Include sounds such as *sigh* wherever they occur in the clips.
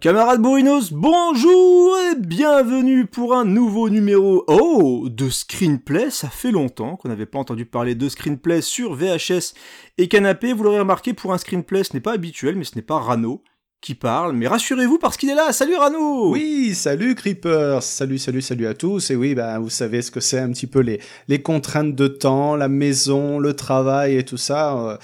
Camarades bourrinos, bonjour et bienvenue pour un nouveau numéro oh, de Screenplay. Ça fait longtemps qu'on n'avait pas entendu parler de Screenplay sur VHS et canapé. Vous l'aurez remarqué, pour un Screenplay, ce n'est pas habituel, mais ce n'est pas Rano qui parle. Mais rassurez-vous parce qu'il est là. Salut Rano Oui, salut Creepers, salut, salut, salut à tous. Et oui, bah, vous savez ce que c'est un petit peu les, les contraintes de temps, la maison, le travail et tout ça. Euh,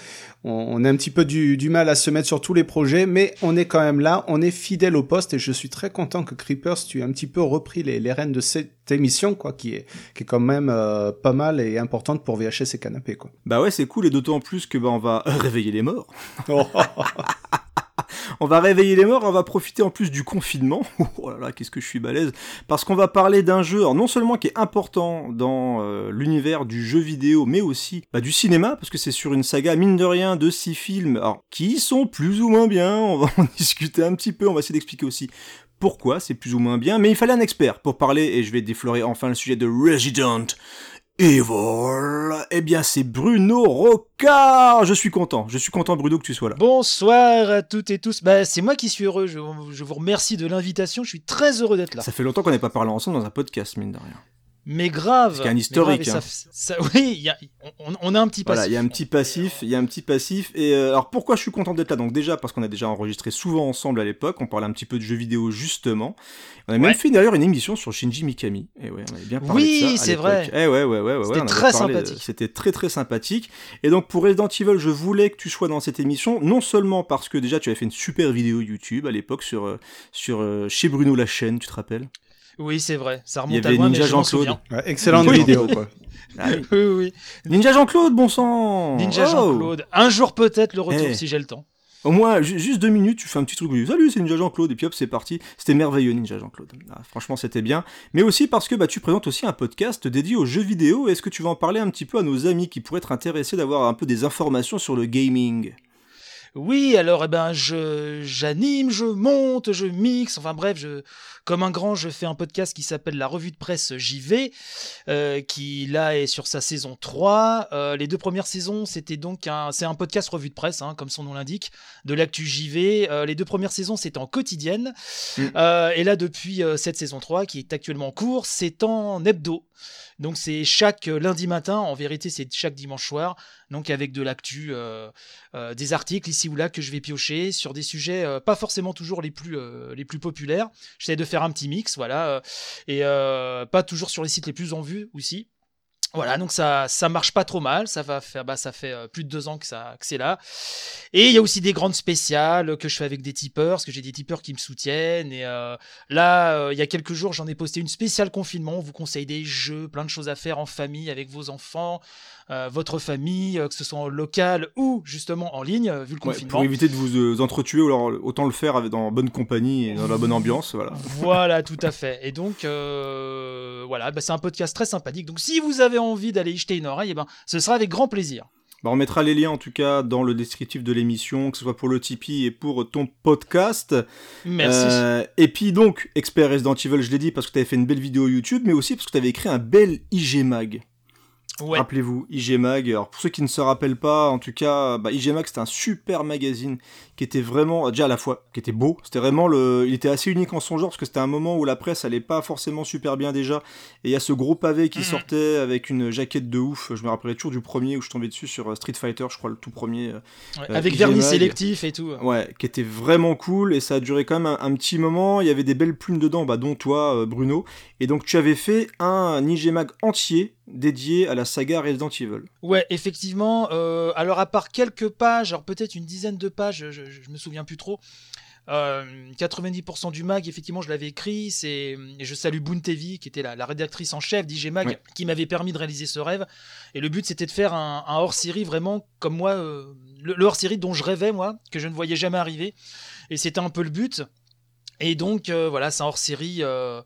on, on a un petit peu du, du mal à se mettre sur tous les projets, mais on est quand même là, on est fidèle au poste et je suis très content que Creepers, tu aies un petit peu repris les, les rênes de cette émission, quoi, qui est, qui est quand même euh, pas mal et importante pour VHS et Canapé, quoi. Bah ouais, c'est cool et d'autant plus que bah, on va *laughs* réveiller les morts. *laughs* *laughs* On va réveiller les morts, on va profiter en plus du confinement. *laughs* Oh là là, qu'est-ce que je suis balèze. Parce qu'on va parler d'un jeu, non seulement qui est important dans euh, l'univers du jeu vidéo, mais aussi bah, du cinéma, parce que c'est sur une saga, mine de rien, de six films, qui sont plus ou moins bien. On va *laughs* en discuter un petit peu, on va essayer d'expliquer aussi pourquoi c'est plus ou moins bien. Mais il fallait un expert pour parler, et je vais déflorer enfin le sujet de Resident Evil. Eh bien, c'est Bruno Rocard. Je suis content. Je suis content, Bruno, que tu sois là. Bonsoir à toutes et tous. Bah, c'est moi qui suis heureux. Je, je vous remercie de l'invitation. Je suis très heureux d'être là. Ça fait longtemps qu'on n'a pas parlé ensemble dans un podcast, mine de rien. Mais grave. A un historique, grave, hein. ça- ça- *laughs* oui, y a- on, on a un petit passif. Voilà, il y a un petit passif, il y a un petit passif. Et euh, alors pourquoi je suis content d'être là? Donc déjà parce qu'on a déjà enregistré souvent ensemble à l'époque, on parlait un petit peu de jeux vidéo justement. On a même fait d'ailleurs une émission sur Shinji Mikami. Et ouais, on avait bien parlé Oui, de ça. à c'est vrai. Eh ouais, ouais, ouais, ouais. C'était très parlé, euh, sympathique. C'était très très sympathique. Et donc pour Resident Evil, je voulais que tu sois dans cette émission, non seulement parce que déjà tu avais fait une super vidéo YouTube à l'époque sur euh, sur euh, chez Bruno la chaîne, tu te rappelles? Oui, c'est vrai. Ça Il y remonte à loin, Ninja je m'en Jean-Claude. souviens. Ouais, excellente Oui. vidéo, quoi. *laughs* Ah oui. Oui, oui, oui. Ninja Jean-Claude, bon sang Ninja Oh Jean-Claude. Un jour peut-être le retour Eh. si j'ai le temps. Au moins, ju- juste deux minutes, tu fais un petit truc. Salut, c'est Ninja Jean-Claude. Et puis hop, c'est parti. C'était merveilleux, Ninja Jean-Claude. Ah, franchement, c'était bien. Mais aussi parce que bah, tu présentes aussi un podcast dédié aux jeux vidéo. Est-ce que tu vas en parler un petit peu à nos amis qui pourraient être intéressés d'avoir un peu des informations sur le gaming? Oui, alors eh ben je j'anime, je monte, je mixe, enfin bref, je comme un grand, je fais un podcast qui s'appelle la revue de presse JV euh, qui là est sur sa saison 3. Euh, les deux premières saisons, c'était donc un c'est un podcast revue de presse hein, comme son nom l'indique, de l'actu JV. Euh, les deux premières saisons, c'était en quotidienne. Mm. Et là depuis cette saison 3 qui est actuellement en cours, c'est en hebdo. Donc c'est chaque euh, lundi matin, en vérité c'est chaque dimanche soir, donc avec de l'actu, euh, euh, des articles ici ou là que je vais piocher sur des sujets pas forcément toujours les plus, populaires. J'essaie de faire un petit mix, voilà, et pas toujours sur les sites les plus en vue aussi. Voilà, donc ça, ça marche pas trop mal. Ça va faire, bah, ça fait euh, plus de deux ans que ça, que c'est là. Et il y a aussi des grandes spéciales que je fais avec des tipeurs, parce que j'ai des tipeurs qui me soutiennent. Et euh, là, euh, il y a quelques jours, j'en ai posté une spéciale confinement. On vous conseille des jeux, plein de choses à faire en famille avec vos enfants, euh, votre famille, euh, que ce soit en local ou justement en ligne, euh, vu le Ouais, confinement. Pour éviter de vous entretuer, autant le faire avec- dans bonne compagnie et dans la bonne ambiance. Voilà. Voilà, tout à fait. Et donc, voilà, bah, c'est un podcast très sympathique. Donc, si vous avez envie d'aller y jeter une oreille, eh ben, ce sera avec grand plaisir. Bah, on mettra les liens en tout cas dans le descriptif de l'émission, que ce soit pour le Tipeee et pour ton podcast. Merci. Euh, et puis donc, expert Resident Evil, je l'ai dit parce que tu avais fait une belle vidéo YouTube, mais aussi parce que tu avais écrit un bel IG Mag. Ouais. Rappelez-vous, IG Mag. Alors pour ceux qui ne se rappellent pas, en tout cas, bah, IG Mag c'était un super magazine qui était vraiment déjà à la fois qui était beau. C'était vraiment le, il était assez unique en son genre parce que c'était un moment où la presse allait pas forcément super bien déjà. Et il y a ce gros pavé qui Mhm. sortait avec une jaquette de ouf. Je me rappellerai toujours du premier où je tombais dessus sur euh, Street Fighter, je crois le tout premier. euh, Ouais, euh, avec IG vernis Mag. sélectif et tout. Ouais, qui était vraiment cool et ça a duré quand même un, un petit moment. Il y avait des belles plumes dedans, bah, dont toi, euh, Bruno. Et donc tu avais fait un IG Mag entier dédié à la saga Resident Evil. Ouais, effectivement. euh, alors, à part quelques pages, alors peut-être une dizaine de pages, je, me souviens plus trop. Euh, 90% du mag, effectivement, je l'avais écrit. C'est, et je salue Boontevi, qui était la, la rédactrice en chef d'IG Mag, Ouais. qui m'avait permis de réaliser ce rêve. Et le but, c'était de faire un, un hors-série vraiment comme moi, euh, le, le hors-série dont je rêvais, moi, que je ne voyais jamais arriver. Et c'était un peu le but. Et donc, euh, voilà, c'est un hors-série. euh,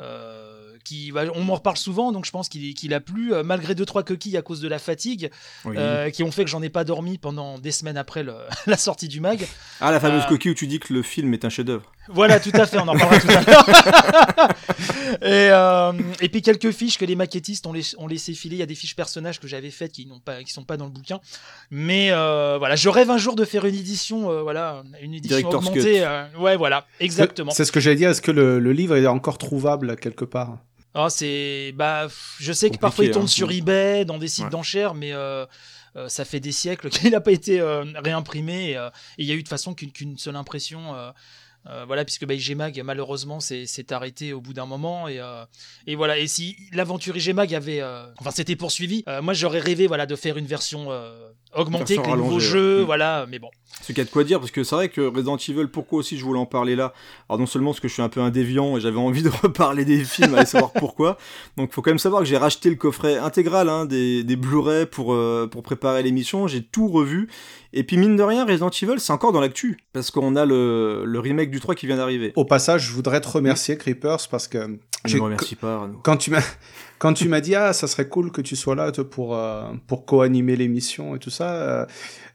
euh, qui, bah, on m'en reparle souvent, donc je pense qu'il a plu, euh, malgré deux trois coquilles à cause de la fatigue, Oui. euh, qui ont fait que j'en ai pas dormi pendant des semaines après le- *laughs* la sortie du mag. Ah, la fameuse euh, coquille où tu dis que le film est un chef-d'œuvre. Voilà, tout à fait, on en parlera tout à l'heure. *laughs* et, euh, et puis quelques fiches que les maquettistes ont, laiss- ont laissé filer. Il y a des fiches personnages que j'avais faites qui n'ont pas, qui sont pas dans le bouquin. Mais euh, voilà, je rêve un jour de faire une édition, euh, voilà, une édition Director's augmentée. Cut. euh, ouais, voilà, exactement. C'est ce que j'allais dire. Est-ce que le, le livre est encore trouvable quelque part Ah, c'est, bah, je sais que parfois il tombe hein. sur eBay, dans des sites Ouais. d'enchères, mais euh, euh, ça fait des siècles qu'il n'a pas été euh, réimprimé. Et euh, il y a eu de façon qu'une seule impression. euh, euh, voilà, puisque bah, IGMag, malheureusement, s'est arrêté au bout d'un moment. Et, euh, et voilà, et si l'aventure IGMag avait. euh, enfin, s'était poursuivi, euh, moi j'aurais rêvé voilà, de faire une version Version avec les nouveaux jeux. ouais. Mm. Voilà, mais bon. Ce qu'il y a de quoi dire, parce que c'est vrai que Resident Evil, pourquoi aussi je voulais en parler là? Alors non seulement parce que je suis un peu un déviant et j'avais envie de *laughs* reparler des films, allez savoir pourquoi. Donc faut quand même savoir que j'ai racheté le coffret intégral hein, des, des Blu-ray pour, euh, pour préparer l'émission, j'ai tout revu. Et puis mine de rien, Resident Evil, c'est encore dans l'actu, parce qu'on a le, le remake du 3 qui vient d'arriver. Au passage, je voudrais te remercier, Creepers, parce que Je ne remercie pas, Arnaud. quand tu m'as quand tu m'as dit ah ça serait cool que tu sois là toi, pour euh, pour co-animer l'émission et tout ça, euh,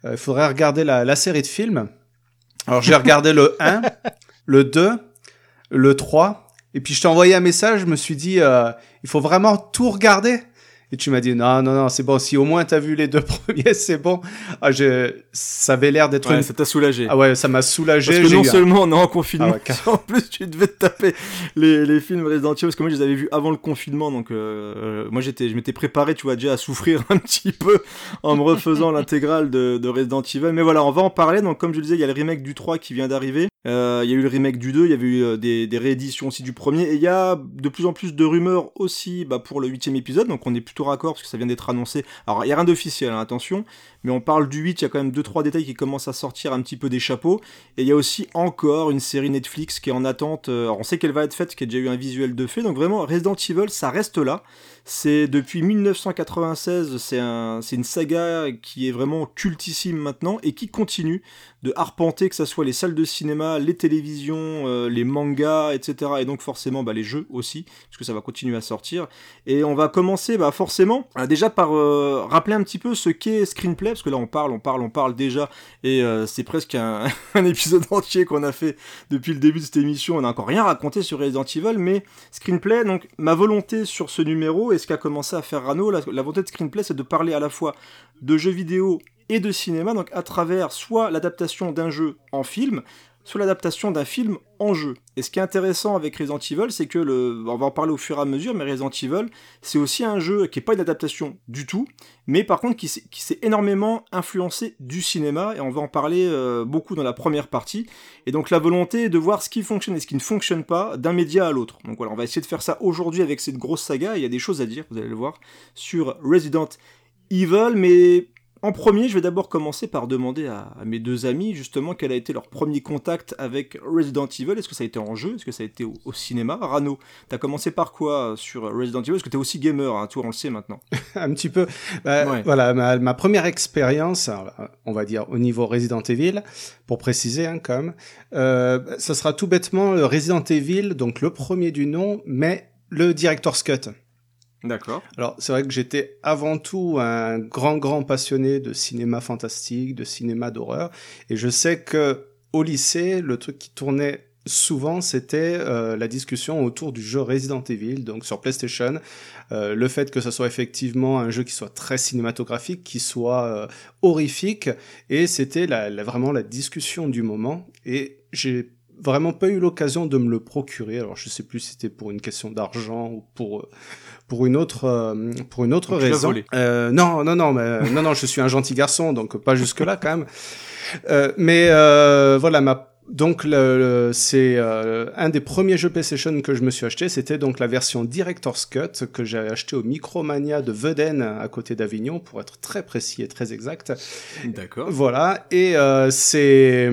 euh, il faudrait regarder la, la série de films. Alors j'ai regardé le *laughs* 1, le 2, le 3 et puis je t'ai envoyé un message, je me suis dit euh, il faut vraiment tout regarder. Et tu m'as dit non non non c'est bon si au moins t'as vu les deux *laughs* premiers c'est bon. Ah, je... ça avait l'air d'être Ouais, une... ça t'a soulagé. ah ouais ça m'a soulagé. Parce que non seulement on est en confinement, Ah ouais, car- *laughs* en plus tu devais te taper les, les films Resident Evil, parce que moi je les avais vus avant le confinement, donc euh, euh, moi j'étais, je m'étais préparé, tu vois, déjà à souffrir *laughs* un petit peu en me refaisant l'intégrale de, de Resident Evil. Mais voilà, on va en parler, donc comme je le disais, il y a le remake du 3 qui vient d'arriver, Euh, il y a eu le remake du 2, il y avait eu euh, des, rééditions aussi du premier, et il y a de plus en plus de rumeurs aussi bah, pour le huitième épisode, donc on est plutôt raccord parce que ça vient d'être annoncé. Alors il y a rien d'officiel, hein, attention, mais on parle du 8, il y a quand même 2-3 détails qui commencent à sortir un petit peu des chapeaux. Et il y a aussi encore une série Netflix qui est en attente. euh, Alors on sait qu'elle va être faite, qu'il y a déjà eu un visuel de fait. Donc vraiment, Resident Evil, ça reste là. C'est depuis 1996, c'est un, c'est une saga qui est vraiment cultissime maintenant et qui continue de arpenter, que ce soit les salles de cinéma, les télévisions, euh, les mangas, etc. Et donc forcément bah, les jeux aussi, puisque ça va continuer à sortir. Et on va commencer bah, forcément euh, déjà par rappeler un petit peu ce qu'est Screenplay, parce que là on parle, on parle, on parle déjà, et euh, c'est presque *laughs* un, épisode entier qu'on a fait depuis le début de cette émission. On n'a encore rien raconté sur Resident Evil, mais Screenplay, donc ma volonté sur ce numéro, et ce qu'a commencé à faire Rano, la, la volonté de Screenplay, c'est de parler à la fois de jeux vidéo et de cinéma, donc à travers soit l'adaptation d'un jeu en film, soit l'adaptation d'un film en jeu. Et ce qui est intéressant avec Resident Evil, c'est que le, on va en parler au fur et à mesure, mais Resident Evil, c'est aussi un jeu qui n'est pas une adaptation du tout, mais par contre qui s'est énormément influencé du cinéma, et on va en parler euh, beaucoup dans la première partie. Et donc la volonté de voir ce qui fonctionne et ce qui ne fonctionne pas d'un média à l'autre. Donc voilà, on va essayer de faire ça aujourd'hui avec cette grosse saga, il y a des choses à dire, vous allez le voir, sur Resident Evil, mais en premier, je vais d'abord commencer par demander à, à mes deux amis justement quel a été leur premier contact avec Resident Evil. Est-ce que ça a été en jeu? Est-ce que ça a été au, au cinéma? Rano, t'as commencé par quoi sur Resident Evil? Est-ce que t'es aussi gamer hein, Toi, on le sait maintenant. *laughs* un petit peu. Bah, Ouais. Voilà, ma, ma première expérience, alors, on va dire au niveau Resident Evil, pour préciser hein, quand même, euh, ça sera tout bêtement Resident Evil, donc le premier du nom, mais le Director's Cut. D'accord. Alors, c'est vrai que j'étais avant tout un grand, grand passionné de cinéma fantastique, de cinéma d'horreur, et je sais que au lycée, le truc qui tournait souvent, c'était euh, la discussion autour du jeu Resident Evil, donc sur PlayStation, euh, le fait que ce soit effectivement un jeu qui soit très cinématographique, qui soit euh, horrifique, et c'était la, la- vraiment la discussion du moment, et j'ai vraiment pas eu l'occasion de me le procurer. Alors je sais plus si c'était pour une question d'argent ou pour euh, pour une autre euh, pour une autre Donc, raison. Euh, non non non mais non non je suis un gentil garçon donc pas jusque là quand même. Euh, mais euh, voilà ma donc le, le- c'est euh, un des premiers jeux PlayStation que je me suis acheté, c'était donc la version Director's Cut que j'ai acheté au Micromania de Veden à côté d'Avignon pour être très précis et très exact. D'accord. Voilà, et euh, c'est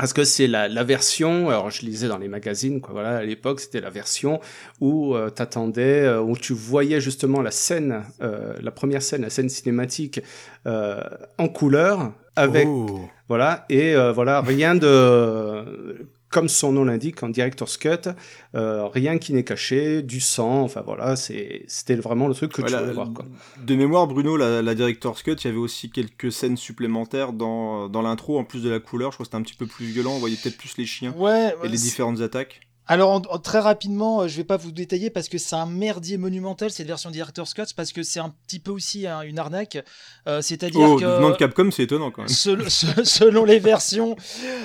parce que c'est la, la version, alors je lisais dans les magazines, quoi, voilà, à l'époque c'était la version où euh, t'attendais, euh, où tu voyais justement la scène, euh, la première scène, la scène cinématique euh, en couleur, avec Oh. voilà, et euh, voilà, rien de comme son nom l'indique, en director's cut, euh, rien qui n'est caché, du sang, enfin voilà, c'était vraiment le truc que tu voulais voir. Quoi. De mémoire, Bruno, la, la director's cut, il y avait aussi quelques scènes supplémentaires dans, dans l'intro, en plus de la couleur, je crois que c'était un petit peu plus violent, on voyait peut-être plus les chiens ouais, et les différentes attaques. Alors très rapidement, euh, je vais pas vous détailler parce que c'est un merdier monumental cette version Director's Cut parce que c'est un petit peu aussi une arnaque. Euh, c'est-à-dire oh, que venant de Capcom, c'est étonnant quand même. *laughs* selon les versions.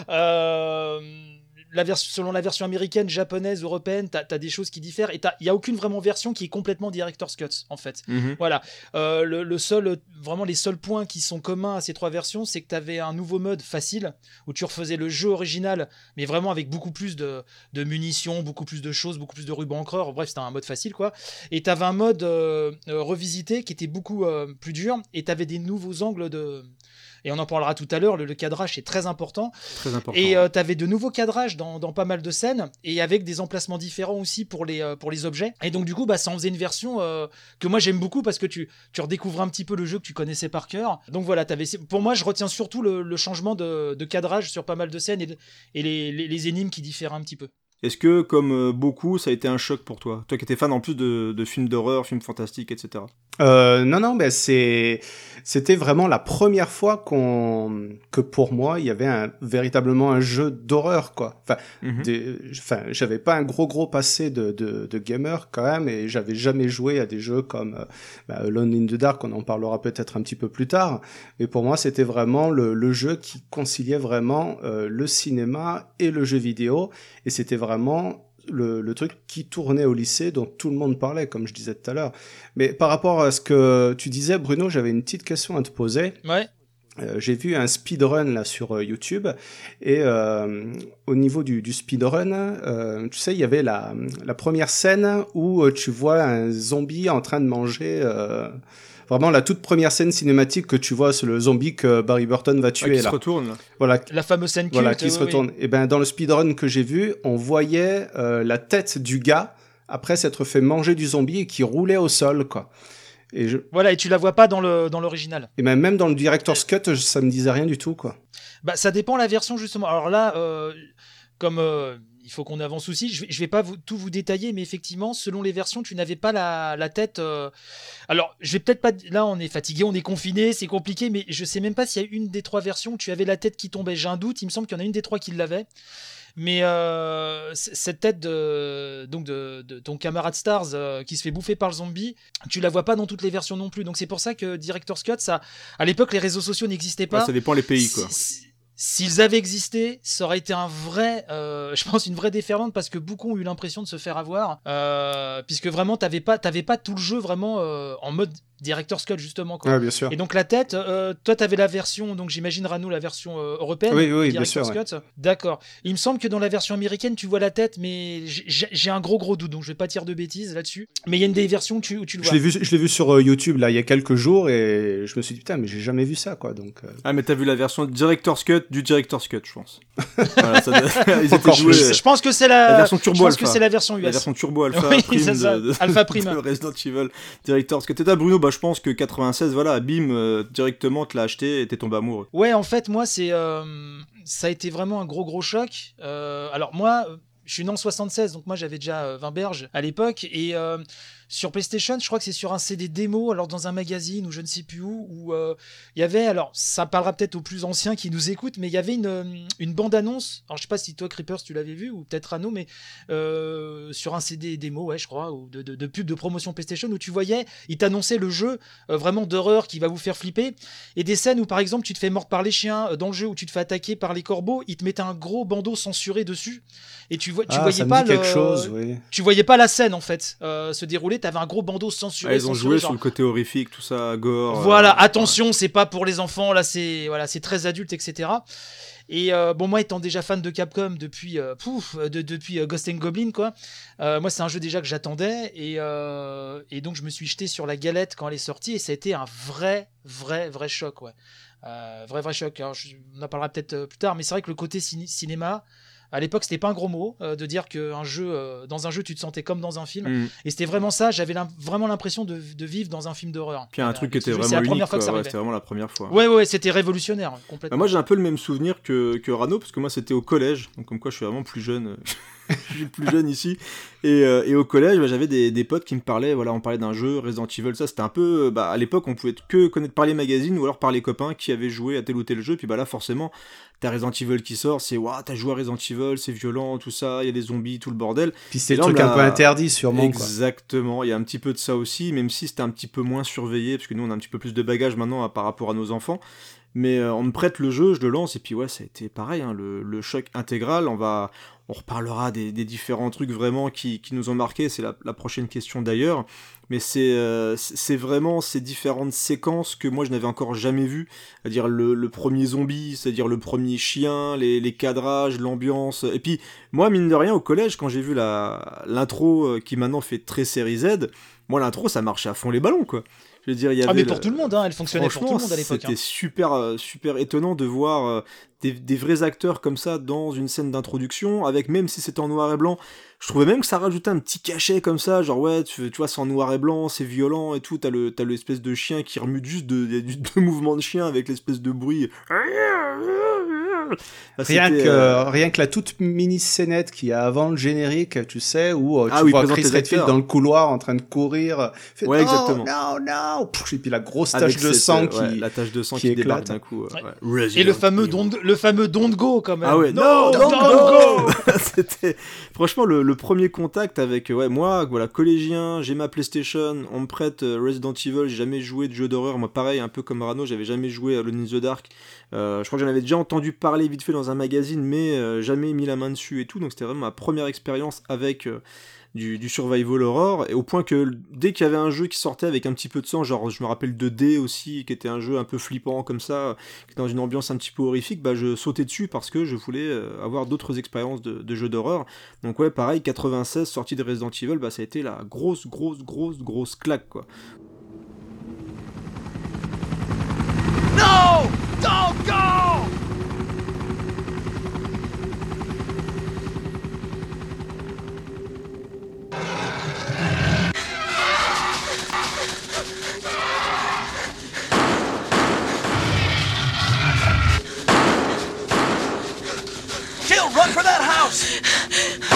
Euh selon la version américaine, japonaise, européenne, tu as, des choses qui diffèrent et il n'y a aucune vraiment version qui est complètement Director's Cut en fait. Mhm. Voilà. Euh, le, seul, vraiment les seuls points qui sont communs à ces trois versions, c'est que tu avais un nouveau mode facile où tu refaisais le jeu original, mais vraiment avec beaucoup plus de, munitions, beaucoup plus de choses, beaucoup plus de rubans encreurs. Bref, c'était un mode facile quoi. Et tu avais un mode euh, euh, revisité qui était beaucoup plus dur et tu avais des nouveaux angles de et on en parlera tout à l'heure, le, cadrage est très important. Très important. Et euh, tu avais de nouveaux cadrages dans, pas mal de scènes, et avec des emplacements différents aussi pour les, euh, pour les objets. Et donc du coup, bah, ça en faisait une version euh, que moi j'aime beaucoup parce que tu, tu redécouvres un petit peu le jeu que tu connaissais par cœur. Donc voilà, avais, pour moi je retiens surtout le, changement de, cadrage sur pas mal de scènes et, et les, les énigmes qui diffèrent un petit peu. Est-ce que, comme euh, beaucoup, ça a été un choc pour toi? Toi qui étais fan en plus de, films d'horreur, films fantastiques, etc. Euh, non, non, mais c'est, c'était vraiment la première fois qu'on, que pour moi, il y avait un, véritablement un jeu d'horreur, quoi. Enfin, mhm. enfin, j'avais pas un gros gros passé de, de, gamer quand même, et j'avais jamais joué à des jeux comme euh, bah, Alone in the Dark, on en parlera peut-être un petit peu plus tard. Mais pour moi, c'était vraiment le, le, jeu qui conciliait vraiment le cinéma et le jeu vidéo, et c'était vraiment le, truc qui tournait au lycée dont tout le monde parlait, comme je disais tout à l'heure. Mais par rapport à ce que tu disais, Bruno, j'avais une petite question à te poser. Ouais. Euh, j'ai vu un speedrun là sur euh, YouTube et euh, au niveau du, du speedrun, tu sais, il y avait la, la première scène où tu vois un zombie en train de manger vraiment la toute première scène cinématique que tu vois, c'est le zombie que Barry Burton va tuer. Ah, qui se retourne. Voilà. La fameuse scène culte, Voilà, qui se retourne. Et ben dans le speedrun que j'ai vu, on voyait euh, la tête du gars après s'être fait manger du zombie et qui roulait au sol, quoi. Et je... Voilà, et tu la vois pas dans le dans l'original. Et ben même dans le director's cut, ça me disait rien du tout, quoi. Bah ça dépend la version justement. Alors là, euh, comme euh, il faut qu'on avance aussi. Je vais, vais pas tout vous détailler, mais effectivement, selon les versions, tu n'avais pas la, tête. Euh, alors, je vais peut-être pas. Là, on est fatigué, on est confiné, c'est compliqué, mais je sais même pas s'il y a une des trois versions où tu avais la tête qui tombait. J'ai un doute. Il me semble qu'il y en a une des trois qui l'avait. Mais euh, cette tête de, donc de, ton camarade Stars euh, qui se fait bouffer par le zombie, tu la vois pas dans toutes les versions non plus. Donc c'est pour ça que Director's Cut, ça, à l'époque, les réseaux sociaux n'existaient pas. ça dépend les pays, quoi. S'ils avaient existé, ça aurait été un vrai, euh, *laughs* je pense, une vraie déferlante parce que beaucoup ont eu l'impression de se faire avoir, euh, puisque vraiment, t'avais pas, t'avais pas tout le jeu vraiment euh, en mode Director's Cut justement. Quoi. bien sûr. Et donc la tête, euh, toi t'avais la version, donc j'imagine Rano la version euh, européenne. Oui, oui, bien sûr. D'accord. Il me semble que dans la version américaine tu vois la tête, mais j'ai un gros gros doute, donc je vais pas dire de bêtises là-dessus. Mais il y a une des versions où tu, où tu le vois. Je l'ai vu, je l'ai vu sur euh, YouTube là il y a quelques jours et je me suis dit putain mais j'ai jamais vu ça quoi donc. Ah mais t'as vu la version Director's Cut du Director's Cut je pense. *laughs* voilà, ça, *laughs* ils étaient joués, je pense que c'est la... version Turbo je pense Alpha. que c'est la version US. La version Turbo *laughs* Alpha oui, prime de, Alpha prime. Resident Evil Director's Cut. Et Bruno, bah je pense que 80 96, voilà, bim, euh, directement, te l'as acheté et t'es tombé amoureux. Ouais, en fait, moi, c'est, euh, ça a été vraiment un gros, gros choc. Euh, alors, moi, je suis né en 76, donc moi, j'avais déjà 20 berges à l'époque. Et sur PlayStation, je crois que c'est sur un CD démo, alors dans un magazine ou je ne sais plus où, où euh, il y avait, alors ça parlera peut-être aux plus anciens qui nous écoutent, mais il y avait une, euh, une bande-annonce, alors je sais pas si toi Creepers tu l'avais vu ou peut-être Rano, mais euh, sur un CD démo, ouais je crois, ou de, de, pub de promotion PlayStation où tu voyais, il t'annonçait le jeu vraiment d'horreur qui va vous faire flipper, et des scènes où par exemple tu te fais mordre par les chiens, dans le jeu où tu te fais attaquer par les corbeaux, il te mettait un gros bandeau censuré dessus, et tu, vois, tu ah, voyais pas quelque chose, oui. tu voyais pas la scène en fait se dérouler t'avais un gros bandeau censuré. Ah, ils ont joué sur le côté horrifique, tout ça, gore. Voilà, euh, attention, c'est pas pour les enfants, là c'est voilà, c'est très adulte, etc. Et euh, bon, moi étant déjà fan de Capcom depuis, euh, pouf, de, depuis Ghost and Goblin, quoi, moi c'est un jeu déjà que j'attendais, et, et, donc je me suis jeté sur la galette quand elle est sortie, et ça a été un vrai, vrai, vrai choc, ouais. vrai, vrai choc. Alors, on en parlera peut-être plus tard, mais c'est vrai que le côté cinéma, À l'époque, c'était pas un gros mot euh, de dire que un jeu, euh, dans un jeu, tu te sentais comme dans un film. Mm. Et c'était vraiment ça. J'avais vraiment l'impression de, de vivre dans un film d'horreur. Puis un truc qui était jeu, vraiment unique. Ouais, c'était vraiment la première fois. Ouais, ouais, c'était révolutionnaire, Bah, complètement. moi j'ai un peu le même souvenir que, que Rano, parce que moi c'était au collège, donc comme quoi je suis vraiment plus jeune, *laughs* je suis plus jeune ici, et, euh, et au collège bah, j'avais des, des potes qui me parlaient, voilà on parlait d'un jeu, Resident Evil, ça c'était un peu, bah, à l'époque on pouvait que connaître par les magazines ou alors par les copains qui avaient joué à tel ou tel jeu, puis bah là forcément t'as Resident Evil qui sort, c'est waouh t'as joué à Resident Evil, c'est violent, tout ça, il y a des zombies, tout le bordel. Puis c'était le Et là, on truc un peu interdit, sûrement. Exactement, il y a un petit peu de ça aussi, même si c'était un petit peu moins surveillé, parce que nous on a un petit peu plus de bagages maintenant à- par rapport à nos enfants. Mais euh, on me prête le jeu, je le lance, et puis ouais, ça a été pareil, hein, le, le choc intégral. On va, on reparlera des, des différents trucs vraiment qui, qui nous ont marqué, c'est la, la prochaine question d'ailleurs. Mais c'est euh, vraiment ces différentes séquences que moi je n'avais encore jamais vues. C'est-à-dire le, le premier zombie, c'est-à-dire le premier chien, les, les cadrages, l'ambiance. Et puis moi, mine de rien, au collège, quand j'ai vu l'intro euh, qui maintenant fait très série Z, moi l'intro ça marchait à fond les ballons quoi. Je veux dire, il y avait Ah, mais le- pour tout le monde, hein, elle fonctionnait pour tout le monde à l'époque. C'était hein. super, euh, super étonnant de voir euh, des, des vrais acteurs comme ça dans une scène d'introduction, avec même si c'était en noir et blanc. Je trouvais même que ça rajoutait un petit cachet comme ça, genre ouais, tu, tu vois, c'est en noir et blanc, c'est violent et tout. T'as le, t'as l'espèce de chien qui remue juste de, de, de mouvements de chien avec l'espèce de bruit. Ah, Rien que, euh, rien que la toute mini scénette qu'il y a avant le générique, tu sais, où euh, tu Ah oui, vois Chris Redfield dans le couloir en train de courir. Fait, Ouais, non, exactement. Non, non, Pff, Et puis la grosse tache de cette, sang euh, qui. ouais, la tache de sang qui qui, éclate. d'un coup. euh, Ouais. ouais. Et le fameux, don, le fameux don de go, quand même. Ah ouais, non, don't don't go *laughs* C'était franchement le, le premier contact avec ouais moi voilà collégien, j'ai ma PlayStation, on me prête Resident Evil, j'ai jamais joué de jeu d'horreur, moi pareil un peu comme Rano, j'avais jamais joué à Alone in the Dark. Euh, je crois que j'en avais déjà entendu parler vite fait dans un magazine, mais euh, jamais mis la main dessus et tout, donc c'était vraiment ma première expérience avec euh, du, survival horror, et au point que dès qu'il y avait un jeu qui sortait avec un petit peu de sang, genre je me rappelle de D aussi, qui était un jeu un peu flippant comme ça, qui était dans une ambiance un petit peu horrifique, bah je sautais dessus parce que je voulais avoir d'autres expériences de, de jeux d'horreur. Donc ouais, pareil, 96, sortie de Resident Evil, bah ça a été la grosse, grosse, grosse, grosse claque quoi. Run for that house!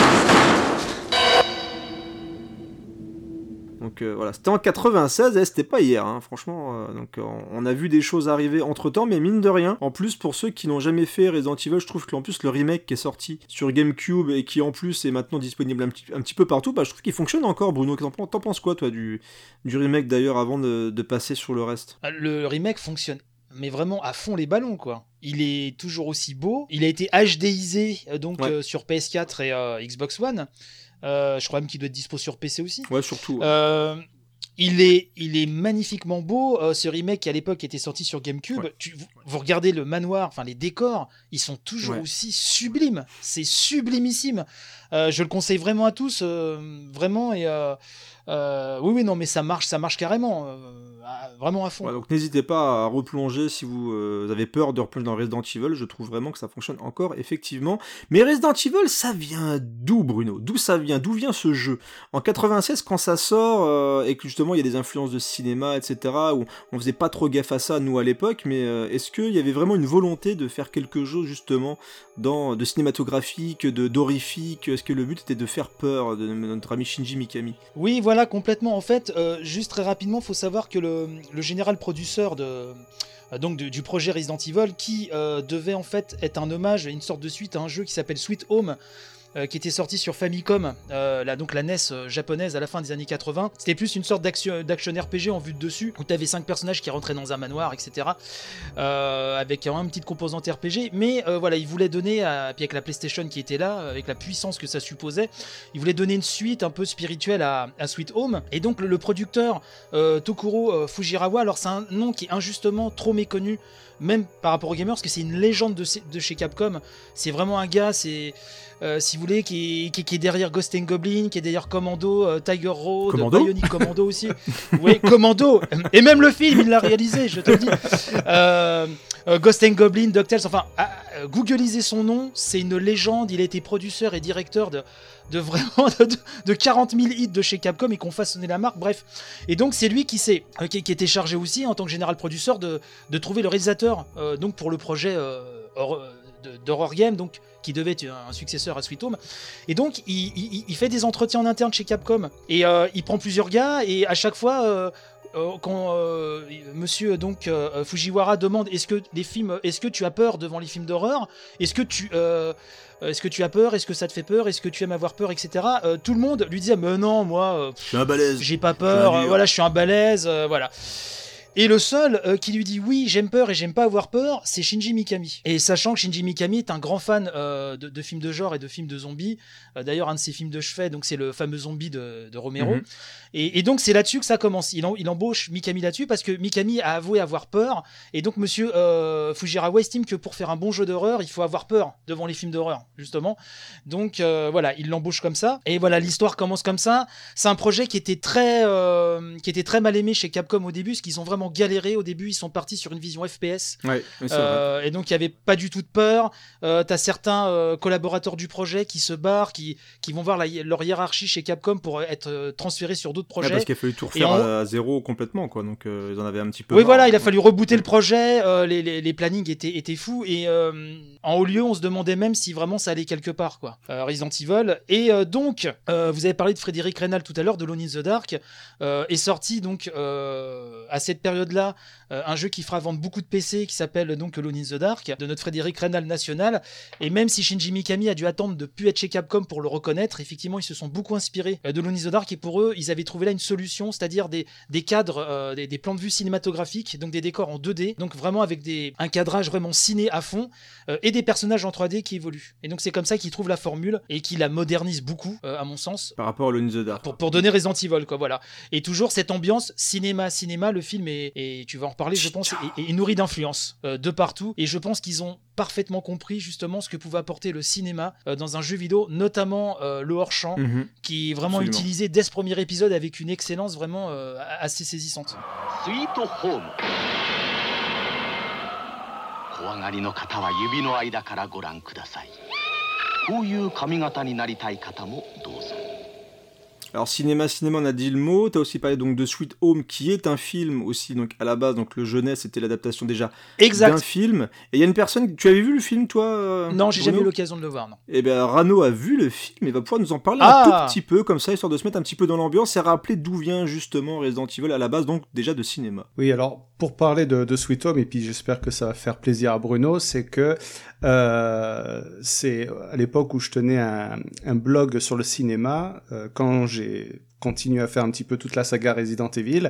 Donc euh, voilà, c'était en 96, et c'était pas hier, hein, franchement. euh, donc euh, on a vu des choses arriver entre temps, mais mine de rien. En plus, pour ceux qui n'ont jamais fait Resident Evil, je trouve qu'en plus le remake qui est sorti sur GameCube et qui en plus est maintenant disponible un petit, un petit peu partout, bah, je trouve qu'il fonctionne encore. Bruno, t'en, t'en penses quoi toi du, du remake d'ailleurs avant de, de passer sur le reste? Ah, Le remake fonctionne, mais vraiment à fond les ballons, quoi. Il est toujours aussi beau. Il a été HDisé donc Ouais. euh, sur PS4 et euh, Xbox One. Euh, je crois même qu'il doit être dispo sur PC aussi. Ouais, surtout. ouais. Euh, il est, il est magnifiquement beau. euh, ce remake qui à l'époque était sorti sur GameCube. Ouais. Tu- vous, vous regardez le manoir, enfin les décors, ils sont toujours Ouais. aussi sublimes. C'est sublimissime. Euh, je le conseille vraiment à tous, euh, vraiment. Et oui, oui, non, mais ça marche, ça marche carrément, à- vraiment à fond. Ouais, donc n'hésitez pas à replonger si vous euh, avez peur de replonger dans Resident Evil, je trouve vraiment que ça fonctionne encore effectivement. Mais Resident Evil, ça vient d'où Bruno? D'où ça vient? D'où vient ce jeu? En 96 quand ça sort euh, et que justement il y a des influences de cinéma, etc. où on faisait pas trop gaffe à ça nous à l'époque, mais euh, est-ce qu'il y avait vraiment une volonté de faire quelque chose justement dans, de cinématographique, de d'horifique Est-ce que le but était de faire peur de notre ami Shinji Mikami? Oui, voilà, complètement. En fait, juste très rapidement, faut savoir que le, le général produceur de, euh, donc du projet Resident Evil, qui euh, devait en fait être un hommage, une sorte de suite à un jeu qui s'appelle Sweet Home. Euh, qui était sorti sur Famicom, euh, la, donc la NES euh, japonaise à la fin des années 80. C'était plus une sorte d'action RPG en vue de dessus, où tu avais cinq personnages qui rentraient dans un manoir, etc. avec quand même une petite composante RPG. Mais voilà, il voulait donner, à, puis avec la PlayStation qui était là, avec la puissance que ça supposait, il voulait donner une suite un peu spirituelle à, à Sweet Home. Et donc le, producteur Tokuro Fujirawa, alors c'est un nom qui est injustement trop méconnu, même par rapport aux gamers, parce que c'est une légende de, de chez Capcom. C'est vraiment un gars, c'est... euh, si vous voulez, qui est, qui, qui est derrière Ghost and Goblin, qui est derrière Commando, euh, Tiger Road, Commando Bionic Commando aussi. *laughs* oui, Commando. Et même le film, il l'a réalisé, je te le dis. Euh, Ghost and Goblin, DuckTales, enfin, ah, googlisez son nom, c'est une légende. Il a été producteur et directeur de, de vraiment *laughs* de, de 40 000 hits de chez Capcom et qu'on façonné la marque, bref. Et donc c'est lui qui s'est qui, qui était chargé aussi en tant que général producteur de, de trouver le réalisateur donc pour le projet d'horror game donc qui devait être un successeur à Sweet Home. Et donc il, il- il fait des entretiens en interne chez Capcom et euh, il prend plusieurs gars et à chaque fois euh, euh, quand Monsieur donc Fujiwara demande est-ce que les films est-ce que tu as peur devant les films d'horreur? Est-ce que tu est-ce que tu as peur? Est-ce que ça te fait peur? Est-ce que tu aimes avoir peur, etc. Tout le monde lui disait mais non, moi, Je suis un balèze. j'ai pas peur. voilà, je suis un balèze. voilà. Et le seul euh, qui lui dit oui, j'aime peur et j'aime pas avoir peur, c'est Shinji Mikami. Et sachant que Shinji Mikami est un grand fan euh, de, films de genre et de films de zombies, d'ailleurs un de ses films de chevet, donc c'est le fameux zombie de, de Romero. Mhm. et, et donc c'est là-dessus que ça commence. Il, en- il embauche Mikami là-dessus parce que Mikami a avoué avoir peur. Et donc Monsieur euh, Fujiwara estime que pour faire un bon jeu d'horreur, il faut avoir peur devant les films d'horreur, justement. Donc euh, voilà, il l'embauche comme ça. Et voilà, l'histoire commence comme ça. C'est un projet qui était très, euh, qui était très mal aimé chez Capcom au début, parce qu'ils ont vraiment galéré au début. Ils sont partis sur une vision FPS, Ouais. Euh, et donc il y avait pas du tout de peur. Euh, T'as certains euh, collaborateurs du projet qui se barrent, qui, qui vont voir la leur hiérarchie chez Capcom pour être euh, transférés sur d'autres Ouais, projets. parce qu'il a fallu tout refaire en- à zéro complètement, quoi. Donc euh, ils en avaient un petit peu. Oui, marre. voilà, il a fallu rebooter le projet, euh, les, les, les plannings étaient, étaient fous, et euh, en haut lieu, on se demandait même si vraiment ça allait quelque part, quoi. Euh, Resident Evil. Et euh, donc, euh, vous avez parlé de Frédéric Reynal tout à l'heure, de Lone in the Dark, euh, est sorti donc euh, à cette période-là euh, un jeu qui fera vendre beaucoup de PC qui s'appelle donc Lone in the Dark, de notre Frédéric Reynal national. Et même si Shinji Mikami a dû attendre de plus être chez Capcom pour le reconnaître, effectivement, ils se sont beaucoup inspirés euh, de Lone in the Dark, et pour eux, ils avaient trouvé là une solution, c'est-à-dire des, des cadres, euh, des, des plans de vue cinématographiques, donc des décors en 2D, donc vraiment avec des, un cadrage vraiment ciné à fond, euh, et des personnages en 3D qui évoluent. Et donc c'est comme ça qu'ils trouvent la formule et qu'ils la modernisent beaucoup, euh, à mon sens. Par rapport à the Dark. Pour, pour donner Resident Evil, quoi, voilà. Et toujours cette ambiance cinéma, cinéma, le film est, et tu vas en reparler, je pense, est, est nourri d'influence de partout. Et je pense qu'ils ont parfaitement compris justement ce que pouvait apporter le cinéma euh, dans un jeu vidéo, notamment euh, le hors-champ, Mhm. qui est vraiment Absolument. utilisé dès ce premier épisode avec une excellence vraiment euh, assez saisissante. スイートホーム怖がりの方は指の間からご覧くださいこういう髪型になりたい方もどうぞ Alors cinéma, cinéma, on a dit le mot. T'as aussi parlé donc de Sweet Home, qui est un film aussi. Donc à la base, donc le jeunesse, c'était l'adaptation déjà d'un Exact. film. Et il y a une personne. Tu avais vu le film, toi euh, Non, j'ai jamais eu l'occasion de le voir, non. Eh bien, Rano a vu le film et va pouvoir nous en parler Ah un tout petit peu, comme ça, histoire de se mettre un petit peu dans l'ambiance et rappeler d'où vient justement Resident Evil à la base, donc déjà de cinéma. Oui, alors pour parler de, de Sweet Home, et puis j'espère que ça va faire plaisir à Bruno, c'est que euh, c'est à l'époque où je tenais un, un blog sur le cinéma, euh, quand j'ai continué à faire un petit peu toute la saga Resident Evil,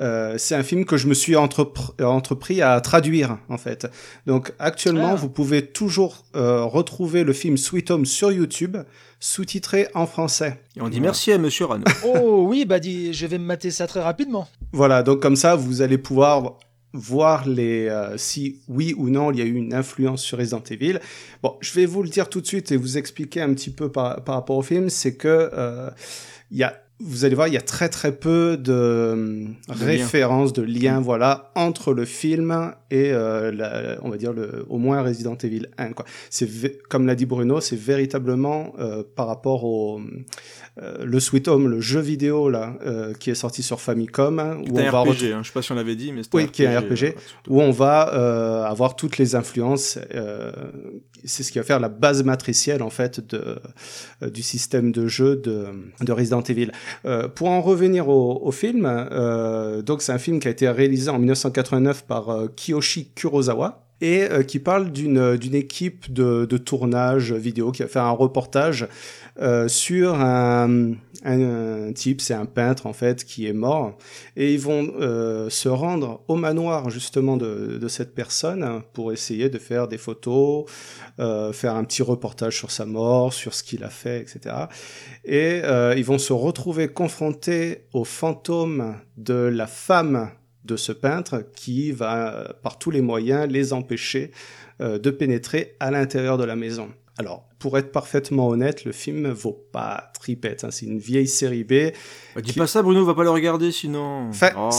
euh, c'est un film que je me suis entrepr- entrepris à traduire en fait. Donc actuellement, Ah. vous pouvez toujours euh, retrouver le film Sweet Home sur YouTube, sous-titré en français. Et on dit merci à Monsieur Rano. *laughs* Oh oui, bah dis, je vais me mater ça très rapidement. Voilà, donc comme ça, vous allez pouvoir voir les euh, si oui ou non il y a eu une influence sur Resident Evil. Bon, je vais vous le dire tout de suite et vous expliquer un petit peu par, par rapport au film, c'est que euh, il y a vous allez voir, il y a très très peu de, références, de liens, voilà, entre le film et euh, la- on va dire le, au moins Resident Evil 1. Quoi. C'est vé- comme l'a dit Bruno, c'est véritablement euh, par rapport au euh, le Sweet Home, le jeu vidéo là, euh, qui est sorti sur Famicom, hein, où on un va RPG, retrouver hein, je sais pas si on l'avait dit, mais c'était Oui, un qui est un RPG, surtout. où on va euh, avoir toutes les influences. euh, c'est ce qui va faire la base matricielle en fait de, euh, du système de jeu de, de Resident Evil. Euh, pour en revenir au, au film, euh, donc c'est un film qui a été réalisé en 1989 par euh, Kiyoshi Kurosawa et euh, qui parle d'une d'une équipe de, de tournage vidéo qui a fait un reportage euh, sur un, un, un type, c'est un peintre en fait, qui est mort et ils vont euh, se rendre au manoir justement de, de cette personne pour essayer de faire des photos, euh, faire un petit reportage sur sa mort, sur ce qu'il a fait, etc. Et euh, ils vont se retrouver confrontés au fantôme de la femme de ce peintre qui va euh, par tous les moyens les empêcher euh, de pénétrer à l'intérieur de la maison. Alors, pour être parfaitement honnête, le film vaut pas tripette. hein. C'est une vieille série B. Bah, dis pas ça, Bruno, va pas le regarder sinon. Enfin, Oh.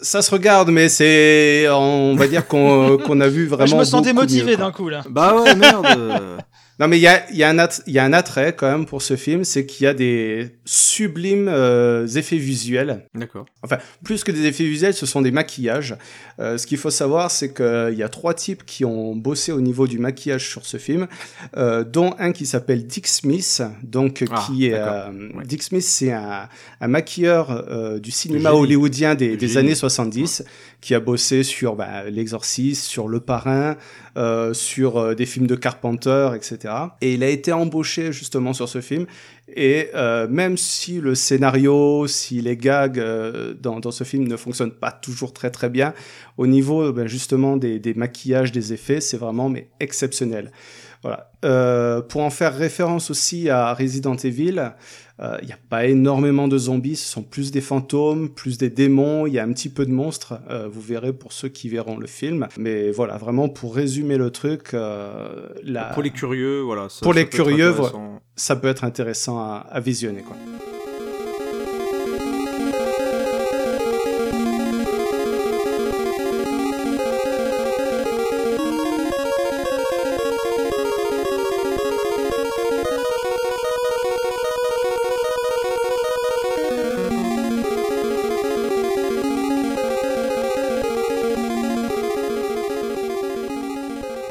ça se regarde, mais c'est, on va dire qu'on qu'on a vu *laughs* vraiment. je me sens démotivé d'un coup là. Bah ouais, merde. *laughs* Non, mais il y a, il y, a un att- il y a un attrait quand même pour ce film, c'est qu'il y a des sublimes euh, effets visuels. D'accord. Enfin, plus que des effets visuels, ce sont des maquillages. Euh, ce qu'il faut savoir, c'est qu'il y a trois types qui ont bossé au niveau du maquillage sur ce film, euh, dont un qui s'appelle Dick Smith, donc Ah, qui est Ouais. Dick Smith, c'est un, un maquilleur du cinéma hollywoodien des, années 70, qui a bossé sur bah, L'Exorciste, sur Le Parrain, euh, sur euh, des films de Carpenter, etc. Et il a été embauché justement sur ce film. Et euh, même si le scénario, si les gags dans, ce film ne fonctionnent pas toujours très très bien, au niveau ben, justement des, des maquillages, des effets, c'est vraiment mais exceptionnel. Voilà. Euh, pour en faire référence aussi à Resident Evil, euh, il n'y a pas énormément de zombies, ce sont plus des fantômes, plus des démons, il y a un petit peu de monstres, euh, vous verrez pour ceux qui verront le film. Mais voilà, vraiment pour résumer le truc, la- Pour les curieux, voilà. ça- Pour ça les curieux, ça peut être intéressant à, à visionner. Quoi.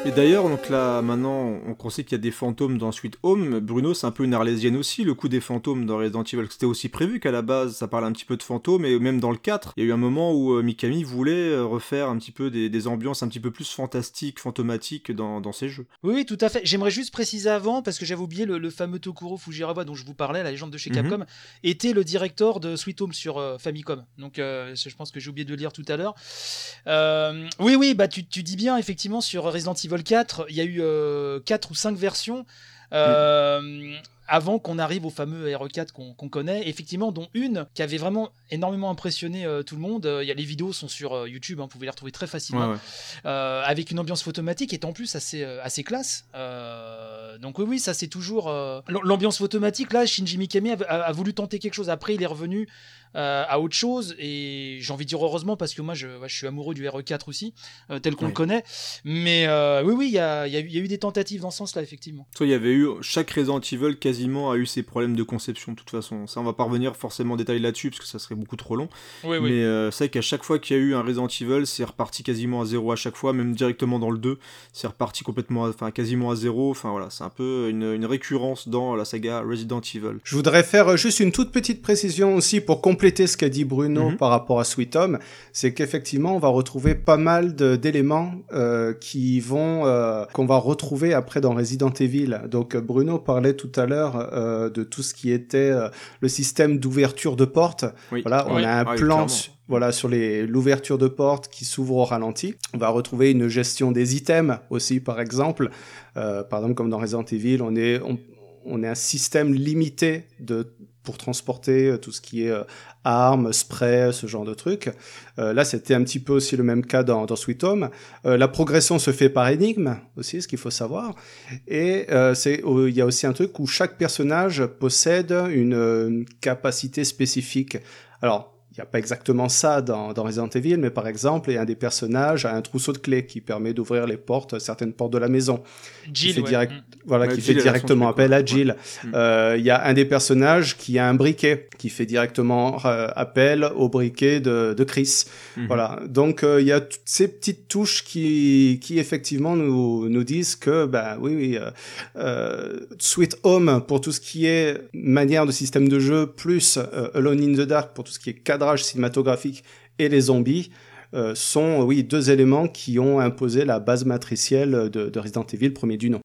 Et d'ailleurs, donc là, maintenant, on, sait qu'il y a des fantômes dans Sweet Home. Bruno, c'est un peu une arlésienne aussi, le coup des fantômes dans Resident Evil. C'était aussi prévu qu'à la base, ça parle un petit peu de fantômes, et même dans le 4, il y a eu un moment où euh, Mikami voulait euh, refaire un petit peu des, des ambiances un petit peu plus fantastiques, fantomatiques dans, dans ses jeux. Oui, oui, tout à fait. J'aimerais juste préciser avant, parce que j'avais oublié le, le fameux Tokuro Fujiwara dont je vous parlais, la légende de chez Mhm. Capcom, était le directeur de Sweet Home sur euh, Famicom. Donc, euh, je pense que j'ai oublié de le lire tout à l'heure. Oui, oui, bah tu, tu dis bien, effectivement, sur Resident Evil 4, il y a eu 4 ou 5 versions. euh, Avant qu'on arrive au fameux RE4 qu'on connaît, effectivement, dont une qui avait vraiment énormément impressionné euh, tout le monde. Euh, Il y a les vidéos sont sur euh, YouTube, hein, vous pouvez les retrouver très facilement Ouais, ouais. euh, avec une ambiance photomatique et en plus assez, euh, assez classe. Euh, donc oui, oui, ça c'est toujours... euh, L'ambiance photomatique, là, Shinji Mikami a, a- a voulu tenter quelque chose. Après, il est revenu euh, à autre chose et j'ai envie de dire heureusement parce que moi, je, ouais, je suis amoureux du RE4 aussi, euh, tel qu'on Oui. le connaît. Mais euh, oui, oui, il y a, y eu- il y a eu des tentatives dans ce sens-là, effectivement. Il y avait eu, chaque Resident Evil quasiment a eu ses problèmes de conception de toute façon. Ça, on va pas revenir forcément en détail là-dessus parce que ça serait beaucoup trop long. Oui, Mais euh, c'est vrai qu'à chaque fois qu'il y a eu un Resident Evil, c'est reparti quasiment à zéro à chaque fois, même directement dans le 2, c'est reparti complètement, à- enfin quasiment à zéro. Enfin voilà, c'est un peu une, une récurrence dans la saga Resident Evil. Je voudrais faire euh, juste une toute petite précision aussi pour compléter ce qu'a dit Bruno Mhm. par rapport à Sweet Home, c'est qu'effectivement on va retrouver pas mal d'éléments euh, qui vont euh, qu'on va retrouver après dans Resident Evil. Donc Bruno parlait tout à l'heure euh, de tout ce qui était euh, le système d'ouverture de porte. Oui. Voilà, on a un Ah plan voilà sur les l'ouverture de porte qui s'ouvre au ralenti. On va retrouver une gestion des items aussi par exemple. Euh, par exemple comme dans Resident Evil, on est on, on est un système limité de pour transporter euh, tout ce qui est euh, armes, spray, ce genre de trucs. Euh, là, c'était un petit peu aussi le même cas dans, dans Sweet Home. Euh, la progression se fait par énigme aussi, ce qu'il faut savoir. Et euh, c'est, il y a aussi un truc où chaque personnage possède une, une capacité spécifique. Alors, il n'y a pas exactement ça dans, dans Resident Evil, mais par exemple, il y a un des personnages a un trousseau de clés qui permet d'ouvrir les portes, certaines portes de la maison Jill, fait ouais. direct- Mm. voilà, Ouais, qui Jill, fait son directement appel à Jill. Mm. Euh, Il y a un des personnages qui a un briquet, qui fait directement euh, appel au briquet de, de Chris. Mhm. Voilà. Donc euh, il y a toutes ces petites touches qui, qui effectivement nous, nous disent que, bah oui, oui, euh, euh, Sweet Home pour tout ce qui est manière de système de jeu, plus euh, Alone in the Dark pour tout ce qui est cadrage cinématographique et les zombies. euh, sont oui deux éléments qui ont imposé la base matricielle de, de Resident Evil premier du nom.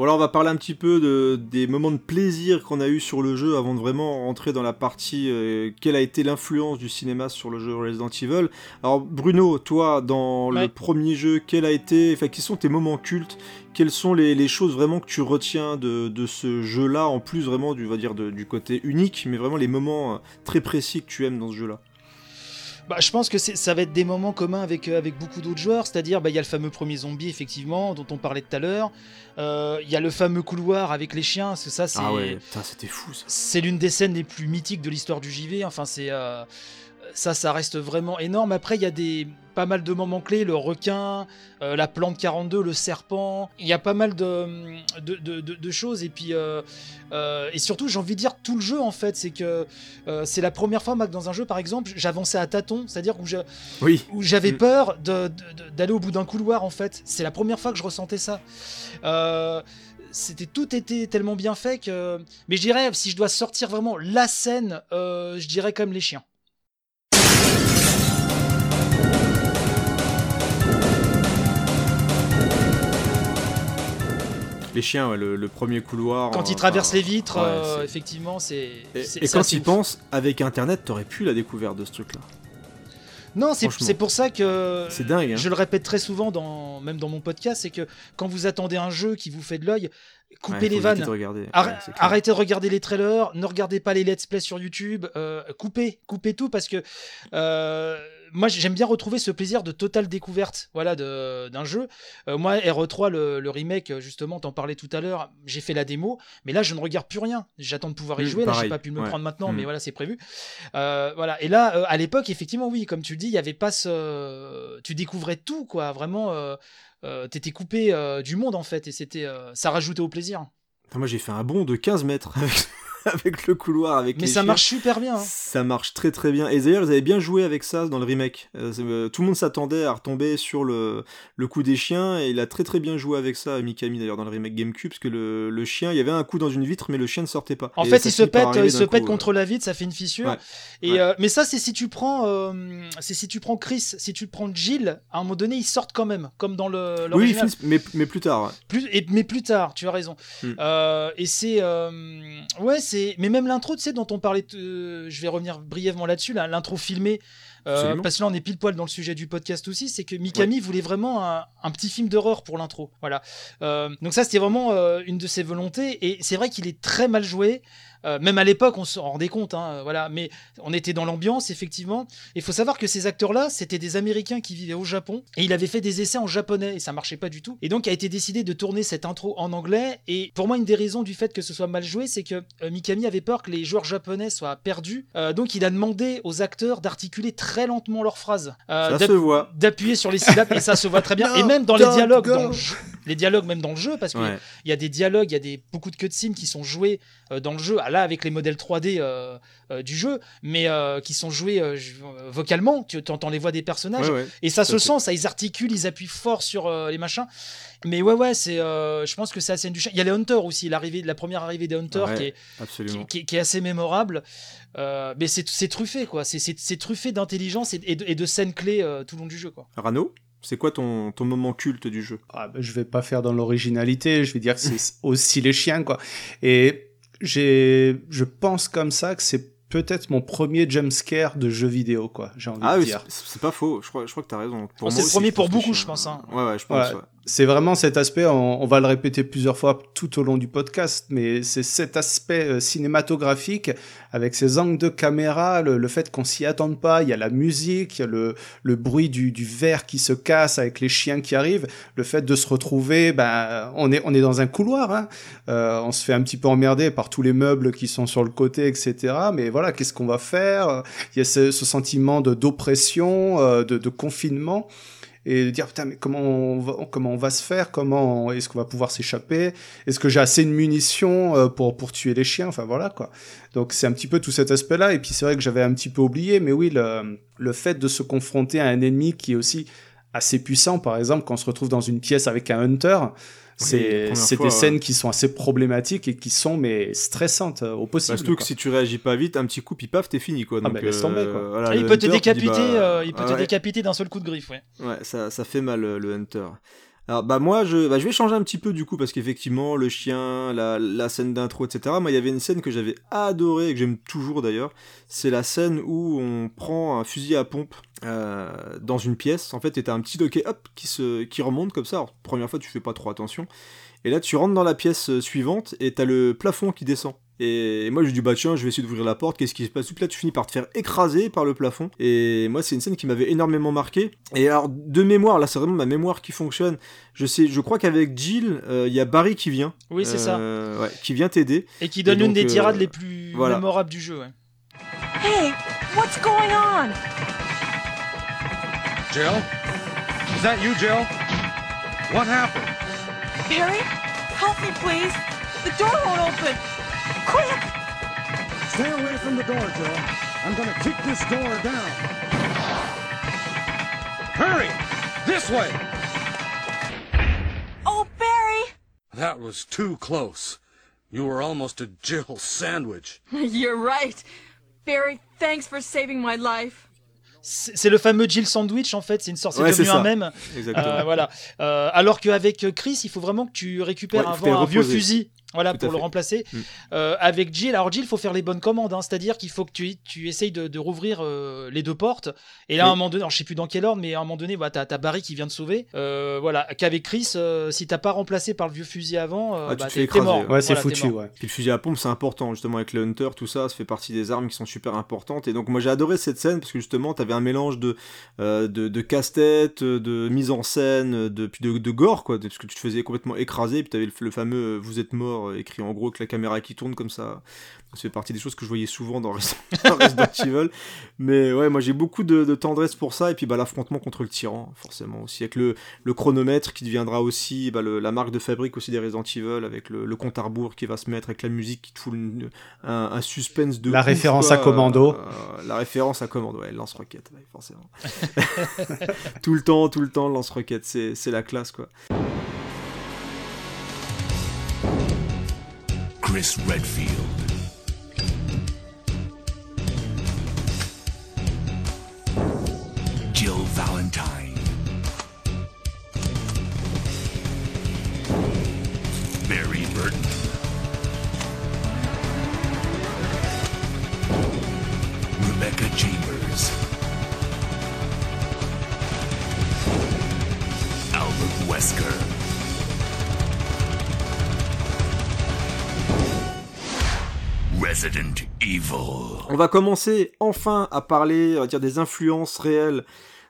Bon alors on va parler un petit peu de, des moments de plaisir qu'on a eu sur le jeu avant de vraiment rentrer dans la partie euh, quelle a été l'influence du cinéma sur le jeu Resident Evil. Alors Bruno, toi dans Ouais. le premier jeu, quel a été, enfin quels sont tes moments cultes? Quelles sont les, les choses vraiment que tu retiens de, de ce jeu-là en plus vraiment du, va dire, de- du côté unique, mais vraiment les moments euh, très précis que tu aimes dans ce jeu-là? Bah, je pense que ça va être des moments communs avec, euh, avec beaucoup d'autres joueurs, c'est-à-dire bah, il y a le fameux premier zombie effectivement dont on parlait tout à l'heure, Euh, il y a le fameux couloir avec les chiens, parce que ça c'est Ah ouais, c'était fou c'est l'une des scènes les plus mythiques de l'histoire du JV. Enfin, c'est euh, ça, ça reste vraiment énorme. Après, il y a des pas mal de moments clés, le requin, euh, la plante 42, le serpent. Il y a pas mal de de, de- de- de choses. Et puis euh, euh, et surtout, j'ai envie de dire tout le jeu en fait, c'est que c'est la première fois moi, que dans un jeu, par exemple, j'avançais à tâtons, c'est-à-dire où je- Oui. où j'avais Mm. peur d'aller au bout d'un couloir en fait. C'est la première fois que je ressentais ça. C'était tout était tellement bien fait que. Mais je dirais, si je dois sortir vraiment la scène, euh, je dirais comme les chiens. Les chiens, ouais, le, le premier couloir. Quand euh, ils traversent enfin, les vitres, ouais, euh, effectivement, c'est. Et, quand ouf. penses, avec Internet, t'aurais pu la découverte de ce truc-là. Non, c'est pour ça que. C'est dingue, hein. Je le répète très souvent, dans, même dans mon podcast, c'est que quand vous attendez un jeu qui vous fait de l'œil, coupez Ouais, les vannes. de Ouais, arrêtez de regarder les trailers, ne regardez pas les let's play sur YouTube, euh, coupez, coupez tout parce que euh, moi j'aime bien retrouver ce plaisir de totale découverte, voilà, de- d'un jeu. Euh, moi RE3 le, le remake justement, t'en parlais tout à l'heure, j'ai fait la démo, mais là je ne regarde plus rien. J'attends de pouvoir y Mm, jouer. Là j'ai pas pu me le ouais. prendre maintenant, mais voilà c'est prévu. Euh, voilà. Et là euh, à l'époque effectivement oui, comme tu le dis, il y avait pas ce, tu découvrais tout quoi, vraiment. T'étais coupé du monde en fait et c'était ça rajoutait au plaisir. Moi, j'ai fait un bond de 15 mètres avec, *laughs* avec le couloir, avec Mais les ça chiens. marche super bien. hein. Ça marche très très bien. Et d'ailleurs, ils avaient bien joué avec ça dans le remake. Euh, euh, tout le monde s'attendait à retomber sur le, le coup des chiens, et il a très très bien joué avec ça, Mikami d'ailleurs, dans le remake GameCube, parce que le, le chien, il y avait un coup dans une vitre, mais le chien ne sortait pas. En Et fait, il se pète, il se pète coup, contre la vitre, ça fait une fissure. Ouais. Et Ouais. euh, mais ça, c'est si tu prends, c'est si tu prends Chris, si tu prends Jill, à un moment donné, ils sortent quand même, comme dans le. Oui, finissent, mais, mais plus tard. ouais. Plus, et, mais plus tard, tu as raison. Hmm. Et c'est, ouais, c'est, mais même l'intro, tu sais, dont on parlait, euh, je vais revenir brièvement là-dessus, là, l'intro filmée. euh, parce que là, on est pile poil dans le sujet du podcast aussi, c'est que Mikami voulait vraiment un, un petit film d'horreur pour l'intro. Voilà. Euh, donc ça, c'était vraiment une de ses volontés, et c'est vrai qu'il est très mal joué. Euh, même à l'époque, on s'en rendait compte, hein, euh, voilà. Mais on était dans l'ambiance, effectivement. Il faut savoir que ces acteurs-là, c'était des Américains qui vivaient au Japon, et il avait fait des essais en japonais, et ça marchait pas du tout. Et donc, a été décidé de tourner cette intro en anglais. Et pour moi, une des raisons du fait que ce soit mal joué, c'est que euh, Mikami avait peur que les joueurs japonais soient perdus. Euh, donc, il a demandé aux acteurs d'articuler très lentement leurs phrases, d'appuyer sur les syllabes, et ça se voit très bien. et *laughs* même dans les dialogues, go. dans le jeu, les dialogues même dans le jeu, parce que Ouais. il y a des dialogues, il y a des, beaucoup de cutscenes qui sont joués dans le jeu, là avec les modèles 3D euh, euh, du jeu, mais euh, qui sont joués vocalement, tu entends les voix des personnages, Ouais, ouais. et ça se fait. sent, ça ils articulent, ils appuient fort sur euh, les machins. Mais ouais, ouais, c'est, euh, je pense que c'est la scène du chien. Il y a les Hunters aussi, l'arrivée, la première arrivée des Hunters Ouais, qui, est, qui, qui- qui est assez mémorable. Euh, mais c'est, c'est truffé, quoi. C'est, c'est, c'est truffé d'intelligence et, et de, et de scènes clés euh, tout le long du jeu, quoi. Rano, c'est quoi ton, ton moment culte du jeu? Ah, ben, je vais pas faire dans l'originalité, je vais dire que c'est *laughs* aussi les chiens, quoi. Et j'ai, je pense comme ça que c'est peut-être mon premier jumpscare de jeu vidéo, quoi. J'ai envie Ah de oui, dire. c'est c'est pas faux, je crois, je crois que t'as raison. Pour Oh, c'est le premier pour beaucoup, je pense, hein. Ouais, ouais, je pense. Ouais. ouais. C'est vraiment cet aspect, on, va le répéter plusieurs fois tout au long du podcast, mais c'est cet aspect euh, cinématographique avec ces angles de caméra, le, fait qu'on s'y attende pas, il y a la musique, il y a le, le bruit du, du verre qui se casse avec les chiens qui arrivent, le fait de se retrouver, ben, on est, on est dans un couloir, hein. Euh, on se fait un petit peu emmerder par tous les meubles qui sont sur le côté, etc. Mais voilà, qu'est-ce qu'on va faire? Il y a ce, sentiment d'oppression, euh, de confinement et de dire putain mais comment on va, comment on va se faire? Comment est-ce qu'on va pouvoir s'échapper? Est-ce que j'ai assez de munitions euh, pour pour tuer les chiens? Enfin voilà quoi. Donc c'est un petit peu tout cet aspect là et puis c'est vrai que j'avais un petit peu oublié mais oui le le fait de se confronter à un ennemi qui est aussi assez puissant. Par exemple quand on se retrouve dans une pièce avec un hunter c'est des ouais. scènes qui sont assez problématiques et qui sont mais stressantes euh, au Bah, possible surtout que si tu réagis pas vite, un petit coup, puis paf, t'es fini quoi. Ah, Donc, bah, laisse tomber, quoi. voilà, Ah, il peut te hunter, tu dis, décapiter, bah, euh, il peut ah te ouais. décapiter d'un seul coup de griffe, ouais. Ouais, ça, ça fait mal euh, le Hunter. Alors bah moi je, bah, je vais changer un petit peu du coup parce qu'effectivement le chien, la, la scène d'intro, etc. Moi il y avait une scène que j'avais adorée et que j'aime toujours d'ailleurs. C'est la scène où on prend un fusil à pompe euh, dans une pièce. En fait, et t'as un petit docket hop qui se qui remonte comme ça. Alors, première fois tu fais pas trop attention. Et là tu rentres dans la pièce euh, suivante et t'as le plafond qui descend. Et moi, je dis, bah tiens, je vais essayer d'ouvrir la porte, qu'est-ce qui se passe? Tout là, tu finis par te faire écraser par le plafond. Et moi, c'est une scène qui m'avait énormément marqué. Et alors, de mémoire, là, c'est vraiment ma mémoire qui fonctionne. Je sais, je crois qu'avec Jill, euh, il y a Barry qui vient. Oui, c'est ça. Euh, ouais, qui vient t'aider. Et qui donne Et une des donc, tirades euh, les plus voilà. mémorables du jeu. ouais. Hey, what's going on? Jill? Is that you, Jill? What happened? Barry, help me, please. The door won't open. Quick! Stay away from the door, Jill. I'm gonna kick this door down. Hurry! This way! Oh, Barry! That was too close. You were almost a Jill sandwich. *laughs* You're right. Barry, thanks for saving my life. C'est le fameux Jill Sandwich en fait, c'est une sorte, c'est Ouais, devenu c'est un mème. Exactement. Euh, voilà. Euh, alors qu'avec Chris, il faut vraiment que tu récupères Ouais, un les vieux fusil. Voilà, Tout pour le fait. remplacer. Mm. Euh, avec Jill, alors Jill, il faut faire les bonnes commandes, hein, c'est-à-dire qu'il faut que tu, tu essayes de, de rouvrir euh, les deux portes. Et là, à un moment donné, alors, je sais plus dans quel ordre, mais à un moment donné, voilà, t'as, t'as Barry qui vient te sauver. Euh, voilà, qu'avec Chris, euh, si t'as pas remplacé par le vieux fusil avant, euh, Ah, tu bah, te t'es, fais t'es écraser, mort. ouais. C'est Voilà, foutu, ouais. Puis le fusil à pompe, c'est important, justement, avec le Hunter, tout ça, ça fait partie des armes qui sont super importantes. Et donc, moi, j'ai adoré cette scène parce que justement, t'avais un mélange de, euh, de, de casse-tête, de mise en scène, de, puis de, de gore, quoi, parce que tu te faisais complètement écraser. Puis t'avais le, le fameux Vous êtes mort, euh, écrit en gros avec la caméra qui tourne comme ça. Ça fait partie des choses que je voyais souvent *laughs* dans Resident Evil. Mais ouais, moi, j'ai beaucoup de, de tendresse pour ça. Et puis, bah, l'affrontement contre le tyran, forcément aussi, avec le, le chronomètre qui deviendra aussi bah, le- la marque de fabrique aussi des Resident Evil, avec le, le compte à rebours qui va se mettre, avec la musique qui te fout une- un, un suspense de La ouf, référence quoi. à Commando. Euh, la référence à Commando, ouais, lance-roquette, ouais, forcément. *laughs* tout le temps, tout le temps, lance-roquette, c'est la classe, quoi. Chris Redfield. Va commencer enfin à parler, on va dire, des influences réelles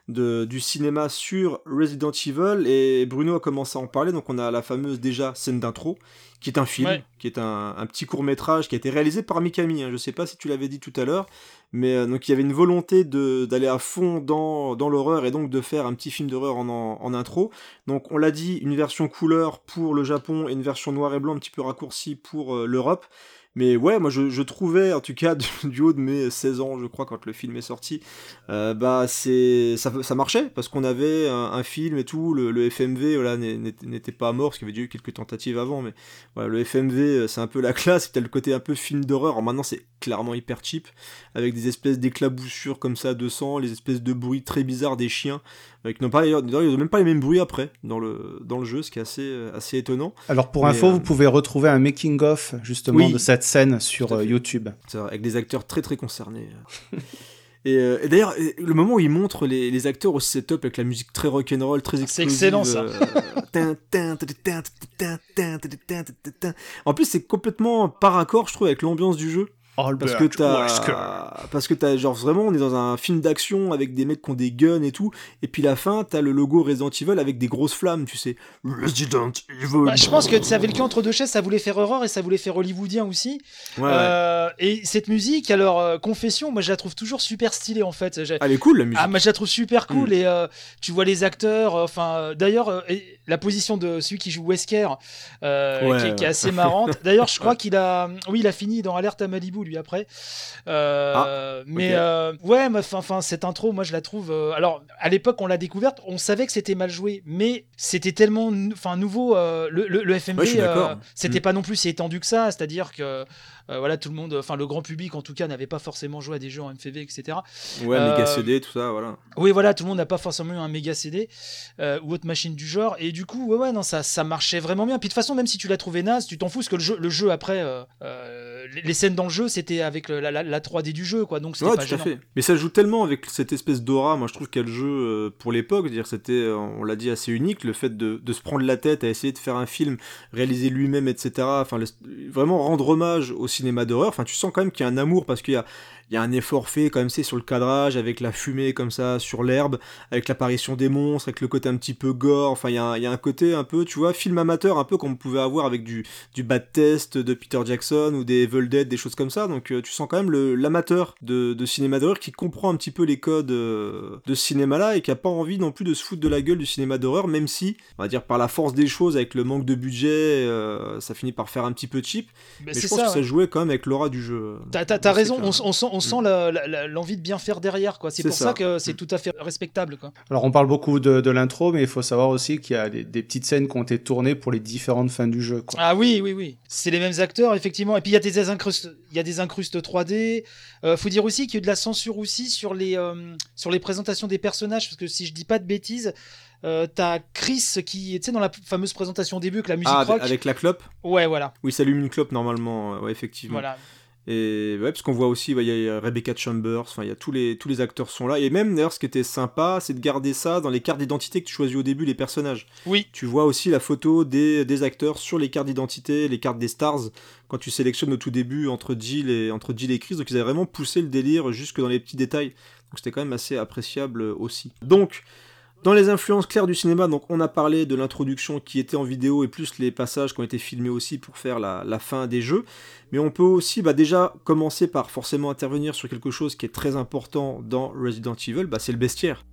de, du cinéma sur Resident Evil et Bruno a commencé à en parler donc on a la fameuse déjà scène d'intro qui est un film Ouais. qui est un, un petit court métrage qui a été réalisé par Mikami hein. je sais pas si tu l'avais dit tout à l'heure mais euh, donc il y avait une volonté d'aller à fond dans, dans l'horreur et donc de faire un petit film d'horreur en, en, en intro donc on l'a dit une version couleur pour le Japon et une version noir et blanc un petit peu raccourcie pour euh, l'Europe mais ouais, moi je, je trouvais, en tout cas *laughs* du, du haut de mes 16 ans, je crois, quand le film est sorti, euh, bah c'est ça, ça marchait parce qu'on avait un, un film et tout, le, le FMV voilà, n'était pas mort parce qu'il y avait déjà eu quelques tentatives avant, mais voilà, le FMV euh, c'est un peu la *laughs* classe, c'était le côté un peu film d'horreur. Alors Maintenant c'est clairement hyper cheap avec des espèces d'éclaboussures comme ça de sang, les espèces de bruits très bizarres des chiens. Avec non pas ils ont même pas les mêmes bruits après dans le dans le jeu, ce qui est assez euh, assez étonnant. Alors pour Mais, info, euh, vous pouvez retrouver un making of justement Oui. de cette scène sur YouTube. Avec des acteurs très très concernés. Et, d'ailleurs, le moment où ils montrent les, les, acteurs au setup avec la musique très rock'n'roll, très explosive. C'est excellent ça. en plus, c'est complètement par accord, je trouve, avec l'ambiance du jeu. Parce que t'as, parce que t'as, genre vraiment, on est dans un film d'action avec des mecs qui ont des guns et tout, et puis la fin, t'as le logo Resident Evil avec des grosses flammes, tu sais. Resident Evil. Bah, je pense que ça avait le cul entre deux chaises, ça voulait faire horreur et ça voulait faire hollywoodien aussi. Ouais, ouais. Euh, et cette musique, alors, euh, confession, moi je la trouve toujours super stylée en fait. Elle est cool la musique. Ah, moi je la trouve super cool Mm. et euh, tu vois les acteurs, enfin, euh, d'ailleurs, euh, la position de celui qui joue Wesker, euh, Ouais, qui, est- qui est ouais. assez marrante. D'ailleurs, je *laughs* crois qu'il a, oui, il a fini dans Alerte à Malibu lui après. Euh, mais ok. euh, ouais, mais enfin, cette intro, moi je la trouve. euh, alors, à l'époque, on l'a découverte, on savait que c'était mal joué, mais c'était tellement, enfin, nouveau. le, le, FMV, Ouais, c'était Mm. pas non plus si étendu que ça, c'est-à-dire que. Euh, voilà, tout le monde, enfin le grand public en tout cas, n'avait pas forcément joué à des jeux en MFV, etc. Ouais, Euh, méga CD, tout ça, voilà. Oui, voilà, tout le monde n'a pas forcément eu un méga CD euh, ou autre machine du genre. Et du coup, ouais, ouais, non, ça, ça marchait vraiment bien. Puis de toute façon, même si tu l'as trouvé naze, tu t'en fous, parce que le jeu, le jeu après, euh, les, les scènes dans le jeu, c'était avec le- la, la- la 3D du jeu, quoi. Donc c'était Ouais, pas tout à fait. Mais ça joue tellement avec cette espèce d'aura. Moi, je trouve quel jeu euh, pour l'époque, dire c'était, on l'a dit, assez unique. Le fait de, de se prendre la tête à essayer de faire un film, réaliser lui-même, etc. Enfin, le- vraiment rendre hommage au cinéma d'horreur. Enfin, tu sens quand même qu'il y a un amour parce qu'il y a, il y a un effort fait quand même, c'est sur le cadrage, avec la fumée comme ça sur l'herbe, avec l'apparition des monstres, avec le côté un petit peu gore. Enfin, il y a, un- il y a un côté un peu, tu vois, film amateur, un peu comme on pouvait avoir avec du, du Bad Test de Peter Jackson ou des Evil Dead, des choses comme ça. Donc, euh, tu sens quand même le- l'amateur de, de cinéma d'horreur qui comprend un petit peu les codes euh, de ce cinéma-là et qui a pas envie non plus de se foutre de la gueule du cinéma d'horreur, même si, on va dire, par la force des choses, avec le manque de budget, euh, ça finit par faire un petit peu cheap. Mais Mais c'est je pense ça, que ça jouait quand même avec l'aura du jeu. T'as, t'as- raison, on, on sent, on sent la- la- la- l'envie de bien faire derrière, quoi. C'est pour ça, ça. que c'est tout à fait respectable, quoi. Alors on parle beaucoup de, de l'intro, mais il faut savoir aussi qu'il y a des, des petites scènes qui ont été tournées pour les différentes fins du jeu. Quoi. Ah oui, oui, oui. C'est les mêmes acteurs, effectivement. Et puis il y a des incrustes, il y a des incrustes 3D. Euh, faut dire aussi qu'il y a eu de la censure aussi sur les, euh, sur les présentations des personnages, parce que si je dis pas de bêtises, euh, t'as Chris qui, tu sais, dans la fameuse présentation au début, que la musique Ah, rock. avec la clope? Ouais, voilà. Oui, ça allume une clope normalement, ouais, effectivement. Voilà. Et ouais, parce qu'on voit aussi, ouais, il y a Rebecca Chambers, enfin, il y a tous les, tous les acteurs sont là. Et même, d'ailleurs, ce qui était sympa, c'est de garder ça dans les cartes d'identité que tu choisis au début, les personnages. Oui. Tu vois aussi la photo des, des acteurs sur les cartes d'identité, les cartes des stars, quand tu sélectionnes au tout début entre Jill et, entre Jill et Chris. Donc, ils avaient vraiment poussé le délire jusque dans les petits détails. Donc, c'était quand même assez appréciable aussi. Donc, dans les influences claires du cinéma, donc on a parlé de l'introduction qui était en vidéo et plus les passages qui ont été filmés aussi pour faire la, fin des jeux. Mais on peut aussi bah, déjà commencer par forcément intervenir sur quelque chose qui est très important dans Resident Evil, bah, c'est le bestiaire.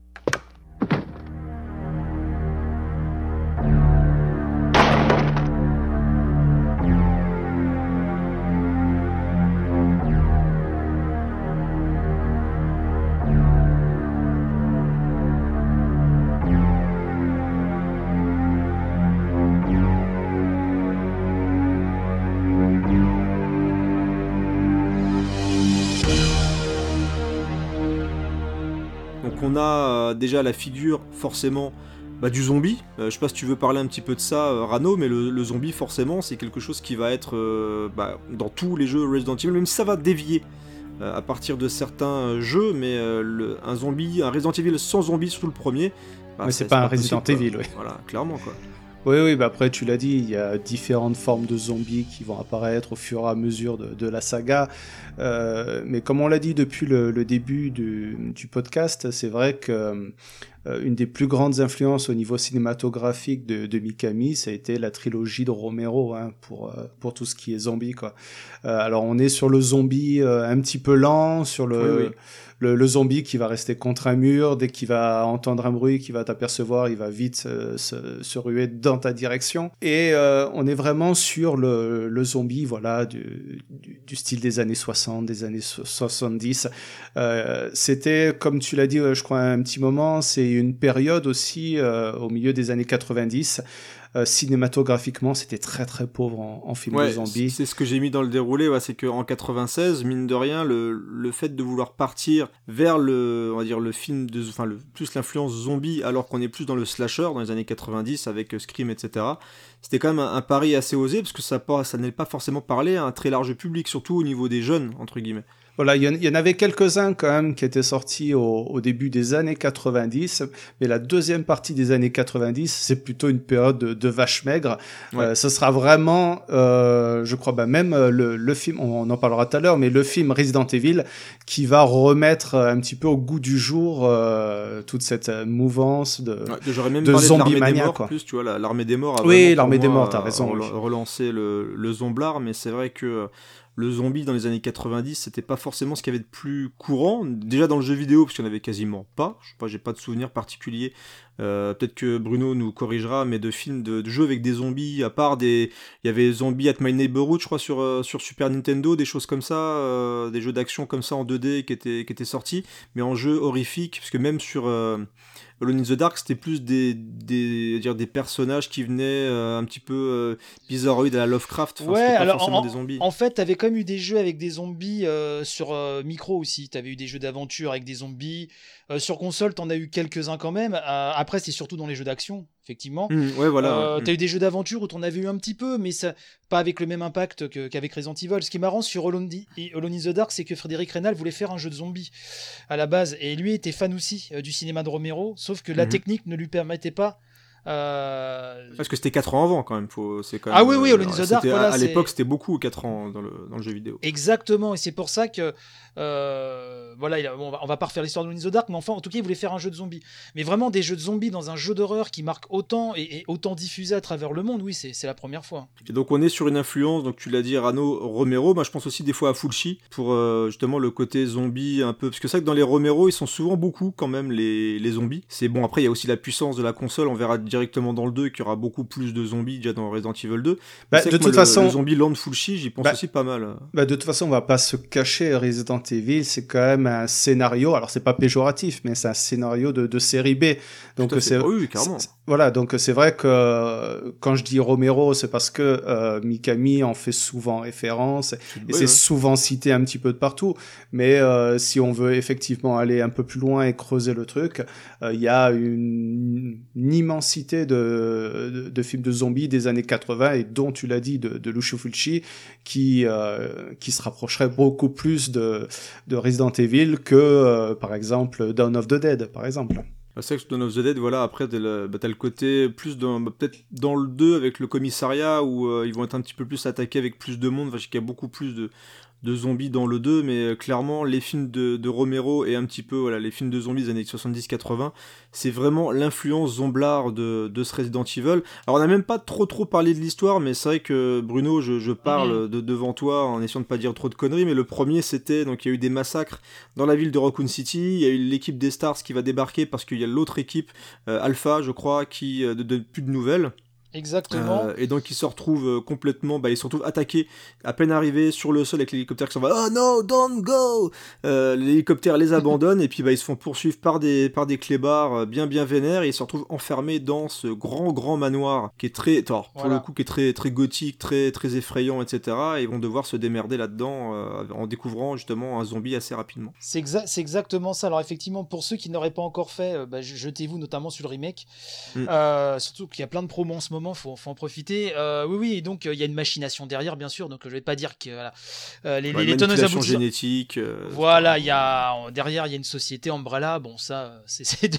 Déjà la figure forcément bah, du zombie. Euh, je sais pas si tu veux parler un petit peu de ça, euh, Rano, mais le, le zombie forcément c'est quelque chose qui va être euh, bah, dans tous les jeux Resident Evil, même si ça va dévier à partir de certains jeux, mais le- un zombie, un Resident Evil sans zombie, surtout le premier. bah, Mais c'est pas un Resident possible. Evil, ouais. Voilà, clairement quoi. Oui, oui, bah après tu l'as dit, il y a différentes formes de zombies qui vont apparaître au fur et à mesure de, la saga. Euh, mais comme on l'a dit depuis le, début du, podcast, c'est vrai que euh, une des plus grandes influences au niveau cinématographique de, Mikami, ça a été la trilogie de Romero hein, pour, euh, pour tout ce qui est zombie. Quoi. Euh, alors on est sur le zombie un petit peu lent, sur le. Le, le zombie qui va rester contre un mur, dès qu'il va entendre un bruit, qu'il va t'apercevoir, il va vite euh, se, se ruer dans ta direction. Et euh, on est vraiment sur le, le zombie, voilà, du, du, style des années 60, des années so- 70. Euh, C'était, comme tu l'as dit, euh, je crois, un petit moment, c'est une période aussi euh, au milieu des années 90. Euh, cinématographiquement, c'était très très pauvre en, en film de zombies. c'est ce que j'ai mis dans le déroulé, ouais, c'est qu'en 96, mine de rien, le, le fait de vouloir partir vers le, on va dire le film de, enfin le, plus l'influence zombie, alors qu'on est plus dans le slasher dans les années 90 avec euh, Scream, etc. C'était quand même un, un pari assez osé parce que ça, ça n'est pas forcément parlé à un très large public, surtout au niveau des jeunes entre guillemets. Voilà, il y, en- il y en avait quelques-uns quand même qui étaient sortis au, au début des années 90, mais la deuxième partie des années 90, c'est plutôt une période de, de vache maigre. Ouais. Euh, ce sera vraiment, euh, je crois, bah, même euh, le, le film, on en parlera tout à l'heure, mais le film Resident Evil qui va remettre un petit peu au goût du jour euh, toute cette mouvance de. Ouais, J'aurais même de parlé de zombie des mania, morts, quoi. plus, tu vois, la- l'armée des morts. a Oui, l'armée des morts, t'as raison, oui. Relancer le, le zomblard, mais c'est vrai que le zombie dans les années 90, c'était pas forcément ce qu'il y avait de plus courant. Déjà dans le jeu vidéo, parce qu'il n'y en avait quasiment pas. Je sais pas, j'ai pas de souvenir particulier. Euh, Peut-être que Bruno nous corrigera, mais de films, de, jeux avec des zombies, à part des. Il y avait Zombie at My Neighborhood, je crois, sur, euh, sur Super Nintendo, des choses comme ça, euh, des jeux d'action comme ça en 2D qui étaient, qui étaient sortis, mais en jeu horrifique, parce que même sur. Alone in the Dark, c'était plus des, des, dire, des personnages qui venaient euh, un petit peu euh, bizarroïdes à la Lovecraft. Enfin, Ouais, alors en, des zombies. en fait, t'avais quand même eu des jeux avec des zombies euh, sur micro aussi. T'avais eu des jeux d'aventure avec des zombies. Sur console, t'en as eu quelques-uns quand même. Après, c'est surtout dans les jeux d'action, effectivement. Hmm, ouais, voilà. Euh. T'as eu des jeux d'aventure où t'en avais eu un petit peu, mais ça, pas avec le même impact qu'avec Resident Evil. Ce qui est marrant sur Alone, in the Dark, c'est que Frédéric Reynal voulait faire un jeu de zombies à la base, et lui était fan aussi euh, du cinéma de Romero, sauf que la Mhm. technique ne lui permettait pas. Euh, Parce que c'était 4 ans avant quand même. Faut, c'est quand Ah oui, oui, euh, Alone in the Dark, À, voilà, à c'est- l'époque, c'était beaucoup 4 ans dans le, dans le jeu vidéo. Exactement, et c'est pour ça que euh, voilà, il a- bon, on, va, pas refaire l'histoire de Alone in the Dark, mais enfin, en tout cas, il voulait faire un jeu de zombies. Mais vraiment, des jeux de zombies dans un jeu d'horreur qui marque autant et, et autant diffusé à travers le monde, oui, c'est la première fois. Et donc on est sur une influence, donc tu l'as dit, Rano Romero. Moi je pense aussi des fois à Fulci pour euh, justement le côté zombie un peu. Parce que c'est vrai que dans les Romero, ils sont souvent beaucoup quand même les, les zombies. C'est bon, après il y a aussi la puissance de la console. On verra directement dans le 2 qu'il y aura beaucoup plus de zombies déjà dans Resident Evil 2. Mais Bah, de moi, toute le- façon- le zombie Land Fulci, j'y pense Bah, aussi pas mal. Bah, de toute façon, on va pas se cacher. Resident Evil, c'est quand même un scénario. Alors, c'est pas péjoratif, mais c'est un scénario de, de série B. Donc, c'est Oui, carrément. Voilà, donc c'est vrai que euh, quand je dis Romero, c'est parce que euh, Mikami en fait souvent référence et c'est ouais. souvent cité un petit peu de partout. Mais euh, si on veut effectivement aller un peu plus loin et creuser le truc, euh, il y a une, une immensité de, films de zombies des années 80 et dont tu l'as dit de, de Lucio qui euh, qui se rapprocherait beaucoup plus de de Resident Evil que euh, par exemple Dawn of the Dead par exemple. Bah, C'est que Dawn of the Dead, voilà, après, t'as le, bah, le côté plus dans, bah, peut-être dans le 2 avec le commissariat où euh, ils vont être un petit peu plus attaqués avec plus de monde, parce qu'il y a beaucoup plus de, de zombies dans le 2, mais euh, clairement, les films de, de Romero et un petit peu, voilà, les films de zombies des années 70-80, c'est vraiment l'influence zomblard de, de ce Resident Evil. Alors, on n'a même pas trop trop parlé de l'histoire, mais c'est vrai que Bruno, je, je parle de, devant toi en essayant de pas dire trop de conneries, mais le premier, c'était, donc il y a eu des massacres dans la ville de Raccoon City. Il y a eu l'équipe des Stars qui va débarquer parce qu'il y a l'autre équipe, euh, Alpha, je crois, qui euh, ne donne plus de nouvelles. Exactement. Euh, et donc ils se retrouvent euh, complètement, bah, ils se retrouvent attaqués à peine arrivés sur le sol avec l'hélicoptère qui s'en va. Oh no, don't go. Euh, L'hélicoptère les abandonne et puis bah, ils se font poursuivre par des par des clébards bien bien vénères et ils se retrouvent enfermés dans ce grand grand manoir qui est très, alors, pour Voilà. le coup qui est très très gothique, très très effrayant, etc. Et ils vont devoir se démerder là-dedans euh, en découvrant justement un zombie assez rapidement. C'est exa- c'est exactement ça. Alors effectivement, pour ceux qui n'auraient pas encore fait, bah, jetez-vous notamment sur le remake. Mm. Surtout qu'il y a plein de promos en ce moment, faut, faut en profiter. Euh, oui, oui, et donc euh, il y a une machination derrière, bien sûr. Donc je vais pas dire que voilà, euh, les, Ouais, les, les tonnes manipulation aboutissants- génétique. euh, Voilà, il y a derrière il y a une société Umbrella. Bon, ça, euh, *laughs* c'est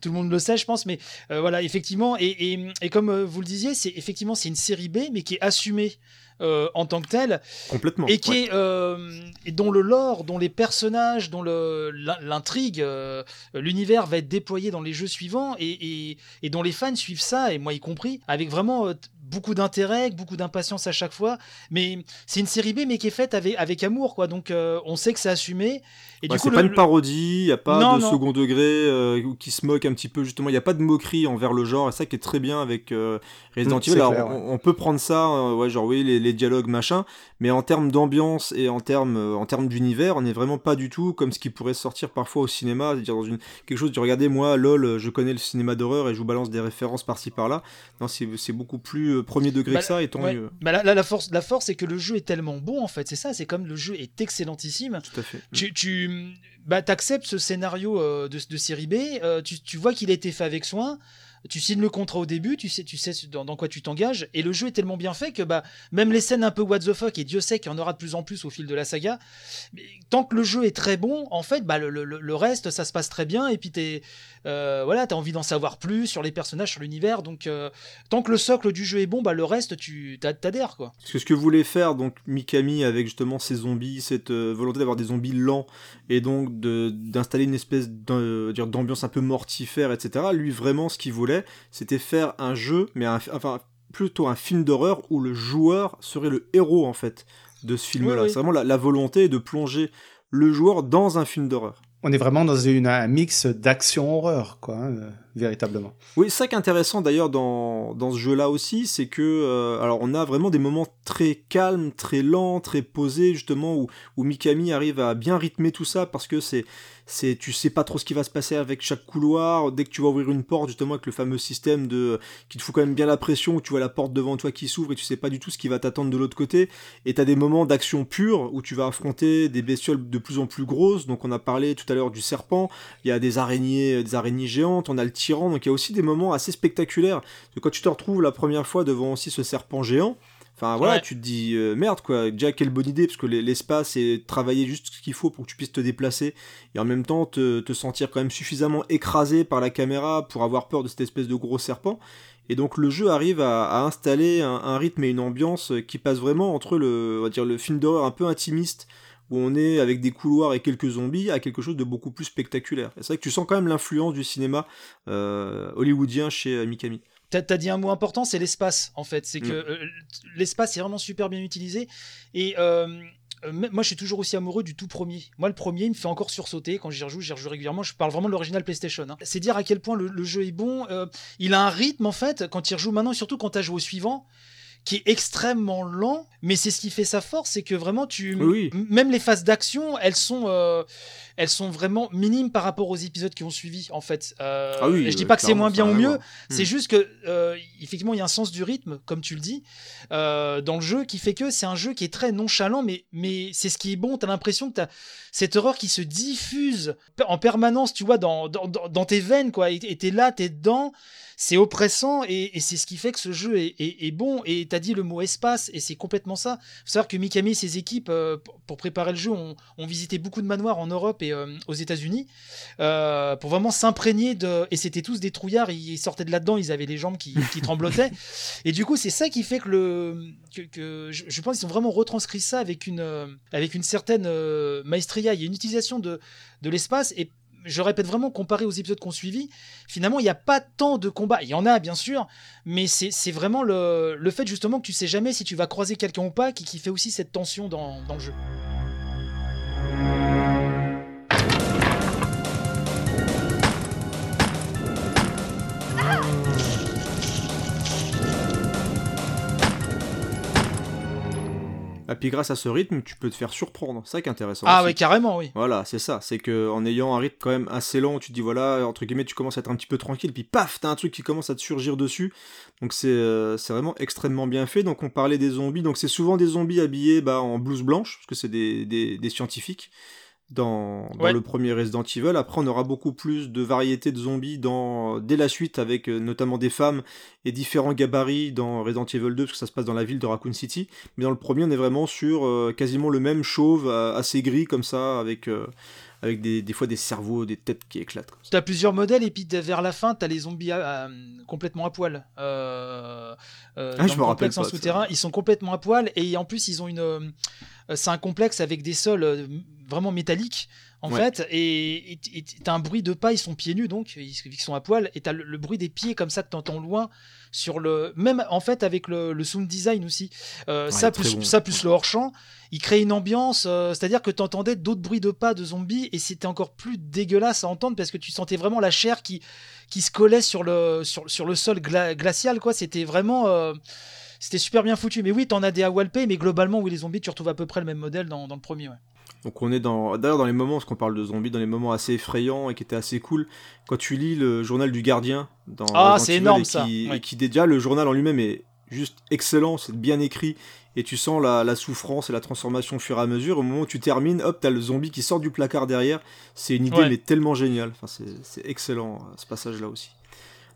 tout le monde le sait, je pense. Mais euh, voilà, effectivement, et, et, et comme euh, vous le disiez, c'est effectivement c'est une série B, mais qui est assumée. Euh, en tant que telle complètement. et qui ouais. est euh, et dont le lore, dont les personnages, dont l'intrigue, euh, l'univers va être déployé dans les jeux suivants et, et, et dont les fans suivent ça et moi y compris avec vraiment beaucoup d'intérêt, beaucoup d'impatience à chaque fois. Mais c'est une série B mais qui est faite avec avec amour quoi. Donc on sait que c'est assumé et Ouais, du coup c'est pas une parodie, il n'y a pas Non, de non. second degré euh, ou qui se moque un petit peu, justement, il n'y a pas de moquerie envers le genre, et ça qui est très bien avec euh, Resident Mm, Evil. c'est Alors, clair, on, on peut prendre ça, euh, ouais, genre oui, les, les dialogues, machin, mais en termes d'ambiance et en termes, euh, en termes d'univers, on n'est vraiment pas du tout comme ce qui pourrait sortir parfois au cinéma, c'est-à-dire dans une, quelque chose, de regardez, moi, lol, je connais le cinéma d'horreur et je vous balance des références par-ci par-là. Non, c'est c'est beaucoup plus premier degré Bah, que ça, et tant ouais. mieux. Bah, là, là, la force, la force, c'est que le jeu est tellement bon en fait. C'est ça, c'est comme le jeu est excellentissime. Tout à fait. tu, tu bah, acceptes ce scénario euh, de, de série B, euh, tu, tu vois qu'il a été fait avec soin, tu signes le contrat au début, tu sais, tu sais dans, dans quoi tu t'engages, et le jeu est tellement bien fait que bah, même les scènes un peu what the fuck, et Dieu sait qu'il y en aura de plus en plus au fil de la saga, mais tant que le jeu est très bon, en fait, bah, le, le- le reste, ça se passe très bien, et puis t'es, euh, voilà, t'as envie d'en savoir plus sur les personnages, sur l'univers, donc euh, tant que le socle du jeu est bon, bah, le reste, tu t'a- t'adhères, quoi. Parce que ce que voulait faire donc Mikami avec justement ces zombies, cette euh, volonté d'avoir des zombies lents et donc d'installer une espèce d'ambiance un peu mortifère, etc. Lui vraiment ce qu'il voulait, c'était faire un jeu, mais un- enfin plutôt un film d'horreur où le joueur serait le héros en fait de ce film-là. Oui, oui. C'est vraiment la, la volonté de plonger le joueur dans un film d'horreur. On est vraiment dans une, un mix d'action-horreur, quoi, hein, euh, véritablement. Oui, ça qui est intéressant d'ailleurs dans, dans ce jeu-là aussi, c'est que euh, alors on a vraiment des moments très calmes, très lents, très posés justement où, où Mikami arrive à bien rythmer tout ça parce que c'est c'est tu sais pas trop ce qui va se passer avec chaque couloir. Dès que tu vas ouvrir une porte justement avec le fameux système de qui te fout quand même bien la pression où tu vois la porte devant toi qui s'ouvre et tu sais pas du tout ce qui va t'attendre de l'autre côté. Et t'as des moments d'action pure où tu vas affronter des bestioles de plus en plus grosses. Donc on a parlé tout à l'heure du serpent. Il y a des araignées des araignées géantes. On a le tyran. Donc il y a aussi des moments assez spectaculaires. Que quand tu te retrouves la première fois devant aussi ce serpent géant Enfin voilà, Ouais. tu te dis euh, merde quoi, déjà quelle bonne idée parce que l'es- l'espace est travailler juste ce qu'il faut pour que tu puisses te déplacer et en même temps te, te sentir quand même suffisamment écrasé par la caméra pour avoir peur de cette espèce de gros serpent. Et donc le jeu arrive à, à installer un, un rythme et une ambiance qui passe vraiment entre le, on va dire le film d'horreur un peu intimiste où on est avec des couloirs et quelques zombies à quelque chose de beaucoup plus spectaculaire. Et C'est vrai que tu sens quand même l'influence du cinéma euh, hollywoodien chez euh, Mikami. T'as as dit un mot important, c'est l'espace en fait. C'est que Mm. euh, l'espace est vraiment super bien utilisé. Et euh, euh, moi, je suis toujours aussi amoureux du tout premier. Moi, le premier, il me fait encore sursauter quand j'y rejoue. J'y rejoue régulièrement. Je parle vraiment de l'original PlayStation. hein. C'est dire à quel point le, le jeu est bon. Euh, il a un rythme en fait quand il rejoue maintenant, et surtout quand tu as joué au suivant qui est extrêmement lent, mais c'est ce qui fait sa force, c'est que vraiment tu, Oui. même les phases d'action, elles sont, euh, elles sont vraiment minimes par rapport aux épisodes qui ont suivi en fait. Euh, Ah oui, et je dis euh, pas que c'est moins bien ou mieux, c'est Hmm. juste que euh, effectivement il y a un sens du rythme, comme tu le dis, dans le jeu qui fait que c'est un jeu qui est très nonchalant, mais mais c'est ce qui est bon. T'as l'impression que t'as cette horreur qui se diffuse en permanence, tu vois, dans dans, dans- tes veines quoi. Et et t'es là, t'es dedans. C'est oppressant et, et c'est ce qui fait que ce jeu est, est- est bon. Et t'as dit le mot espace et c'est complètement ça. Faut savoir que Mikami et ses équipes, euh, pour- préparer le jeu, ont, ont visité beaucoup de manoirs en Europe et euh, aux États-Unis euh, pour vraiment s'imprégner de. Et c'était tous des trouillards. Ils sortaient de là-dedans, ils avaient les jambes qui, qui tremblotaient. *laughs* Et du coup, c'est ça qui fait que le. Que, que- je, je pense qu'ils ont vraiment retranscrit ça avec une, avec une certaine maestria. Il y a une utilisation de, de l'espace et je répète vraiment, comparé aux épisodes qu'on suivi, finalement, il n'y a pas tant de combats. Il y en a, bien sûr, mais c'est vraiment le, fait justement que tu sais jamais si tu vas croiser quelqu'un ou pas qui, qui fait aussi cette tension dans, dans le jeu. Et puis grâce à ce rythme, tu peux te faire surprendre. C'est ça qui est intéressant. Ah aussi. ouais, carrément, oui. Voilà, c'est ça. C'est que en ayant un rythme quand même assez lent, tu te dis voilà, entre guillemets, tu commences à être un petit peu tranquille, puis paf, t'as un truc qui commence à te surgir dessus. Donc c'est euh, vraiment extrêmement bien fait. Donc on parlait des zombies. Donc c'est souvent des zombies habillés bah, en blouse blanche, parce que c'est des, des, des scientifiques dans, dans Ouais. le premier Resident Evil. Après, on aura beaucoup plus de variétés de zombies dans, dès la suite, avec euh, notamment des femmes et différents gabarits dans Resident Evil 2, parce que ça se passe dans la ville de Raccoon City. Mais dans le premier, on est vraiment sur euh, quasiment le même chauve, euh, assez gris comme ça, avec, avec des, des fois des cerveaux, des têtes qui éclatent. T'as plusieurs modèles et puis vers la fin t'as les zombies à- à- complètement à poil. Euh, euh, Ah, je me rappelle pas souterrain, ils sont complètement à poil et en plus ils ont une. euh, c'est un complexe avec des sols euh, vraiment métalliques en Ouais. fait et t'as un bruit de pas, ils sont pieds nus donc ils, ils sont à poil et t'as le, le bruit des pieds comme ça que t'entends loin sur le même en fait avec le, le sound design aussi. Euh, Ouais, ça plus bon. ça plus le hors champ il crée une ambiance, euh, c'est-à-dire que tu entendais d'autres bruits de pas de zombies et c'était encore plus dégueulasse à entendre parce que tu sentais vraiment la chair qui, qui se collait sur le, sur, sur le sol gla- glacial, quoi. C'était vraiment. euh, c'était super bien foutu. Mais oui, t'en as des à mais globalement, oui, les zombies, tu retrouves à peu près le même modèle dans, dans le premier. ouais. Donc on est dans d'ailleurs dans les moments parce qu'on parle de zombies dans les moments assez effrayants et qui étaient assez cool quand tu lis le journal du gardien dans Ah, c'est énorme, et ça. qui, Ouais. et qui déjà le journal en lui-même est juste excellent c'est bien écrit et tu sens la, la souffrance et la transformation au fur et à mesure au moment où tu termines hop t'as le zombie qui sort du placard derrière c'est une idée Ouais. mais tellement géniale enfin c'est excellent euh, ce passage là aussi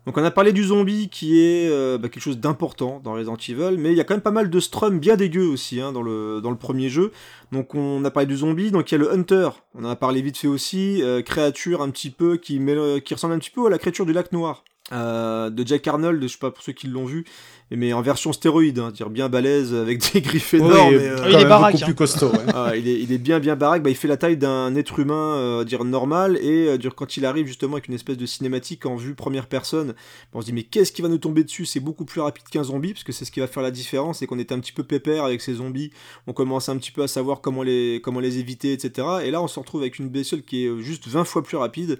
donc on a parlé du zombie qui est euh, bah, quelque chose d'important dans Resident Evil, mais il y a quand même pas mal de strum bien dégueux aussi hein, dans, le, premier jeu. Donc on a parlé du zombie, donc il y a le Hunter, on en a parlé vite fait aussi, euh, créature un petit peu qui, qui ressemble un petit peu à la créature du lac noir. euh, de Jack Arnold, je sais pas pour ceux qui l'ont vu, mais en version stéroïde, hein, dire bien balèze avec des *laughs* griffes énormes. Et, euh, quand il est baraque, beaucoup hein. plus costaud. ouais. *laughs* ah, il, est, il est bien bien baraque, bah, il fait la taille d'un être humain euh, dire normal et euh, dire quand il arrive justement avec une espèce de cinématique en vue première personne, on se dit mais qu'est-ce qui va nous tomber dessus? C'est beaucoup plus rapide qu'un zombie parce que c'est ce qui va faire la différence, c'est qu'on était un petit peu pépère avec ces zombies, on commence un petit peu à savoir comment les comment les éviter, etc. Et là on se retrouve avec une bestiole qui est juste 20 fois plus rapide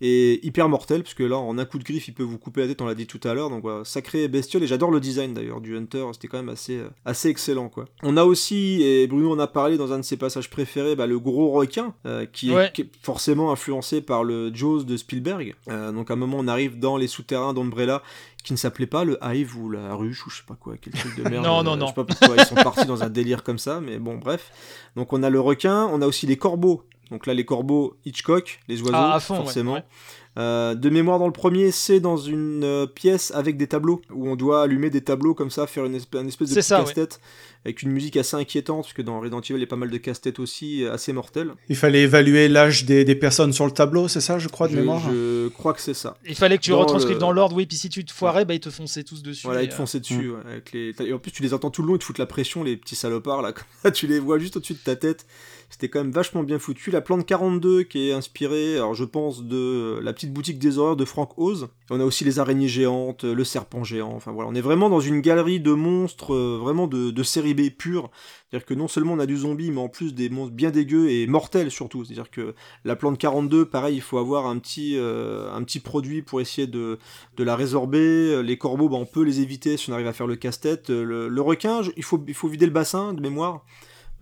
et hyper mortel, parce que là, en un coup de griffe, il peut vous couper la tête, on l'a dit tout à l'heure, donc voilà, sacré bestiole, et j'adore le design d'ailleurs du Hunter, c'était quand même assez, euh, assez excellent, quoi. On a aussi, et Bruno en a parlé dans un de ses passages préférés, bah, le gros requin, euh, qui, est, Ouais. qui est forcément influencé par le Jaws de Spielberg, Euh, donc à un moment, on arrive dans les souterrains d'Umbrella, qui ne s'appelait pas le Hive ou la ruche, ou je sais pas quoi, quel truc de merde. *laughs* Non, non, non. Je sais pas pourquoi ils sont partis dans un délire comme ça, mais bon, bref. Donc on a le requin, on a aussi les corbeaux, donc là, les corbeaux Hitchcock, les oiseaux, Ah, ouais, forcément. ouais. Euh, de mémoire dans le premier, c'est dans une euh, pièce avec des tableaux, où on doit allumer des tableaux comme ça, faire une espèce, une espèce de ouais. casse-tête, avec une musique assez inquiétante, parce que dans Resident Evil, il y a pas mal de casse-tête aussi, euh, assez mortels. Il fallait évaluer l'âge des, des personnes sur le tableau, c'est ça, je crois, de Je, mémoire je crois que c'est ça. Il fallait que tu Dans retranscrives le- dans l'ordre, oui, puis si tu te foirais, bah, ils te fonçaient tous dessus. Voilà, et, ils te fonçaient dessus, Mm. ouais, avec les... Et en plus, tu les entends tout le long, ils te foutent la pression, les petits salopards, là, *laughs* comme ça, tu les vois juste au-dessus de ta tête. C'était quand même vachement bien foutu. La plante 42 qui est inspirée, alors je pense, de la petite boutique des horreurs de Frank Oz. On a aussi les araignées géantes, le serpent géant, enfin voilà, on est vraiment dans une galerie de monstres, euh, vraiment de, de série B pure. C'est-à-dire que non seulement on a du zombie, mais en plus des monstres bien dégueux et mortels surtout. C'est-à-dire que la plante 42, pareil, il faut avoir un petit, euh, un petit produit pour essayer de, de la résorber. Les corbeaux, bah, on peut les éviter si on arrive à faire le casse-tête. Le, le requin, il faut, il faut vider le bassin de mémoire.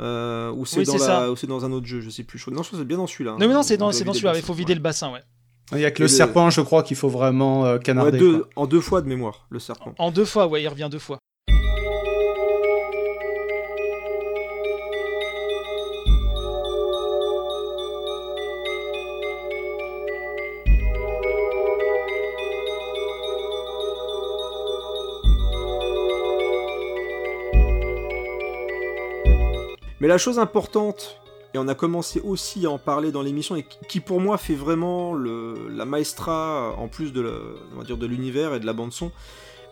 Euh, ou c'est Oui, dans, c'est la- ça. ou c'est dans un autre jeu, je sais plus. Non, je crois que c'est bien dans celui-là. Non, mais non, c'est On dans, doit c'est dans celui-là, il faut vider ouais. le bassin, ouais. Il y a que le le- serpent, je crois, qu'il faut vraiment euh, Ouais, canarder. deux- en deux fois de mémoire, le serpent. En deux fois, ouais, il revient deux fois. Mais la chose importante, et on a commencé aussi à en parler dans l'émission, et qui- pour moi fait vraiment le, la maestra, en plus de, la- on va dire de l'univers et de la bande son,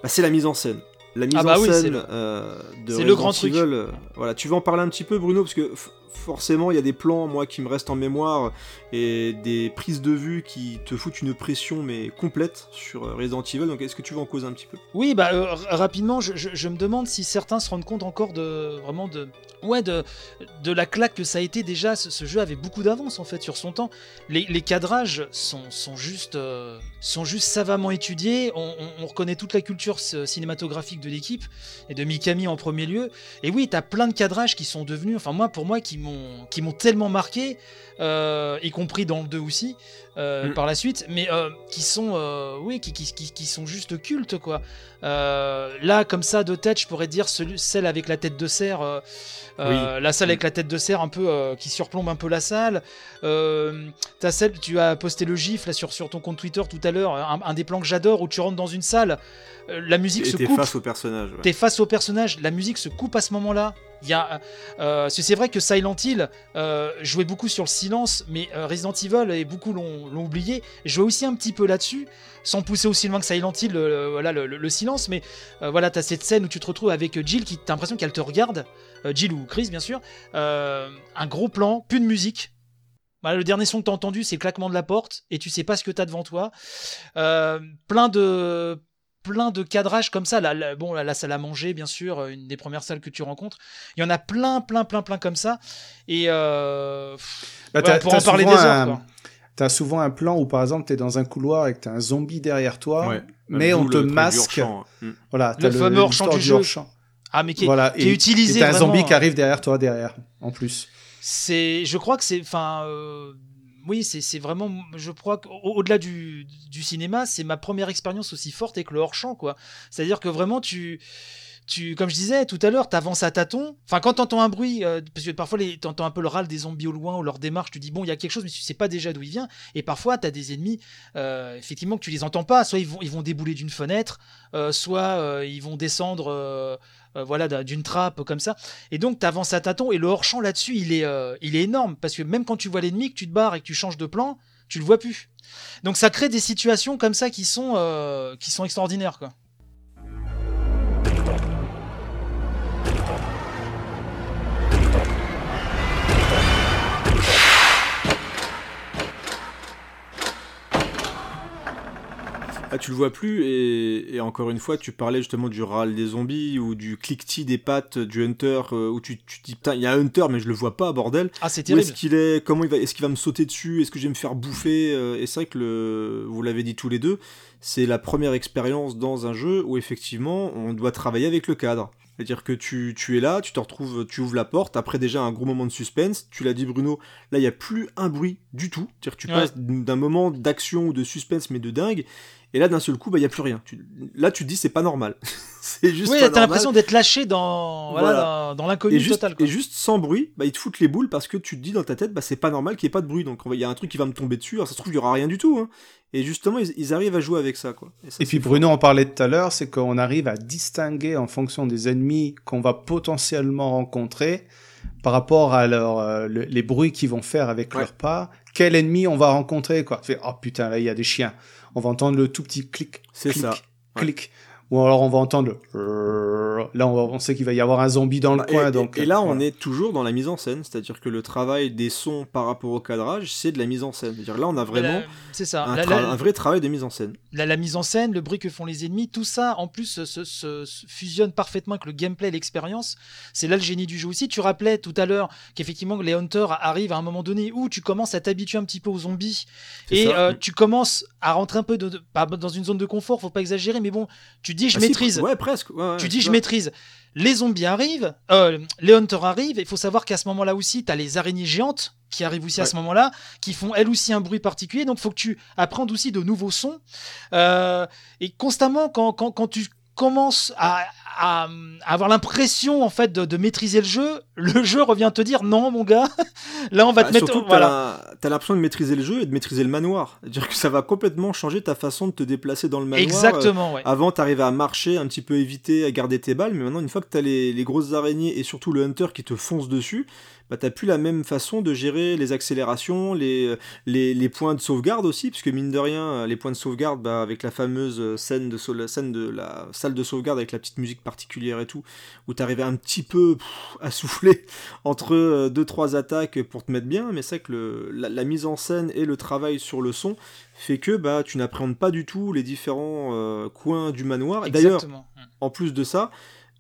bah, c'est la mise en scène. La mise Ah bah en oui, c'est scène le- euh, de c'est le grand truc. Euh, voilà, tu veux en parler un petit peu, Bruno, parce que forcément, il y a des plans, moi, qui me restent en mémoire, et des prises de vue qui te foutent une pression, mais complète, sur euh, Resident Evil. Donc, est-ce que tu veux en causer un petit peu? Oui, bah euh, rapidement, je, me demande si certains se rendent compte encore de vraiment de ouais de de la claque que ça a été déjà. Ce, jeu avait beaucoup d'avance en fait sur son temps. Les, cadrages sont, sont juste euh, sont juste savamment étudiés. On, on- on reconnaît toute la culture cinématographique de l'équipe et de Mikami en premier lieu. Et oui, t'as plein de cadrages qui sont devenus, enfin moi pour moi qui m'ont qui m'ont tellement marqué, euh, y compris dans le 2 aussi. euh, Mm. par la suite, mais euh, qui sont, oui, qui, qui, qui, qui sont juste cultes, quoi. Là, comme ça, de tête, je pourrais dire celui, celle avec la tête de cerf, la salle avec la tête de cerf, un peu qui surplombe un peu la salle. T'as celle, tu as posté le gif là sur, sur ton compte Twitter tout à l'heure, un, un des plans que j'adore où tu rentres dans une salle, la musique Et se t'es coupe. face au personnage. ouais. T'es face au personnage, la musique se coupe à ce moment-là. Il euh, que c'est vrai que Silent Hill euh, jouait beaucoup sur le silence, mais euh, Resident Evil et beaucoup l'ont oublié. Jouait aussi un petit peu là-dessus, sans pousser aussi loin que Silent Hill, le, voilà le, le- le silence. Mais euh, voilà, t'as cette scène où tu te retrouves avec Jill, qui t'as l'impression qu'elle te regarde, euh, Jill ou Chris bien sûr. Euh, un gros plan, plus de musique. Le dernier son que t'as entendu, c'est le claquement de la porte, et tu sais pas ce que t'as devant toi. Euh, plein de plein de cadrages comme ça. La, la- bon, la, la salle à manger, bien sûr, euh, une des premières salles que tu rencontres. Il y en a plein, plein, plein, plein comme ça. Et euh, Bah, ouais, on en parler des heures. T'as souvent un plan où, par exemple, t'es dans un couloir et que t'as un zombie derrière toi, Ouais. mais on le te du masque. hors-champ, hein. Mm. Voilà, Le t'as fameux hors-champ l'histoire du jeu. hors-champ. Ah, mais qui est, Voilà, qui est et- utilisé Et t'as un zombie qui euh, arrive derrière toi, derrière, en plus. c'est je crois que c'est enfin euh, oui c'est vraiment je crois qu'au-delà du, du cinéma c'est ma première expérience aussi forte avec le hors champ quoi. C'est à dire que vraiment tu tu, comme je disais tout à l'heure, t'avances à tâtons. Enfin, quand t'entends un bruit, euh, parce que parfois t'entends un peu le râle des zombies au loin ou leur démarche, tu dis bon, il y a quelque chose, mais tu sais pas déjà d'où il vient. Et parfois, t'as des ennemis, euh, effectivement, que tu les entends pas. Soit ils vont, ils vont débouler d'une fenêtre, euh, soit ils vont descendre, voilà, d'un- d'une trappe comme ça. Et donc, tu avances à tâtons et le hors-champ là-dessus, il est, il est énorme parce que même quand tu vois l'ennemi, que tu te barres et que tu changes de plan, tu le vois plus. Donc ça crée des situations comme ça qui sont, qui sont extraordinaires. Quoi. Ah, tu le vois plus, et, et encore une fois, tu parlais justement du râle des zombies ou du cliquetis des pattes du Hunter, euh, où tu, tu te dis putain, il y a un Hunter, mais je le vois pas, bordel. Ah, c'est Où terrible. est-ce qu'il est? Comment il va Est-ce qu'il va me sauter dessus? Est-ce que je vais me faire bouffer? Euh, Et c'est vrai que le, vous l'avez dit tous les deux, c'est la première expérience dans un jeu où effectivement on doit travailler avec le cadre. C'est-à-dire que tu, tu es là, tu te retrouves, tu ouvres la porte, après déjà un gros moment de suspense, tu l'as dit Bruno, là il n'y a plus un bruit du tout. C'est-à-dire que tu Ouais. passes d'un moment d'action ou de suspense mais de dingue, et là d'un seul coup, bah, il n'y a plus rien. Tu- là tu te dis c'est pas normal. *laughs* c'est juste Oui, t'as l'impression d'être lâché dans, voilà, Voilà. dans, dans l'inconnu Et juste, total. quoi. et juste sans bruit, bah, ils te foutent les boules parce que tu te dis dans ta tête, bah, c'est pas normal qu'il n'y ait pas de bruit. Donc il y a un truc qui va me tomber dessus. Alors ça se trouve, il y aura rien du tout. hein. Et justement, ils, ils arrivent à jouer avec ça. Quoi. ça, Et puis Bruno en parlait tout à l'heure, c'est qu'on arrive à distinguer en fonction des ennemis qu'on va potentiellement rencontrer par rapport à leur, euh, le- les bruits qu'ils vont faire avec Ouais. leur pas, quel ennemi on va rencontrer. Quoi. Tu fais, oh putain, là il y a des chiens. On va entendre le tout petit clic, C'est clic, ça. Ouais. Ou alors on va entendre le... Là on, va- on sait qu'il va y avoir un zombie dans le Bah, et, coin. et- donc, et là, on est toujours dans la mise en scène, c'est-à-dire que le travail des sons par rapport au cadrage, c'est de la mise en scène. C'est-à-dire là, on a vraiment C'est ça. un, La- tra- la- un vrai travail de mise en scène. la, la mise en scène, le bruit que font les ennemis, tout ça en plus se, se- se- se fusionne parfaitement avec le gameplay et l'expérience. C'est là le génie du jeu aussi. Tu rappelais tout à l'heure qu'effectivement les hunters arrivent à un moment donné où tu commences à t'habituer un petit peu aux zombies et euh, tu commences à rentrer un peu de, de- pas dans une zone de confort, faut pas exagérer, mais bon, tu dis je Ah, maîtrise. Ouais, presque. ouais, ouais, tu dis je maîtrise. Les zombies arrivent, euh, les hunters arrivent. Il faut savoir qu'à ce moment-là aussi, tu as les araignées géantes qui arrivent aussi à ce moment-là, qui font elles aussi un bruit particulier. Donc, faut que tu apprennes aussi de nouveaux sons. Euh, et constamment, quand, quand, quand tu commences à, à- à avoir l'impression en fait de, de maîtriser le jeu, le jeu revient te dire non mon gars, *laughs* là on va Bah, te mettre surtout voilà. t'as l'impression de maîtriser le jeu et de maîtriser le manoir. C'est-à-dire que ça va complètement changer ta façon de te déplacer dans le manoir. Exactement, ouais. Avant, t'arrivais à marcher, un petit peu éviter, à garder tes balles, mais maintenant, une fois que t'as les, les grosses araignées et surtout le hunter qui te fonce dessus, bah t'as plus la même façon de gérer les accélérations, les, les, les points de sauvegarde aussi, puisque mine de rien, les points de sauvegarde, bah, avec la fameuse scène de, la scène de la salle de sauvegarde avec la petite musique particulière et tout, où t'arrivais un petit peu pff, à souffler entre euh, deux trois attaques pour te mettre bien, mais c'est vrai que le, la, la mise en scène et le travail sur le son fait que bah tu n'appréhendes pas du tout les différents euh, coins du manoir. Et D'ailleurs, Exactement. en plus de ça,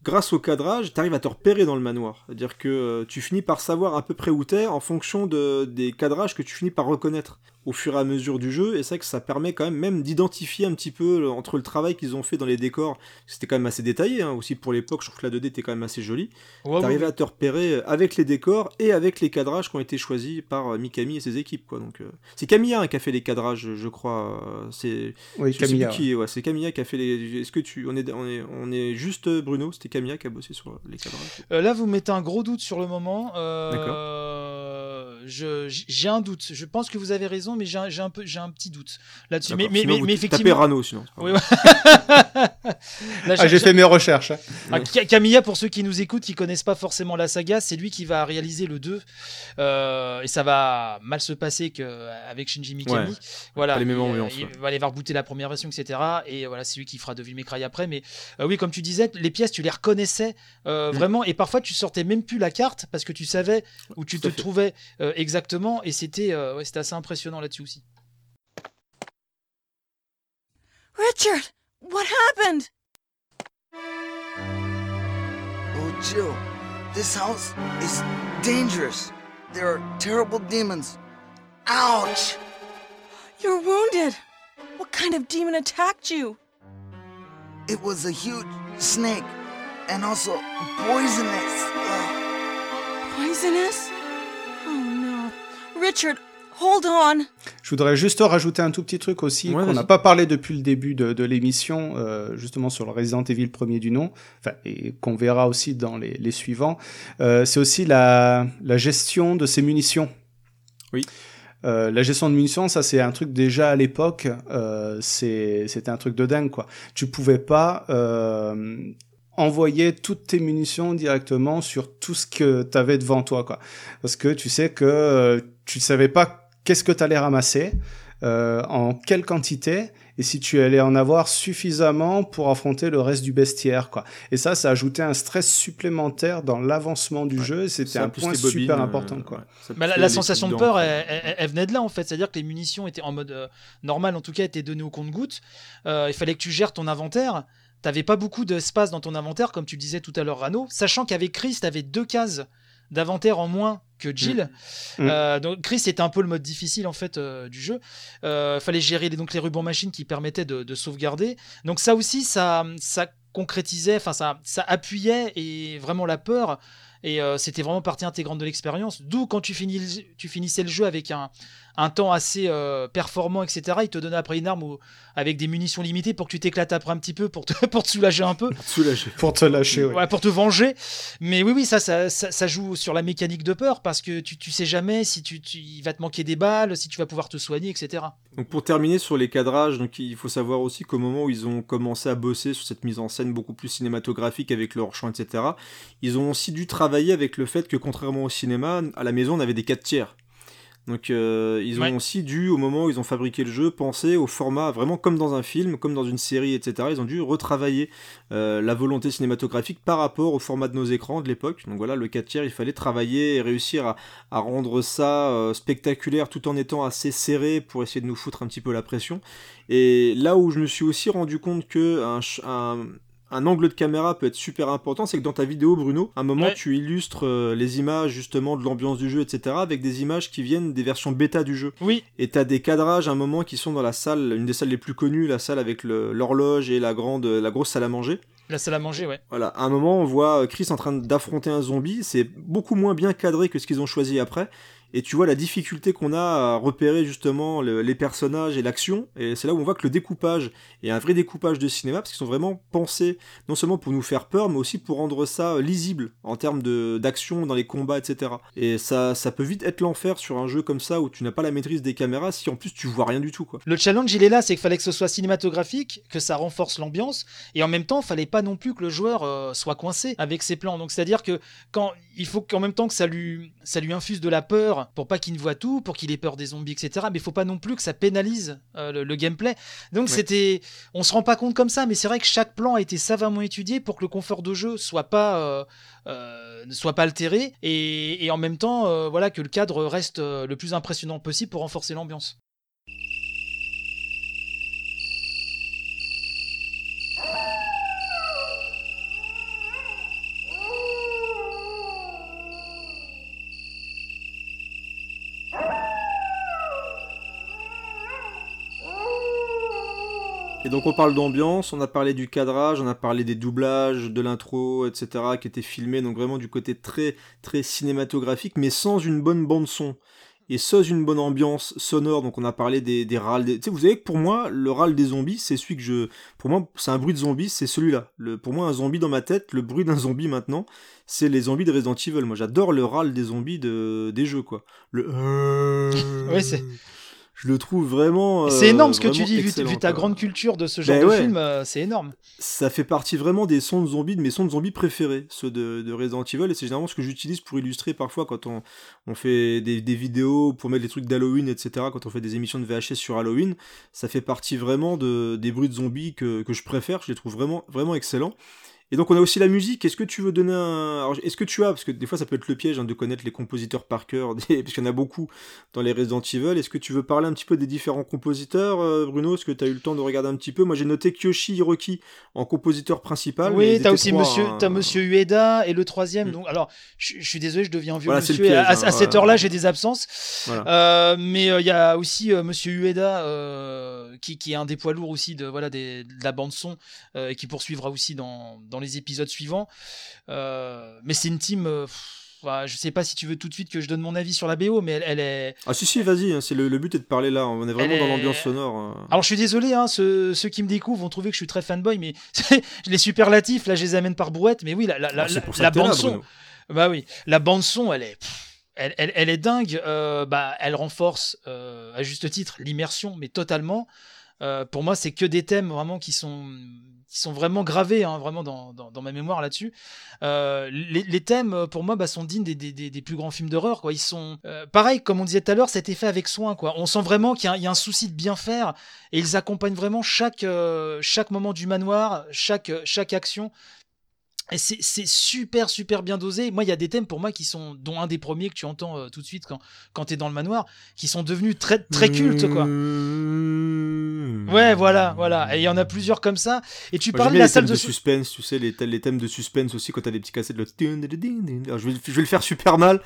grâce au cadrage, tu arrives à te repérer dans le manoir. C'est-à-dire que euh, tu finis par savoir à peu près où t'es en fonction de, des cadrages que tu finis par reconnaître au fur et à mesure du jeu. Et c'est vrai que ça permet quand même même d'identifier un petit peu entre le travail qu'ils ont fait dans les décors. C'était quand même assez détaillé hein, aussi pour l'époque. Je trouve que la 2D était quand même assez jolie. Ouais, T'arrivais à te repérer euh, avec les décors et avec les cadrages qui ont été choisis par euh, Mikami et ses équipes. Quoi. Donc, euh, c'est Camilla hein, qui a fait les cadrages, je crois. C'est Oui, Camilla. qui ouais, c'est Camilla qui a fait les. Est-ce que tu. On est, on est, on est juste Bruno, c'était Camilla qui a bossé sur les cadrages? Euh, là, vous mettez un gros doute sur le moment. Euh, je- J'ai un doute. Je pense que vous avez raison, mais j'ai un, j'ai un peu, j'ai un petit doute là-dessus. Mais, D'accord. mais, Sinon, mais, effectivement. Rano sinon. Oui, ouais. *laughs* Ah, j'ai fait mes recherches. hein. Ah, Ca- Camilla, pour ceux qui nous écoutent, qui connaissent pas forcément la saga, c'est lui qui va réaliser le 2. Euh, et ça va mal se passer qu'avec Shinji Mikami. Ouais. Voilà, les mêmes il, ambiances, il ouais. va aller voir rebooter la première version, etc. Et voilà, c'est lui qui fera Devil May Cry après. Mais euh, oui, comme tu disais, les pièces, tu les reconnaissais euh, Mm. vraiment. Et parfois, tu sortais même plus la carte parce que tu savais où tu Tout te fait. trouvais euh, exactement. Et c'était euh, ouais, c'était assez impressionnant là-dessus aussi. Richard, what happened? Oh, Jill, this house is dangerous. There are terrible demons. Ouch! You're wounded. What kind of demon attacked you? It was a huge snake and also poisonous. Ugh. Poisonous? Oh no. Richard, hold on. Je voudrais juste rajouter un tout petit truc aussi Ouais, qu'on n'a pas parlé depuis le début de, de l'émission, euh, justement sur le Resident Evil premier du nom, enfin, et qu'on verra aussi dans les, les suivants. Euh, c'est aussi la, la gestion de ses munitions. Oui. Euh, la gestion de munitions, ça c'est un truc déjà à l'époque, euh, c'est- c'était un truc de dingue quoi. Tu pouvais pas euh, envoyer toutes tes munitions directement sur tout ce que tu avais devant toi quoi, parce que tu sais que euh, tu savais pas qu'est-ce que tu allais ramasser, euh, en quelle quantité, et si tu allais en avoir suffisamment pour affronter le reste du bestiaire. Quoi. Et ça, ça ajoutait un stress supplémentaire dans l'avancement du jeu, et c'était un point bobines, super euh, important. Quoi. ouais, Bah, la, sensation de peur, elle, elle- elle venait de là en fait. C'est-à-dire que les munitions étaient en mode euh, normal, en tout cas, étaient données au compte-goutte. Euh, il fallait que tu gères ton inventaire. T'avais pas beaucoup d'espace dans ton inventaire, comme tu le disais tout à l'heure, Rano. Sachant qu'avec Chris, t'avais deux cases d'inventaire en moins que Jill. Mm. Euh, donc Chris c'était un peu le mode difficile en fait euh, du jeu. Euh, fallait gérer les, donc les rubans machines qui permettaient de, de sauvegarder. Donc ça aussi ça ça concrétisait, enfin ça ça appuyait et vraiment la peur. Et euh, c'était vraiment partie intégrante de l'expérience. D'où quand tu, finis, tu finissais le jeu avec un, un temps assez euh, performant, etc., il te donnait après une arme avec des munitions limitées pour que tu t'éclates après un petit peu, pour te, *laughs* pour te soulager un peu. Soulagé. Pour te lâcher, ouais. Ouais, pour te venger. Mais oui, oui, ça, ça, ça, ça joue sur la mécanique de peur parce que tu, tu sais jamais si tu, tu- il va te manquer des balles, si tu vas pouvoir te soigner, etc. Donc pour terminer sur les cadrages, donc il faut savoir aussi qu'au moment où ils ont commencé à bosser sur cette mise en scène beaucoup plus cinématographique avec leur champ, etc., ils ont aussi dû travailler avec le fait que contrairement au cinéma, à la maison on avait des 4 tiers. Donc euh, ils ont Ouais. aussi dû, au moment où ils ont fabriqué le jeu, penser au format vraiment comme dans un film, comme dans une série, etc. Ils ont dû retravailler euh, la volonté cinématographique par rapport au format de nos écrans de l'époque. Donc voilà, le 4 tiers, il fallait travailler et réussir à, à rendre ça euh, spectaculaire tout en étant assez serré pour essayer de nous foutre un petit peu la pression. Et là où je me suis aussi rendu compte que un, un, un angle de caméra peut être super important, c'est que dans ta vidéo, Bruno, à un moment, Ouais. tu illustres euh, les images justement de l'ambiance du jeu, etc., avec des images qui viennent des versions bêta du jeu. Oui, Et t'as des cadrages à un moment qui sont dans la salle, une des salles les plus connues, la salle avec l'horloge et la grande, la grosse salle à manger. la salle à manger, ouais. Voilà, à un moment, on voit Chris en train d'affronter un zombie. C'est beaucoup moins bien cadré que ce qu'ils ont choisi après. Et tu vois la difficulté qu'on a à repérer justement le- les personnages et l'action. Et c'est là où on voit que le découpage est un vrai découpage de cinéma parce qu'ils sont vraiment pensés non seulement pour nous faire peur, mais aussi pour rendre ça lisible en termes d'action dans les combats, etc. Et ça, ça peut vite être l'enfer sur un jeu comme ça où tu n'as pas la maîtrise des caméras si en plus tu vois rien du tout. Le challenge, il est là, c'est qu'il fallait que ce soit cinématographique, que ça renforce l'ambiance, et en même temps, il fallait pas non plus que le joueur euh, soit coincé avec ses plans. Donc, c'est-à-dire que quand il faut qu'en même temps que ça lui, ça lui infuse de la peur pour pas qu'il ne voit tout, pour qu'il ait peur des zombies, etc. Mais il faut pas non plus que ça pénalise euh, le, le gameplay. Donc, Ouais. c'était, on se rend pas compte comme ça, mais c'est vrai que chaque plan a été savamment étudié pour que le confort de jeu soit pas euh, euh, ne soit pas altéré et, et en même temps, voilà, que le cadre reste le plus impressionnant possible pour renforcer l'ambiance. Et donc on parle d'ambiance, on a parlé du cadrage, on a parlé des doublages, de l'intro, etc. qui étaient filmés, donc vraiment du côté très très cinématographique, mais sans une bonne bande son. Et sans une bonne ambiance sonore, donc on a parlé des, râles. Vous savez que pour moi, le râle des zombies, c'est celui que je. Pour moi, c'est un bruit de zombie, c'est celui-là. Pour moi, un zombie dans ma tête, le bruit d'un zombie maintenant, c'est les zombies de Resident Evil. Moi, j'adore le râle des zombies de... des jeux, quoi. Le. *laughs* Ouais, c'est- Je le trouve vraiment. C'est euh, énorme ce que tu dis, vu, ta grande culture de ce genre Ben de ouais. film, euh, c'est énorme. ça fait partie vraiment des sons de zombies, de mes sons de zombies préférés, ceux de, de Resident Evil, et c'est généralement ce que j'utilise pour illustrer parfois quand on, on fait des, des vidéos, pour mettre des trucs d'Halloween, etc., quand on fait des émissions de VHS sur Halloween, ça fait partie vraiment de, des bruits de zombies que, que je préfère, je les trouve vraiment, vraiment excellents. Et donc on a aussi la musique, est-ce que tu veux donner un... Est-ce que tu as, parce que des fois ça peut être le piège hein, de connaître les compositeurs par cœur, *laughs* des- parce qu'il y en a beaucoup dans les Resident Evil, est-ce que tu veux parler un petit peu des différents compositeurs, euh, Bruno? Est-ce que tu as eu le temps de regarder un petit peu? Moi j'ai noté Kyoshi Hiroki en compositeur principal. Oui, t'as aussi trois, monsieur, hein. monsieur Ueda et le troisième. Mm. Donc, alors, je, suis désolé, je deviens vieux Voilà, monsieur. à, hein, cette heure-là, j'ai des absences. Voilà. Euh, mais il y a aussi euh, Monsieur Ueda, euh, qui, qui est un des poids lourds aussi de voilà des, de la bande son euh, et qui poursuivra aussi dans, dans les épisodes suivants. Euh, mais c'est une team. euh, voilà, je sais pas si tu veux tout de suite que je donne mon avis sur la BO, mais elle, elle est. Ah si si, vas-y, hein, c'est le, le but est de parler là, on est vraiment Elle dans est- l'ambiance sonore. hein. Alors je suis désolé, hein, ceux, ceux qui me découvrent vont trouver que je suis très fanboy, mais *laughs* les superlatifs, là je les amène par brouette, mais oui, la, Ah, la là, bande son, bah oui, la bande son, elle est, elle, elle, elle est dingue, euh, bah elle renforce euh, à juste titre l'immersion, mais totalement. Euh, pour moi, c'est que des thèmes vraiment qui sont qui sont vraiment gravés, hein, vraiment dans, dans, dans ma mémoire là-dessus. Euh, les, les thèmes, euh, pour moi, bah, sont dignes des, des, des, plus grands films d'horreur. Quoi. Ils sont euh, pareil, comme on disait tout à l'heure, c'était fait avec soin. Quoi. On sent vraiment qu'il y, y a un souci de bien faire, et ils accompagnent vraiment chaque euh, chaque moment du manoir, chaque chaque action. C'est super super bien dosé. Moi, il y a des thèmes pour moi qui sont, dont un des premiers que tu entends euh, tout de suite quand quand t'es dans le manoir, qui sont devenus très très cultes quoi. Ouais, voilà, voilà. Et il y en a plusieurs comme ça. Et tu parles de la salle thèmes de, de suspense, tu sais, les, thè- les thèmes de suspense aussi quand t'as des petits cassettes. Le... Alors, je, vais, je vais le faire super mal.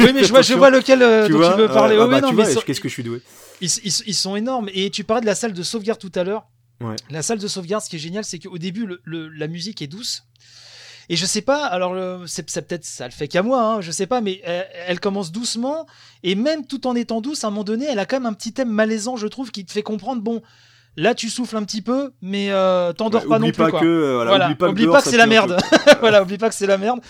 Oui, mais je vois, je vois lequel euh, dont tu veux parler. Ah oui, bah, non, tu mais vois, qu'est-ce que je suis doué? ils, ils- ils sont énormes. Et tu parlais de la salle de sauvegarde tout à l'heure. Ouais. La salle de sauvegarde, ce qui est génial, c'est qu'au début, le- le- la musique est douce. Et je sais pas, alors le- c'est peut-être ça le fait qu'à moi, hein, je sais pas, mais elle, elle commence doucement et même tout en étant douce, à un moment donné, elle a quand même un petit thème malaisant, je trouve, qui te fait comprendre. Bon, là tu souffles un petit peu, mais euh, t'endors pas non plus. pas quoi. que, euh, voilà, oublie pas que dehors, que c'est la merde. *laughs* voilà, oublie pas que c'est la merde.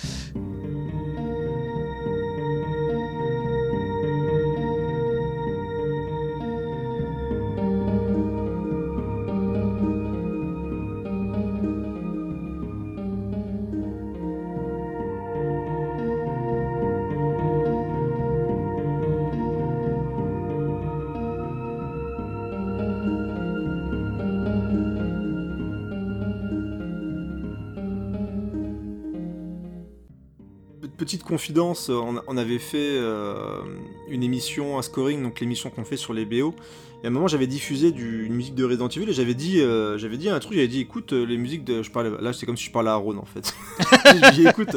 Confidence, on, avait fait euh, une émission à scoring, donc l'émission qu'on fait sur les BO. Et à un moment, j'avais diffusé du, une musique de Resident Evil et j'avais dit, euh, j'avais dit un truc, j'avais dit, écoute, euh, les musiques de, je parlais, là, c'est comme si je parlais à Aaron en fait. *laughs* j'ai dit, écoute,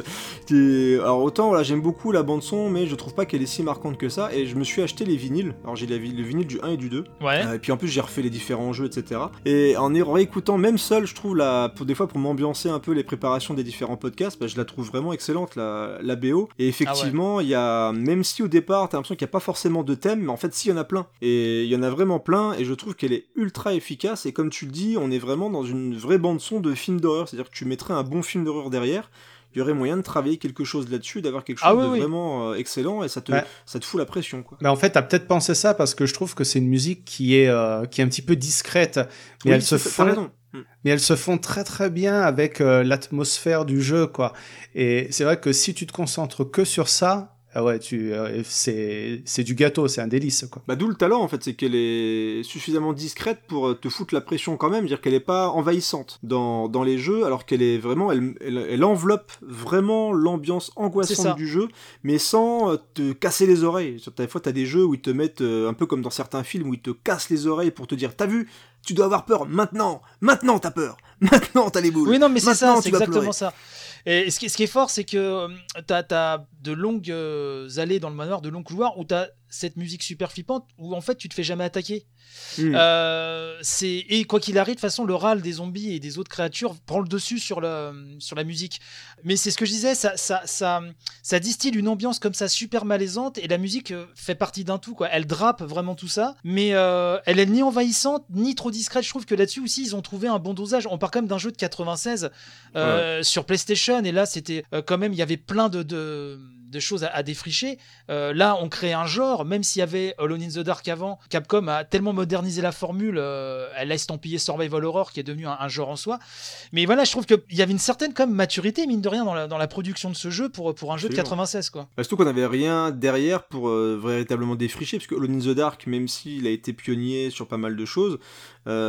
alors autant, voilà, j'aime beaucoup la bande son, mais je trouve pas qu'elle est si marquante que ça. Et je me suis acheté les vinyles. Alors j'ai le vinyle du 1 et du 2. Ouais. Euh, et puis en plus, j'ai refait les différents jeux, etc. Et en y réécoutant, même seul, je trouve la, pour des fois pour m'ambiancer un peu les préparations des différents podcasts, bah, je la trouve vraiment excellente la, la BO. Et effectivement, il y a, même si au départ, t'as l'impression qu'il n'y a pas forcément de thème, mais en fait, si, il y en a plein. Et il y en a vraiment plein, et je trouve qu'elle est ultra efficace. Et comme tu le dis, on est vraiment dans une vraie bande son de film d'horreur. C'est-à-dire que tu mettrais un bon film d'horreur derrière. Il y aurait moyen de travailler quelque chose là-dessus, d'avoir quelque chose Ah oui, de oui. vraiment euh, excellent, et ça te, Ouais. ça te fout la pression, quoi. Mais en fait, t'as peut-être pensé ça parce que je trouve que c'est une musique qui est euh, qui est un petit peu discrète, mais Oui, elle se fond, t'as raison. Mm. mais elles se font très très bien avec euh, l'atmosphère du jeu, quoi. Et c'est vrai que si tu te concentres que sur ça, ah ouais, tu euh, c'est c'est du gâteau, c'est un délice, quoi. Bah, d'où le talent en fait, c'est qu'elle est suffisamment discrète pour euh, te foutre la pression quand même, dire qu'elle est pas envahissante dans, dans les jeux, alors qu'elle est vraiment, elle, elle, elle enveloppe vraiment l'ambiance angoissante du jeu, mais sans euh, te casser les oreilles. Sur- Des fois, t'as des jeux où ils te mettent un peu comme dans certains films où ils te cassent les oreilles pour te dire, t'as vu, tu dois avoir peur maintenant, maintenant t'as peur, *laughs* maintenant t'as les boules. Oui, non, mais c'est ça, c'est exactement pleurer. ça. Et ce qui, est fort, c'est que euh, as de longues euh, allées dans le manoir, de longs couloirs où t'as cette musique super flippante où en fait tu te fais jamais attaquer. Mm. Euh, c'est et quoi qu'il arrive, de toute façon, le râle des zombies et des autres créatures prend le dessus sur la musique. Mais c'est ce que je disais, ça ça ça ça distille une ambiance comme ça super malaisante et la musique euh, fait partie d'un tout quoi. Elle drape vraiment tout ça, mais euh, elle est ni envahissante ni trop discrète. Je trouve que là-dessus aussi ils ont trouvé un bon dosage. On part quand même d'un jeu de 96 euh, sur PlayStation et là c'était quand même il y avait plein de, de de choses à, à défricher. Euh, là, on crée un genre, même s'il y avait Alone in the Dark avant, Capcom a tellement modernisé la formule, euh, elle a estampillé Survival Horror qui est devenu un, un genre en soi. Mais voilà, je trouve qu'il y avait une certaine comme maturité, mine de rien, dans la, dans la production de ce jeu pour, pour un jeu de Absolument. 96. Quoi. Bah, surtout qu'on n'avait rien derrière pour euh, véritablement défricher, parce que Alone in the Dark, même s'il a été pionnier sur pas mal de choses,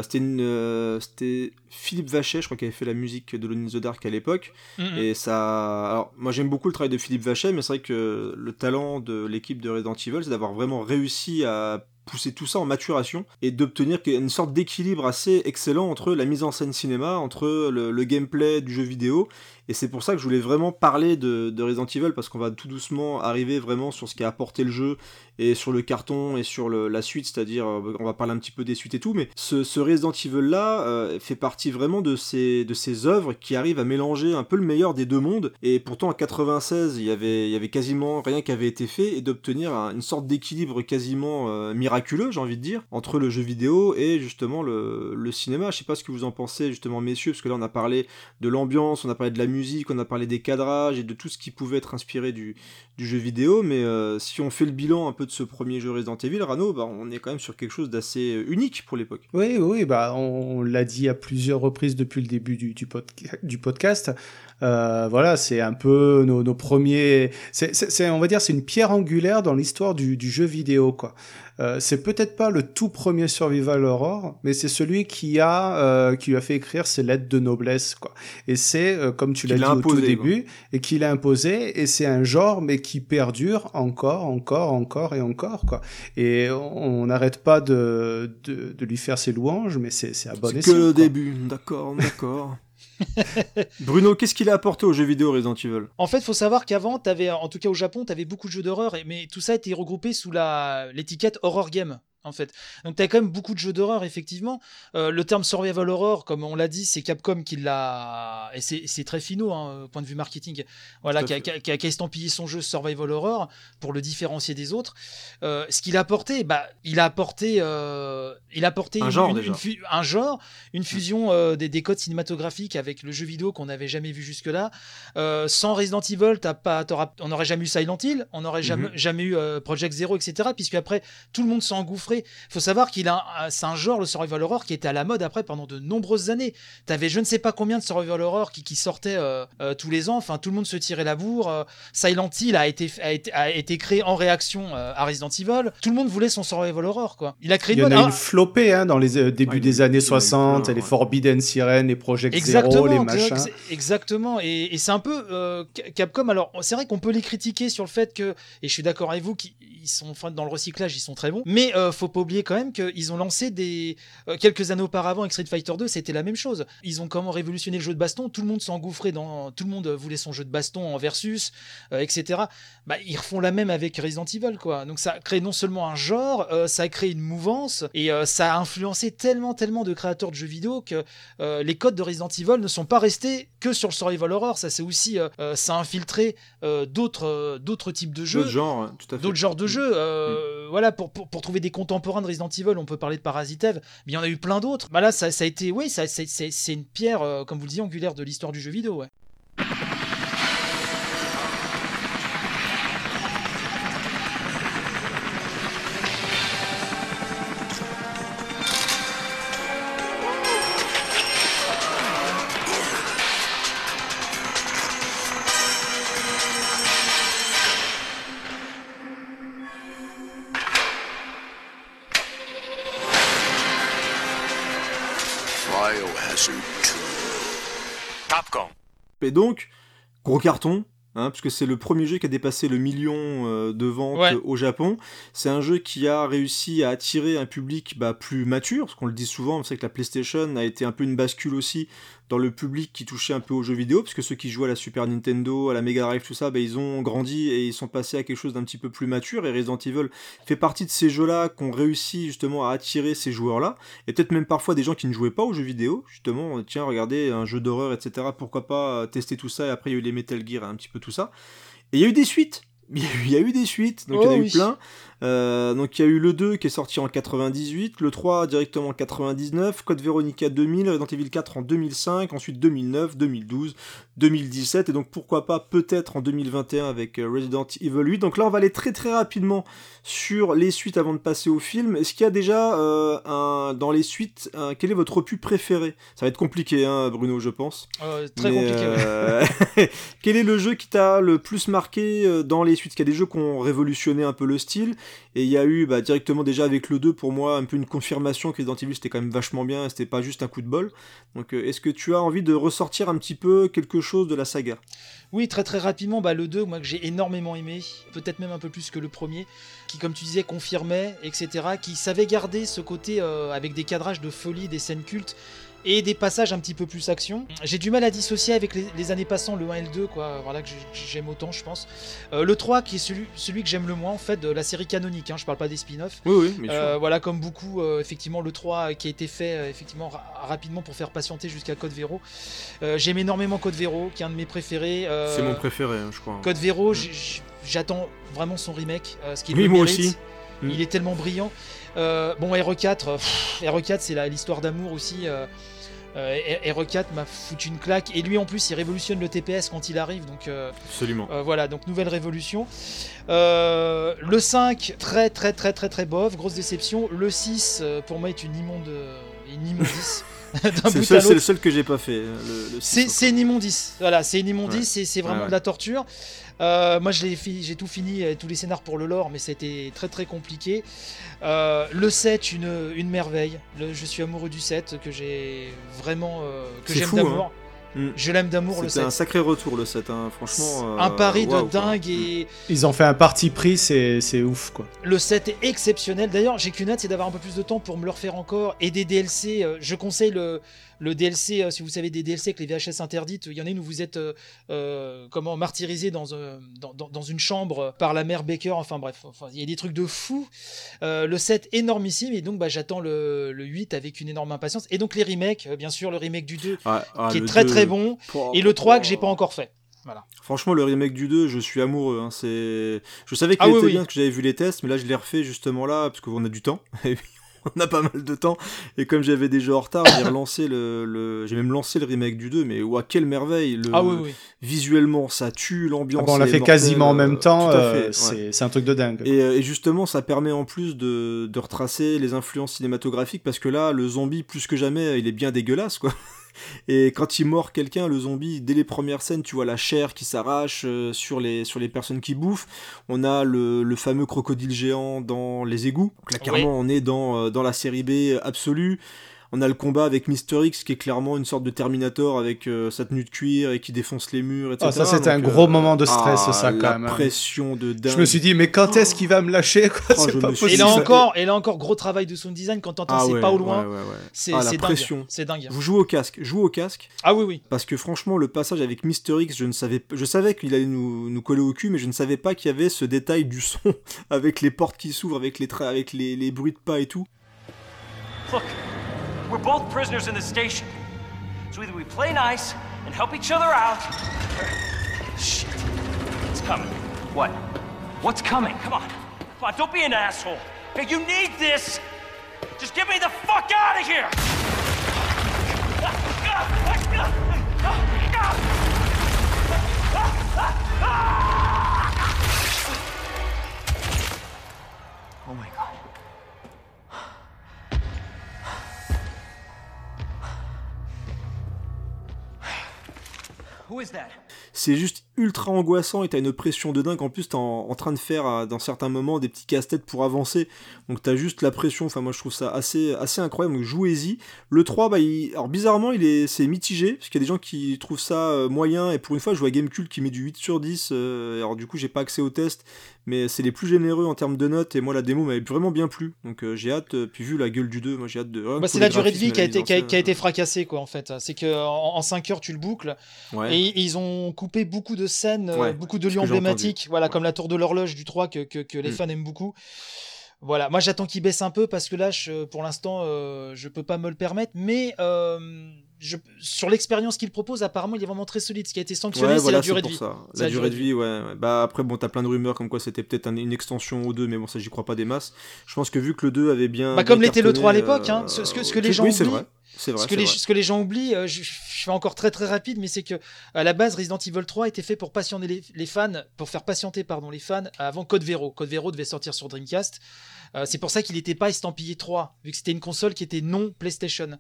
c'était une, c'était Philippe Vachet, je crois, qui avait fait la musique de Alone in the Dark à l'époque. Mhm. Et ça. Alors, moi j'aime beaucoup le travail de Philippe Vachet, mais c'est vrai que le talent de l'équipe de Resident Evil, c'est d'avoir vraiment réussi à pousser tout ça en maturation et d'obtenir une sorte d'équilibre assez excellent entre la mise en scène cinéma, entre le, le gameplay du jeu vidéo. Et c'est pour ça que je voulais vraiment parler de, de Resident Evil parce qu'on va tout doucement arriver vraiment sur ce qu'a apporté le jeu et sur le carton et sur la suite, c'est-à-dire euh, on va parler un petit peu des suites et tout, mais ce, Resident Evil là euh, fait partie vraiment de ces, œuvres qui arrivent à mélanger un peu le meilleur des deux mondes. Et pourtant en 96, il y avait, quasiment rien qui avait été fait et d'obtenir un- une sorte d'équilibre quasiment euh, miraculeux miraculeux, j'ai envie de dire, entre le jeu vidéo et justement le, le cinéma. Je sais pas ce que vous en pensez justement, messieurs, parce que là on a parlé de l'ambiance, on a parlé de la musique, on a parlé des cadrages et de tout ce qui pouvait être inspiré du, du jeu vidéo. Mais euh, si on fait le bilan un peu de ce premier jeu Resident Evil, Rano, bah, on est quand même sur quelque chose d'assez euh, unique pour l'époque. Oui, oui, bah on, l'a dit à plusieurs reprises depuis le début du, du podcast. Euh, voilà, c'est un peu nos, nos premiers. C'est, c'est- c'est- on va dire, c'est une pierre angulaire dans l'histoire du, du jeu vidéo, quoi. Euh, c'est peut-être pas le tout premier survival horror, mais c'est celui qui a euh, qui lui a fait écrire ses lettres de noblesse, quoi. Et c'est euh, comme tu l'as dit au tout début, et qui l'a imposé, et c'est un genre mais qui perdure encore, encore, encore et encore, quoi. Et on n'arrête pas de, de, de lui faire ses louanges, mais c'est c'est à bon C'est escient, que le quoi. début, d'accord, d'accord. *laughs* Bruno, qu'est-ce qu'il a apporté au jeu vidéo Resident Evil? En fait, faut savoir qu'avant, t'avais, en tout cas au Japon, tu avais beaucoup de jeux d'horreur, mais tout ça était regroupé sous la l'étiquette horror game. En fait, donc t'as quand même beaucoup de jeux d'horreur effectivement. Euh, le terme survival horror, comme on l'a dit, c'est Capcom qui l'a et c'est très finaux, hein, point de vue marketing. Voilà, qui a, qui a- qui a- qui a estampillé son jeu survival horror pour le différencier des autres. Euh, ce qu'il a apporté, bah, il a apporté, euh, il a apporté Un une- genre, une- déjà. une fu- un genre, une fusion des, des codes cinématographiques avec le jeu vidéo qu'on n'avait jamais vu jusque-là. Sans Resident Evil, t'as pas, on n'aurait jamais eu Silent Hill, on n'aurait jamais, Mhm. jamais eu Project Zero, etc. Puisque après, tout le monde s'est faut savoir qu'il a, un- c'est un genre, le survival horror, qui était à la mode après pendant de nombreuses années. T'avais je ne sais pas combien de survival horror qui, qui sortaient euh, euh, tous les ans. Enfin, tout le monde se tirait la bourre. Euh, Silent Hill a été, a été, a été créé en réaction euh, à Resident Evil. Tout le monde voulait son survival horror, quoi. Il a créé Il y en une a mode- une flopée hein, dans les euh, débuts Ouais, des années il y en a eu 60, plein, les ouais. Forbidden Siren, les Project Exactement, Zero, les machins. exa- exactement. Et, et c'est un peu euh, Ca- Capcom. Alors, c'est vrai qu'on peut les critiquer sur le fait que, et je suis d'accord avec vous, qu'ils ils sont enfin, dans le recyclage, ils sont très bons. Mais euh, faut pas oublier quand même qu'ils ont lancé des euh, quelques années auparavant avec Street Fighter 2, c'était la même chose. Ils ont comment révolutionné le jeu de baston. Tout le monde s'engouffrait dans, tout le monde voulait son jeu de baston en versus, euh, etc. Bah, ils refont la même avec Resident Evil, quoi. Donc ça crée non seulement un genre, euh, ça crée une mouvance et euh, ça a influencé tellement, tellement de créateurs de jeux vidéo que les codes de Resident Evil ne sont pas restés que sur le survival horror. Ça, c'est aussi, ça a infiltré d'autres, d'autres types de jeux. D'autres genres, tout à fait. D'autres genres de jeux. euh, Voilà, pour, pour, pour trouver des contemporains de Resident Evil, on peut parler de Parasite Eve, mais il y en a eu plein d'autres. Bah là, ça, a été, oui, ça, c'est une pierre, euh, comme vous le disiez, angulaire de l'histoire du jeu vidéo, ouais. Et donc, gros carton, hein, puisque c'est le premier jeu qui a dépassé le million euh, de ventes Ouais. au Japon. C'est un jeu qui a réussi à attirer un public bah, plus mature, parce qu'on le dit souvent, sait que la PlayStation a été un peu une bascule aussi dans le public qui touchait un peu aux jeux vidéo, parce que ceux qui jouaient à la Super Nintendo, à la Mega Drive, tout ça, bah, ils ont grandi et ils sont passés à quelque chose d'un petit peu plus mature, et Resident Evil fait partie de ces jeux-là qui ont réussi justement à attirer ces joueurs-là, et peut-être même parfois des gens qui ne jouaient pas aux jeux vidéo, justement, tiens, regardez, un jeu d'horreur, etc., pourquoi pas euh, tester tout ça, et après il y a eu les Metal Gear, un petit peu tout ça. Et il y a eu des suites *laughs* il y, a eu, il y a eu des suites, donc il y en a Oh eu oui. plein. Euh, donc il y a eu le 2 qui est sorti en 98, le 3 directement en 99, Code Veronica 2000, Resident Evil 4 en 2005, ensuite 2009, 2012, 2017, et donc pourquoi pas peut-être en 2021 avec euh, Resident Evil 8. Donc là on va aller très très rapidement sur les suites avant de passer au film. Est-ce qu'il y a déjà euh, un, dans les suites, un- quel est votre opus préféré? Ça va être compliqué hein, Bruno je pense. Euh, très Mais, compliqué. euh, *laughs* Quel est le jeu qui t'a le plus marqué dans les suites? Parce qu'il y a des jeux qui ont révolutionné un peu le style. Et il y a eu bah, directement déjà avec le 2 pour moi un peu une confirmation que Resident Evil c'était quand même vachement bien, c'était pas juste un coup de bol. Donc est-ce que tu as envie de ressortir un petit peu quelque chose de la saga Oui, très très rapidement, bah, le 2, moi que j'ai énormément aimé, peut-être même un peu plus que le premier, qui comme tu disais confirmait, etc., qui savait garder ce côté euh, avec des cadrages de folie, des scènes cultes et des passages un petit peu plus action. J'ai du mal à dissocier avec les, les années passant le 1 et le 2, quoi, voilà que j'ai- j'aime autant, je pense. Euh, le 3, qui est celui, celui que j'aime le moins, en fait, de la série canonique, hein, je parle pas des spin-offs. Oui, oui. Euh, voilà, comme beaucoup, euh, effectivement, le 3 qui a été fait euh, effectivement ra- rapidement pour faire patienter jusqu'à Code Vero. Euh, J'aime énormément Code Vero, qui est un de mes préférés. euh, C'est mon préféré, hein, je crois. Code Vero, j- j- j'attends vraiment son remake. euh, ce qui Oui, le moi mérite. aussi. Mm. Il est tellement brillant. Euh, bon, RE4, pff, RE4 c'est l'histoire d'amour aussi. Euh, euh, RE4 m'a foutu une claque. Et lui en plus, il révolutionne le TPS quand il arrive. Donc euh, Absolument. euh, voilà, donc nouvelle révolution. Euh, le 5, très très très très très bof, grosse déception. Le 6, euh, pour moi, est une immonde, une immondice. *laughs* C'est le, seul, le que j'ai pas fait. Le, C'est une immondice. Voilà, c'est une immondice, Ouais. c'est- c'est vraiment Ouais, ouais. de la torture. Euh, moi, je l'ai fi- j'ai tout fini, euh, tous les scénars pour le lore, mais c'était très très compliqué. Euh, le 7, une, une merveille. Le- je suis amoureux du 7, que j'ai vraiment. euh, que C'est j'aime fou, d'amour. Mm. Je l'aime d'amour, le C'était 7. un sacré retour le 7, hein. franchement. Un pari de quoi. dingue et Ils ont fait un parti pris, c'est c'est ouf quoi. le 7 est exceptionnel. D'ailleurs, j'ai qu'une hâte, c'est d'avoir un peu plus de temps pour me le refaire encore. Et des DLC, je conseille le, le DLC, euh, si vous savez des DLC avec les VHS interdites, il y en a une où vous êtes euh, euh, comment martyrisé dans, dans, dans- une chambre par la mère Baker. Enfin bref, enfin, il y a des trucs de fou. Le 7 énormissime et donc bah, j'attends le, le 8 avec une énorme impatience. Et donc les remakes, bien sûr, le remake du 2 Ah, ah, qui est très 2, très bon. Et le 3 que pouah. j'ai pas encore fait. Voilà. Franchement, le remake du 2, je suis amoureux. hein. C'est... Je savais qu'il Ah oui, était oui. bien, que j'avais vu les tests, mais là, je l'ai refait justement là, parce qu'on a du temps. *laughs* Et puis, *laughs* on a pas mal de temps. Et comme j'avais déjà en retard, j'ai relancé le, le- J'ai même lancé le remake du 2, mais ouah, quelle merveille le... Ah oui, oui. Visuellement, ça tue, l'ambiance. Ah bon, on l'a fait mortelle, quasiment en même temps, euh, ouais. c'est un truc de dingue. Et, euh, et justement, ça permet en plus de, de retracer les influences cinématographiques parce que là, le zombie, plus que jamais, il est bien dégueulasse, quoi. Et quand il mord quelqu'un, le zombie, dès les premières scènes, tu vois la chair qui s'arrache euh, sur, les, sur les personnes qui bouffent. On a le, le fameux crocodile géant dans les égouts. Donc là, clairement, on est dans, euh, dans la série B absolue. On a le combat avec Mister X qui est clairement une sorte de Terminator avec euh, sa tenue de cuir et qui défonce les murs, etc. Ah, ça, c'était un gros moment de stress, ah, ça, quand la même, pression de dingue. Je me suis dit, mais quand est-ce qu'il va me lâcher quoi? Oh, pas me suis- Et possible. là encore, et là encore, gros travail de sound design quand t'entends Ah c'est ouais, pas au loin. ouais, ouais, ouais. C'est Ah, dingue. pression. C'est dingue. Vous jouez au casque, jouez au casque. Ah oui, oui. Parce que franchement, le passage avec Mister X, je ne savais, je savais qu'il allait nous, nous coller au cul, mais je ne savais pas qu'il y avait ce détail du son *laughs* avec les portes qui s'ouvrent, avec les tra- avec les, les bruits de pas et tout. Look, we're both prisoners in the station. So either we play nice and help each other out, or... Shit. It's coming. What? What's coming? Come on. Come on, don't be an asshole. Hey, you need this! Just get me the fuck out of here! Oh *laughs* C'est juste ultra angoissant et t'as une pression de dingue. En plus, t'es en, en train de faire, euh, dans certains moments, des petits casse-têtes pour avancer. Donc t'as juste la pression. Enfin, moi, je trouve ça assez, assez incroyable. Donc jouez-y. Le 3, bah, il- alors bizarrement, il est, c'est mitigé. Parce qu'il y a des gens qui trouvent ça euh, moyen. Et pour une fois, je vois Gamecult qui met du 8 sur 10. euh, alors du coup, j'ai pas accès au test. Mais c'est les plus généreux en termes de notes. Et moi, la démo m'avait vraiment bien plu. Donc j'ai hâte. Puis vu la gueule du 2, moi, j'ai hâte de. Bah, c'est la durée de vie et qui a, été, qui, a, scène. qui a été fracassée, quoi, en fait. C'est que en, en 5 heures, tu le boucles. Ouais. Et ils ont coupé beaucoup de scènes, euh, Ouais, beaucoup de lieux emblématiques, voilà, comme la tour de l'horloge du 3 que, que, que les Mm. fans aiment beaucoup. Voilà, moi j'attends qu'il baisse un peu parce que là, je- pour l'instant, euh, je peux pas me le permettre, mais euh, je, sur l'expérience qu'il propose, apparemment, il est vraiment très solide. Ce qui a été sanctionné, Ouais, c'est voilà, la durée de vie. ça. La, durée de vie, ouais. Bah après, bon, t'as plein de rumeurs comme quoi c'était peut-être un- une extension ou deux, mais bon, ça, j'y crois pas des masses. Je pense que vu que le 2 avait bien. Bah, comme l'était le 3 à l'époque, hein, ce- ce que- ce que les c'est- gens Oui, oublient, vrai. C'est vrai. ce, que les, ce que les gens oublient, euh, je, je fais encore très très rapide, mais c'est que à la base, Resident Evil 3 était fait pour patienter les, les fans, pour faire patienter pardon les fans avant Code Vero. Code Vero devait sortir sur Dreamcast. Euh, c'est pour ça qu'il n'était pas estampillé 3, vu que c'était une console qui était non PlayStation.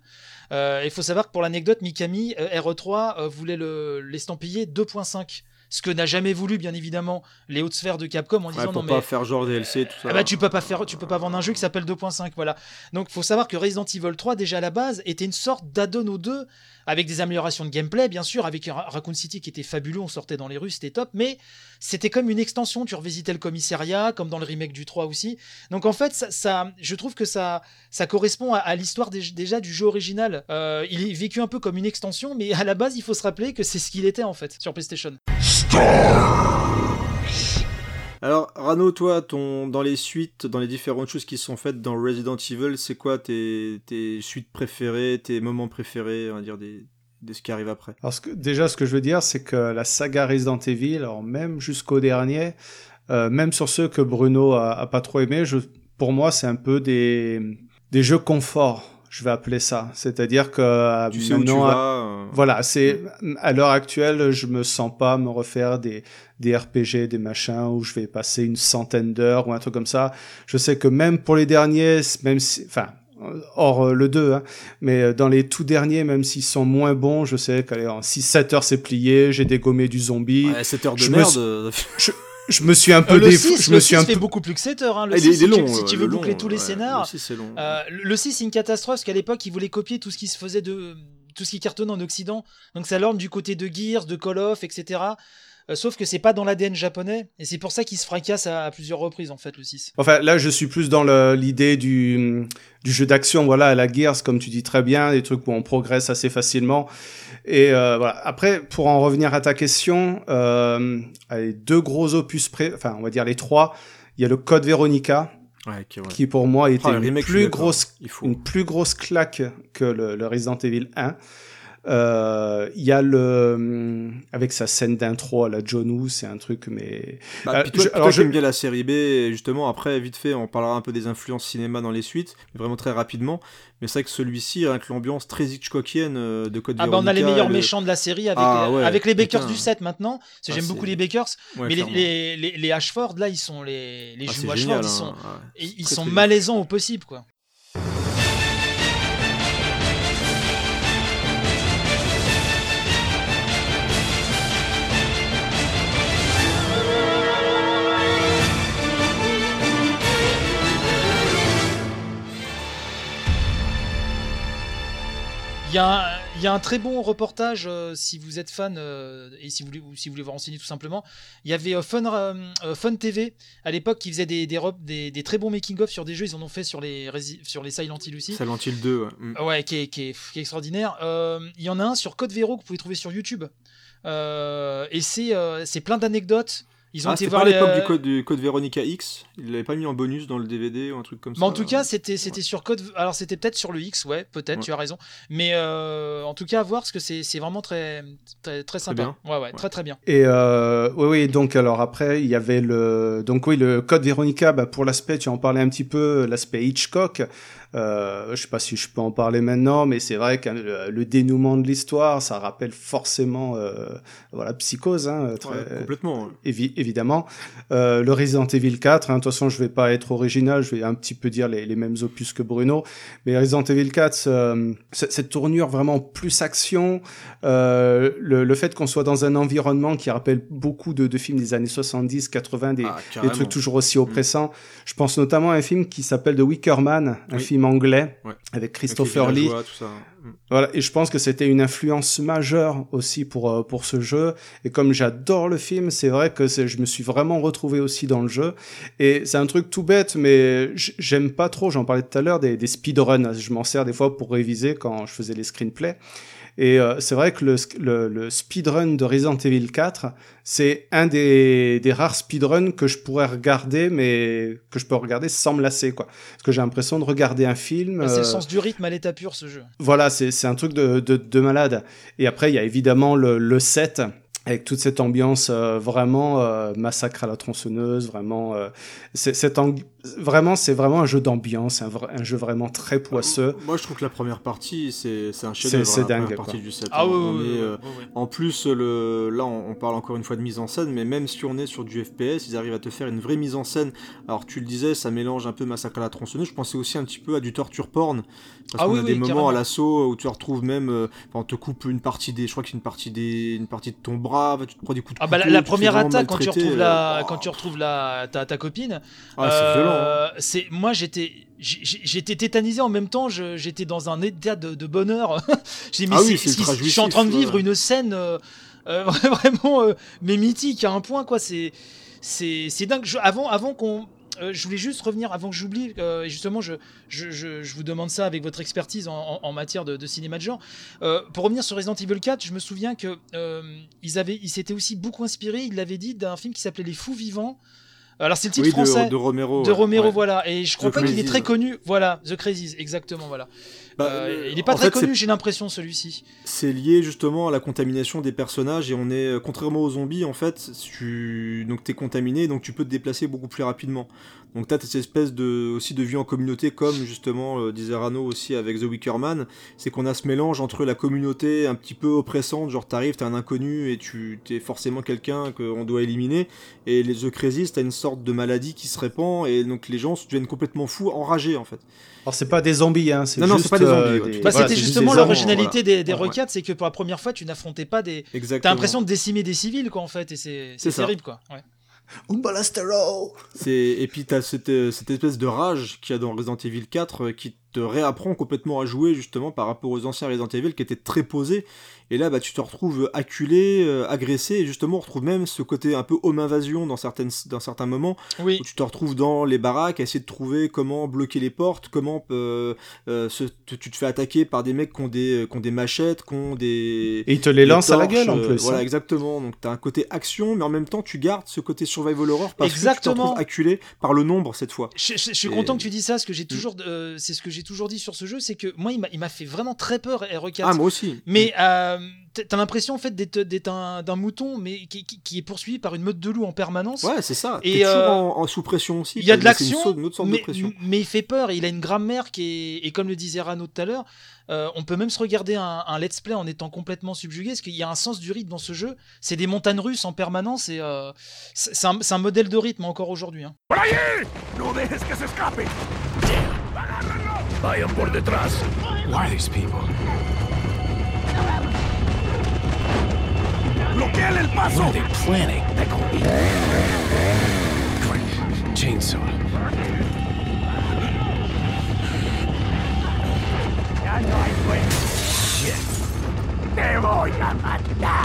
Euh, Il faut savoir que pour l'anecdote, Mikami euh, RE3 euh, voulait le- l'estampiller 2.5. Ce que n'a jamais voulu, bien évidemment, les hautes sphères de Capcom en Ouais, disant pour non pas mais faire genre DLC, tout ça. ah bah tu peux pas faire, tu peux pas vendre un jeu qui s'appelle 2.5, voilà. Donc faut savoir que Resident Evil 3 déjà à la base était une sorte d'add-on aux deux, avec des améliorations de gameplay bien sûr, avec Ra- Raccoon City qui était fabuleux, on sortait dans les rues, c'était top, mais c'était comme une extension, tu revisitais le commissariat, comme dans le remake du 3 aussi. Donc en fait, ça, je trouve que ça, ça correspond à, l'histoire dé- déjà du jeu original. Euh, il est vécu un peu comme une extension, mais à la base, il faut se rappeler que c'est ce qu'il était en fait sur PlayStation. Alors, Rano, toi, ton, dans les suites, dans les différentes choses qui sont faites dans Resident Evil, c'est quoi tes, tes suites préférées, tes moments préférés, on va dire, de ce qui arrive après? Alors, que- déjà, ce que je veux dire, c'est que la saga Resident Evil, alors même jusqu'au dernier, euh, même sur ceux que Bruno a, pas trop aimé, pour moi, c'est un peu des, des jeux confort. Je vais appeler ça. C'est-à-dire que euh, Tu sais où tu maintenant, vas. euh, voilà, c'est à l'heure actuelle, je me sens pas me refaire des des RPG, des machins où je vais passer une centaine d'heures ou un truc comme ça. Je sais que même pour les derniers, même si, enfin, hors euh, le 2, hein, mais euh, dans les tout derniers, même s'ils sont moins bons, je sais qu'allez, en 6-7 heures c'est plié, j'ai dégommé du zombie. Ouais, 7 heures de je merde. euh, Je me suis un peu Euh, le déf- 6, je le me suis 6 un fait peu beaucoup plus que 7 heures. hein. Le il est- 6, il est si, tu- long, si euh, tu le veux long, boucler tous les ouais, scénars, le six, c'est long. euh, le 6 c'est une catastrophe parce qu'à l'époque ils voulaient copier tout ce qui se faisait de tout ce qui cartonnait en Occident. Donc ça l'orne du côté de Gears, de Call of, etc. Euh, sauf que c'est pas dans l'ADN japonais et c'est pour ça qu'il se fracasse à, à plusieurs reprises en fait le 6. Enfin, là, je suis plus dans l'idée du, du jeu d'action, voilà, à la Gears, comme tu dis très bien, des trucs où on progresse assez facilement. Et euh, voilà. Après, pour en revenir à ta question, euh, allez, deux gros opus enfin, on va dire les trois. Il y a le Code Veronica, Ouais, ok, ouais. qui pour moi était Ah, une, plus grosse, une plus grosse claque que le, le Resident Evil 1. Euh, Il y a le hum, avec sa scène d'intro à la John Woo, c'est un truc mais Bah, Euh, puis toi, je- puis alors je- aimes bien la série B, justement, après, vite fait, on parlera un peu des influences cinéma dans les suites, mais vraiment très rapidement. Mais c'est vrai que celui-ci, que l'ambiance très Hitchcockienne euh, de Code Ah bah on a les meilleurs le- méchants de la série avec, Ah les, ouais, avec les Bakers putain. du 7 maintenant. Parce que Ah, j'aime beaucoup les Bakers. Ouais, mais les, clairement. les, les, les Ashford là ils sont les, les Ah, Ashford génial, ils hein, sont, ouais. ils, ils Très, sont très malaisants au possible quoi. Il y, a un, il y a un très bon reportage euh, si vous êtes fan euh, et si vous, voulez, ou si vous voulez vous renseigner tout simplement. Il y avait euh, Fun, Fun TV à l'époque qui faisait des, des, rep- des, des très bons making-of sur des jeux. Ils en ont fait sur les, sur les Silent Hill aussi. Silent Hill 2, ouais. Mm. Ouais, qui est, qui est- qui est extraordinaire. Il y en a un sur Code Vero que vous pouvez trouver sur YouTube. Et c'est plein d'anecdotes. Ils ont Ah, été voir pas à l'époque les, du code, du code Veronica X? Il l'avait pas mis en bonus dans le DVD ou un truc comme Mais ça en tout cas, c'était c'était sur code. Alors c'était peut-être sur le X, ouais, peut-être. Ouais. Tu as raison. Mais euh, en tout cas, à voir parce que c'est c'est vraiment très très très sympa. bien. Ouais, ouais, très très bien. Et euh, oui, oui, donc alors après, il y avait le, donc oui, le code Veronica, bah, pour l'aspect, tu en parlais un petit peu, l'aspect Hitchcock. Euh, je sais pas si je peux en parler maintenant, mais c'est vrai que le, le dénouement de l'histoire, ça rappelle forcément, euh, voilà, Psychose, hein, très, Ouais, complètement. évi- évidemment. Euh, le Resident Evil 4, hein, de toute façon, je vais pas être original, je vais un petit peu dire les, les mêmes opus que Bruno. Mais Resident Evil 4, euh, c- cette tournure vraiment plus action, euh, le, le fait qu'on soit dans un environnement qui rappelle beaucoup de, de films des années 70, 80, des, Ah, des trucs toujours aussi oppressants. Je pense notamment à un film qui s'appelle The Wicker Man, un Oui. film anglais Ouais. avec Christopher Lee. villageois, tout ça. Mm. Voilà, et je pense que c'était une influence majeure aussi pour, euh, pour ce jeu. Et comme j'adore le film, c'est vrai que je me suis vraiment retrouvé aussi dans le jeu. Et c'est un truc tout bête, mais j'aime pas trop, j'en parlais tout à l'heure, des, des speedruns. Je m'en sers des fois pour réviser quand je faisais les screenplays. Et euh, c'est vrai que le, sk- le, le speedrun de Resident Evil 4, c'est un des, des rares speedruns que je pourrais regarder, mais que je peux regarder sans me lasser, quoi. Parce que j'ai l'impression de regarder un film. Bah, c'est le euh, sens du rythme à l'état pur ce jeu. voilà, c'est un truc de, de, de malade. Et après, il y a évidemment le, le set avec toute cette ambiance euh, vraiment euh, massacre à la tronçonneuse, vraiment, euh, c'est vraiment, c'est vraiment un jeu d'ambiance, un, jeu vraiment très poisseux. Moi, je trouve que la première partie, c'est un chef-d'œuvre. c'est hein, la dingue, partie du set. Ah hein. oui, On oui, est, oui, euh, oui, oui. En plus, le, là, on, on parle encore une fois de mise en scène, mais même si on est sur du FPS, ils arrivent à te faire une vraie mise en scène. Alors, tu le disais, ça mélange un peu Massacre à la tronçonneuse. Je pensais aussi un petit peu à du torture porn. Parce Ah qu'on oui, a oui, des moments carrément. à l'assaut où tu retrouves même. euh, on te coupe une partie des. Je crois que c'est une partie des, une partie de ton bras, tu te prends des coups de Ah bah la, couteau, première attaque quand tu retrouves euh, la oh. quand tu retrouves la ta, ta copine. Ah, c'est violent, hein. euh, C'est moi j'étais j'étais tétanisé en même temps. J'étais dans un état de, de bonheur. *laughs* J'ai dit, mais Ah oui, je suis en train de vivre ouais. une scène euh, *laughs* euh, vraiment euh, mais mythique à un point quoi. C'est c'est c'est dingue. Je- avant avant qu'on euh, je voulais juste revenir avant que j'oublie, euh, et justement, je, je, je, je vous demande ça avec votre expertise en, en- en matière de, de cinéma de genre. Euh, pour revenir sur Resident Evil 4, je me souviens que euh, ils avaient, ils s'étaient aussi beaucoup inspirés, ils l'avaient dit, d'un film qui s'appelait Les Fous Vivants. Alors c'est le titre Oui, français de Romero, de Romero, ouais. voilà. Et je crois The pas qu'il est très connu. Voilà, The Crazies, exactement, voilà. Euh, il est pas très fait, connu, j'ai l'impression, celui-ci. C'est lié justement à la contamination des personnages et on est euh, contrairement aux zombies en fait, tu donc t'es contaminé donc tu peux te déplacer beaucoup plus rapidement. Donc t'as cette espèce de aussi de vie en communauté comme justement euh, disait Rano aussi avec The Wicker Man, c'est qu'on a ce mélange entre la communauté un petit peu oppressante, genre t'arrives t'es un inconnu et tu t'es forcément quelqu'un qu'on doit éliminer et les The Crazy t'as une sorte de maladie qui se répand et donc les gens deviennent complètement fous, enragés en fait. Alors c'est pas des zombies, hein, c'est Non, non, juste c'est pas des euh, zombies, ouais, tu- Bah, Voilà, c'était justement l'originalité des, des. Ouais, c'est que pour la première fois, tu n'affrontais pas des. T'as l'impression de décimer des civils, quoi, en fait, et c'est terrible, quoi. Ouais. Umbalastero. Et puis t'as cette, euh, cette espèce de rage qu'il y a dans Resident Evil 4 euh, qui te réapprend complètement à jouer justement par rapport aux anciens Resident Evil qui étaient très posés et là bah tu te retrouves acculé, euh, agressé et justement on retrouve même ce côté un peu home invasion dans certaines dans certains moments Oui. où tu te retrouves dans les baraques à essayer de trouver comment bloquer les portes, comment euh, euh, se- tu tu te fais attaquer par des mecs qui ont des qui ont des machettes, qui ont des Et ils te les lancent à la gueule en euh, plus. Voilà, hein. exactement. Donc t'as un côté action, mais en même temps tu gardes ce côté survival horror parce que tu te retrouves acculé par le nombre cette fois. Je, je- je suis Et- content que tu dis ça, parce que Mm. j'ai toujours, euh, c'est ce que j'ai toujours dit sur ce jeu, c'est que moi, il m'a- il m'a fait vraiment très peur RE4. Ah moi aussi. Mais euh, t'as l'impression en fait d'être d'être un- d'un mouton, mais qui, qui- qui est poursuivi par une meute de loups en permanence. Ouais, c'est ça. Et, toujours euh, en, en sous pression aussi. Il y a de l'action, mais, mais il fait peur. Il a une grammaire qui est, et comme le disait Rano tout à l'heure, euh, on peut même se regarder un, un let's play en étant complètement subjugué, parce qu'il y a un sens du rythme dans ce jeu. C'est des montagnes russes en permanence, et euh, c'est un, modèle de rythme encore aujourd'hui. hein. ¡Por allí! ¡No dejes que se escape! Vayan por detrás. Who are these people? ¡Bloqueen el What paso! are they planning? Chainsaw. ¡Te voy a matar!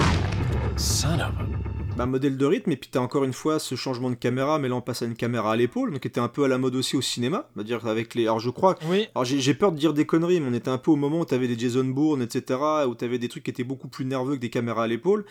Son of a. Bah, modèle de rythme, et puis t'as encore une fois ce changement de caméra, mais là on passe à une caméra à l'épaule, donc qui était un peu à la mode aussi au cinéma, on va dire avec les. Alors je crois. Oui. Alors j'ai j'ai peur de dire des conneries, mais on était un peu au moment où t'avais des Jason Bourne, etc., où t'avais des trucs qui étaient beaucoup plus nerveux que des caméras à l'épaule,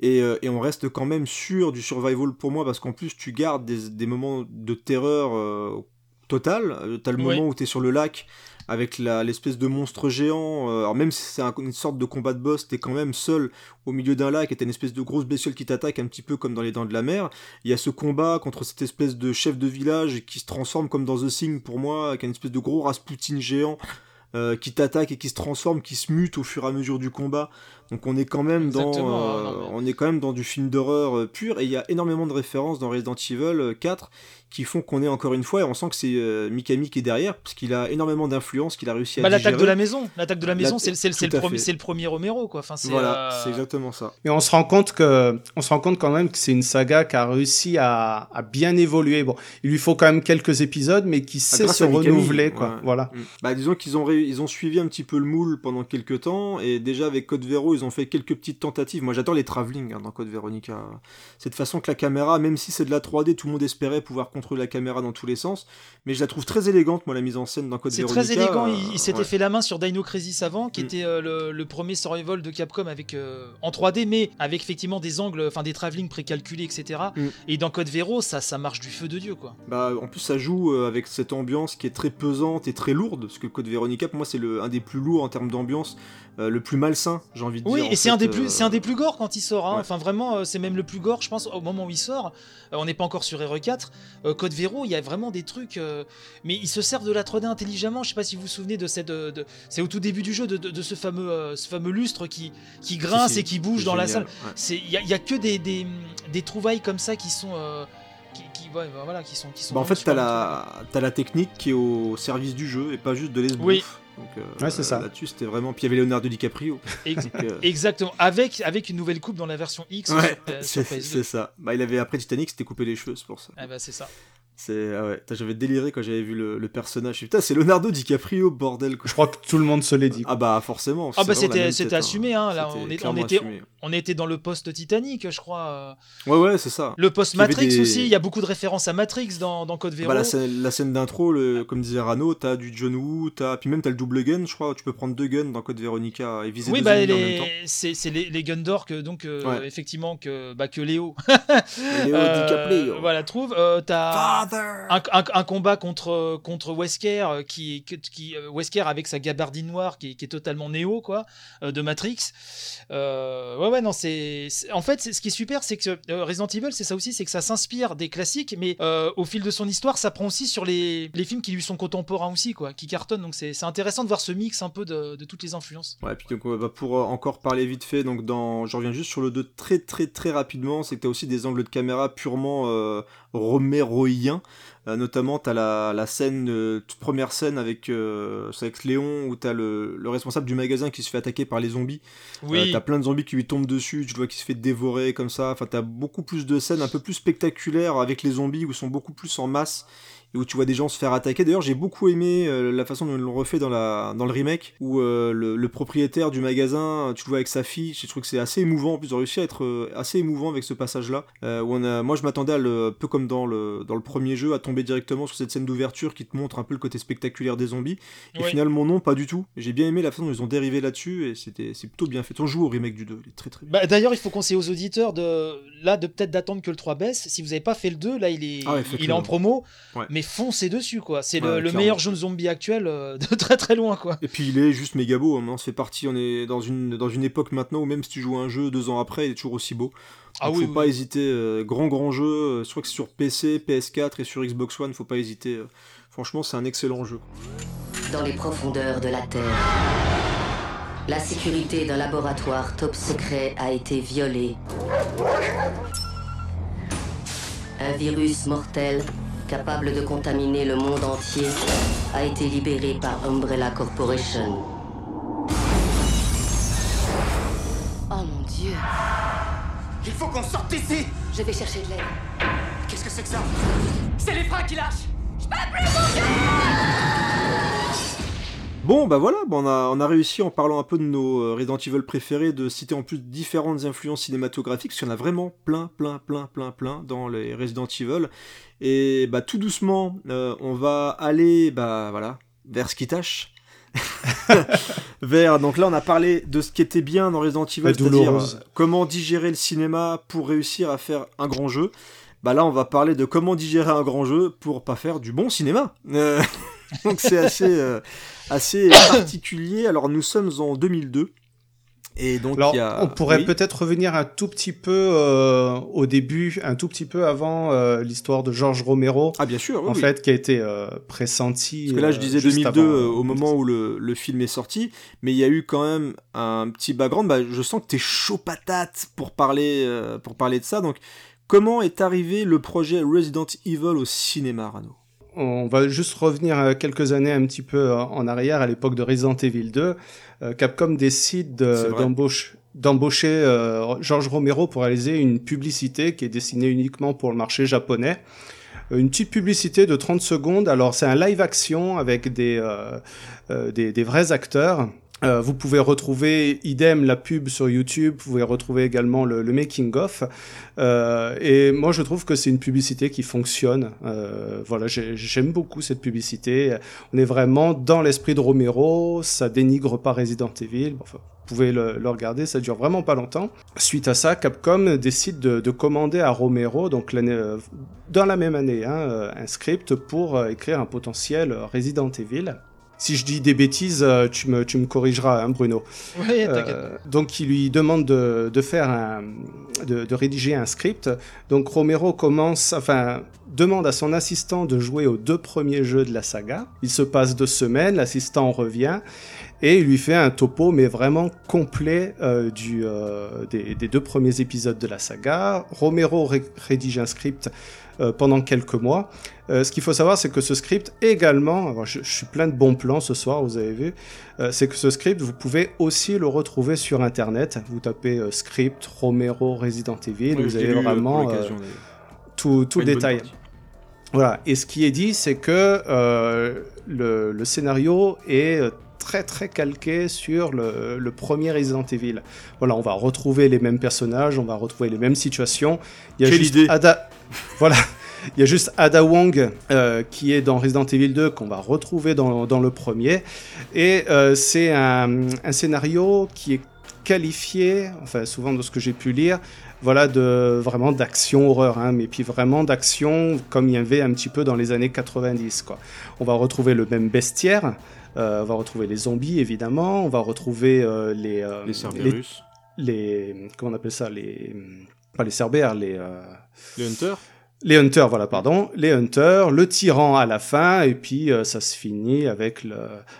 et, euh, et on reste quand même sûr du survival pour moi, parce qu'en plus tu gardes des, des moments de terreur euh, totale. Euh, T'as le Oui. moment où t'es sur le lac avec l'espèce de monstre géant. alors même si c'est un- une sorte de combat de boss, t'es quand même seul au milieu d'un lac et t'as une espèce de grosse bestiole qui t'attaque un petit peu comme dans les dents de la mer. Il y a ce combat contre cette espèce de chef de village qui se transforme comme dans The Thing pour moi, avec une espèce de gros Rasputin géant. Euh, qui t'attaque et qui se transforme, qui se mute au fur et à mesure du combat. Donc on est quand même dans, euh, on est quand même dans du film d'horreur euh, pur. Et il y a énormément de références dans Resident Evil euh, 4 qui font qu'on est encore une fois et on sent que c'est euh, Mikami qui est derrière parce qu'il a énormément d'influence qu'il a réussi à Bah, l'attaque de la maison, l'attaque de la La- maison, c'est le, c'est le premier Romero, quoi. Enfin, c'est, Voilà, euh, c'est exactement ça. Et on se rend compte que, on se rend compte quand même que c'est une saga qui a réussi à, à bien évoluer. Bon, il lui faut quand même quelques épisodes, mais qui Ah, sait se Mikami, renouveler, quoi. ouais. Voilà. Mm. Bah disons qu'ils ont ré- ils ont suivi un petit peu le moule pendant quelques temps et déjà avec Code Vero ils ont fait quelques petites tentatives. Moi j'adore les travelling hein, dans Code Veronica. Cette façon que la caméra, même si c'est de la 3D, tout le monde espérait pouvoir contrôler la caméra dans tous les sens, mais je la trouve très élégante moi la mise en scène dans Code C'est très élégant. euh, Il, il s'était ouais. fait la main sur Dino Crisis avant, qui Mm. était euh, le, le premier survival de Capcom avec euh, en 3D, mais avec effectivement des angles, enfin des travelling précalculés, etc. Mm. Et dans Code Vero, ça, ça marche du feu de dieu, quoi. Bah, en plus, ça joue euh, avec cette ambiance qui est très pesante et très lourde, parce que Code Veronica, pour moi, c'est un des plus lourds en termes d'ambiance, euh, le plus malsain, j'ai envie de Oui, dire. en et c'est un des plus, euh, c'est un des plus gore quand il sort. hein. ouais. Enfin, vraiment, euh, c'est même le plus gore, je pense, au moment où il sort. Euh, on n'est pas encore sur RE4. Euh, Code Vero, il y a vraiment des trucs, euh, mais ils se servent de la 3D intelligemment. Je sais pas si vous vous souvenez de cette, de, de- c'est au tout début du jeu de, de- de ce fameux, euh, ce fameux lustre qui, qui grince et qui bouge dans la salle. ouais. Il y a, il y a que des, des, des trouvailles comme ça qui sont, euh, qui, qui- ouais, bah, voilà, qui sont, qui sont. Bah, en fait, t'as la, t'as la technique qui est au service du jeu et pas juste de l'esbrouf. Oui. Donc, euh, Ouais, c'est ça. Là-dessus, c'était vraiment. Puis il y avait Leonardo DiCaprio. Ex- Donc, euh, Exactement, avec, avec une nouvelle coupe dans la version X Ouais, sur, P- sur *laughs* c'est PS2. c'est ça. Bah, il avait après Titanic, c'était coupé les cheveux, c'est pour ça. Ah bah c'est ça. C'est ah ouais. J'avais déliré quand j'avais vu le, le personnage. Je suis, Putain, c'est Leonardo DiCaprio, bordel. Quoi. Je crois que tout le monde se l'est dit. Ah bah forcément. Ah bah c'était c'était hein. assumé hein là on, est- on était assumé. on était dans le post Titanic je crois euh. Ouais ouais c'est ça. le post Matrix des- aussi il y a beaucoup de références à Matrix dans, dans Code Vero Bah, la, scène, scène d'intro, le- comme disait Rano, t'as du John Woo, t'as puis même t'as le double gun, je crois. Tu peux prendre deux guns dans Code Veronica et viser oui deux bah ennemis en même temps. les c'est les, les Gundor que donc euh, Ouais. effectivement que bah que Léo Léo *laughs* euh, DiCaprio. voilà trouve euh, t'as. Un, un- un combat contre contre Wesker euh, qui qui, euh, Wesker avec sa gabardine noire qui, qui est totalement néo quoi euh, de Matrix. Euh, ouais ouais non c'est en fait c'est- ce qui est super c'est que Resident Evil c'est ça aussi c'est que ça s'inspire des classiques mais euh, au fil de son histoire ça prend aussi sur les, les films qui lui sont contemporains aussi quoi qui cartonnent. Donc c'est c'est intéressant de voir ce mix un peu de, de toutes les influences. Ouais, puis donc, bah, pour encore parler vite fait, donc dans, je reviens juste sur le 2 très très très rapidement, c'est que t'as aussi des angles de caméra purement euh, roméroïens. Euh, notamment, t'as la, la scène, euh, toute première scène avec, euh, c'est avec Léon, où t'as le, le responsable du magasin qui se fait attaquer par les zombies. oui t'as plein de zombies qui lui tombent dessus, tu le vois qui se fait dévorer comme ça. Enfin, t'as beaucoup plus de scènes un peu plus spectaculaires avec les zombies où ils sont beaucoup plus en masse et où tu vois des gens se faire attaquer. D'ailleurs, j'ai beaucoup aimé euh, la façon dont ils l'ont refait dans, la, dans le remake où euh, le, le propriétaire du magasin, tu le vois avec sa fille. Je trouve que c'est assez émouvant. En plus, ils ont réussi à être euh, assez émouvant avec ce passage-là. Où on a, moi, je m'attendais à le, un peu comme dans le, dans le premier jeu, à tomber directement sur cette scène d'ouverture qui te montre un peu le côté spectaculaire des zombies. Et finalement, non, pas du tout. J'ai bien aimé la façon dont ils ont dérivé là-dessus et c'était, c'est plutôt bien fait. On joue au remake du 2, il est très très bien. Bah, D'ailleurs, il faut conseiller aux auditeurs de là de peut-être d'attendre que le 3 baisse. Si vous n'avez pas fait le 2, là il est, Ah ouais, il est en promo, Ouais. mais foncez dessus quoi. C'est le, Ouais, le clairement. meilleur jeu de zombie actuel euh, de très très loin quoi. Et puis il est juste méga beau, hein. ça fait partie, on est dans une, dans une époque maintenant où même si tu joues à un jeu deux ans après, il est toujours aussi beau. Ah oui, faut oui. pas hésiter, euh, grand grand jeu, euh, je crois que c'est sur PC, PS4 et sur Xbox One, faut pas hésiter. euh. franchement c'est un excellent jeu. Dans les profondeurs de la Terre, la sécurité d'un laboratoire top secret a été violée. Un virus mortel, capable de contaminer le monde entier, a été libéré par Umbrella Corporation. Oh mon dieu. Il faut qu'on sorte d'ici Je vais chercher de l'aide. Qu'est-ce que c'est que ça? C'est les freins qui lâchent. Bon bah voilà, bon, on, a, on a réussi en parlant un peu de nos euh, Resident Evil préférés de citer en plus différentes influences cinématographiques, parce qu'il y en a vraiment plein, plein, plein, plein, plein dans les Resident Evil. Et bah tout doucement, euh, on va aller bah voilà vers ce qui tâche. *laughs* vers donc là on a parlé de ce qui était bien dans Resident Evil, c'est-à-dire euh, comment digérer le cinéma pour réussir à faire un grand jeu. Bah là on va parler de comment digérer un grand jeu pour pas faire du bon cinéma. Euh, *laughs* *laughs* donc c'est assez euh, assez *coughs* particulier. Alors nous sommes en 2002 et donc Alors, il y a on pourrait oui. peut-être revenir un tout petit peu euh, au début, un tout petit peu avant euh, l'histoire de George Romero. Ah bien sûr, oui, en oui. fait, qui a été euh, pressenti. Parce que là, je disais juste 2002 avant, euh, euh, au moment où le, le film est sorti, mais il y a eu quand même un petit background. Bah, je sens que t'es chaud patate pour parler, pour parler de ça. Donc, comment est arrivé le projet Resident Evil au cinéma, Rano? On va juste revenir euh, quelques années un petit peu euh, en arrière, à l'époque de Resident Evil 2. Euh, Capcom décide d'embaucher George Romero pour réaliser une publicité qui est destinée uniquement pour le marché japonais. Une petite publicité de 30 secondes. Alors c'est un live action avec des, euh, des, des vrais acteurs. Euh, vous pouvez retrouver idem la pub sur YouTube, vous pouvez retrouver également le, le making of. Euh, et moi, je trouve que c'est une publicité qui fonctionne. Euh, voilà, j'ai- j'aime beaucoup cette publicité. On est vraiment dans l'esprit de Romero. Ça dénigre pas Resident Evil. Enfin, vous pouvez le, le regarder, ça dure vraiment pas longtemps. Suite à ça, Capcom décide de, de commander à Romero, donc euh, dans la même année, hein, euh, un script pour euh, écrire un potentiel Resident Evil. Si je dis des bêtises, euh, tu me, tu me corrigeras, hein, Bruno. T'inquiète. Euh, donc il lui demande de, de faire un, de, de rédiger un script. Donc Romero commence, enfin demande à son assistant de jouer aux deux premiers jeux de la saga. Il se passe deux semaines, l'assistant revient et il lui fait un topo mais vraiment complet euh, du, euh, des, des deux premiers épisodes de la saga. Romero ré- rédige un script pendant quelques mois. Euh, ce qu'il faut savoir, c'est que ce script également, alors je, je suis plein de bons plans ce soir, vous avez vu, euh, c'est que ce script, vous pouvez aussi le retrouver sur Internet. Vous tapez euh, script Romero Resident Evil, Oui, vous avez lu, euh, vraiment euh, tout, tout détail. Voilà. Et ce qui est dit, c'est que euh, le, le scénario est euh, très très calqué sur le, le premier Resident Evil. Voilà, on va retrouver les mêmes personnages, on va retrouver les mêmes situations. Il y a Quelle juste idée Ada... *laughs* Voilà. Il y a juste Ada Wong euh, qui est dans Resident Evil 2 qu'on va retrouver dans, dans le premier. Et euh, c'est un, un scénario qui est qualifié, enfin souvent de ce que j'ai pu lire, voilà de vraiment d'action horreur, hein, mais puis vraiment d'action comme il y avait un petit peu dans les années 90 quoi. On va retrouver le même bestiaire, on va retrouver les zombies évidemment, on va retrouver euh, les, euh, Les Cerberus. les, les- comment on appelle ça les pas les cerbères les euh, Les Hunters les Hunters, voilà, pardon. Les Hunters, le tyran à la fin, et puis euh, ça se finit avec le,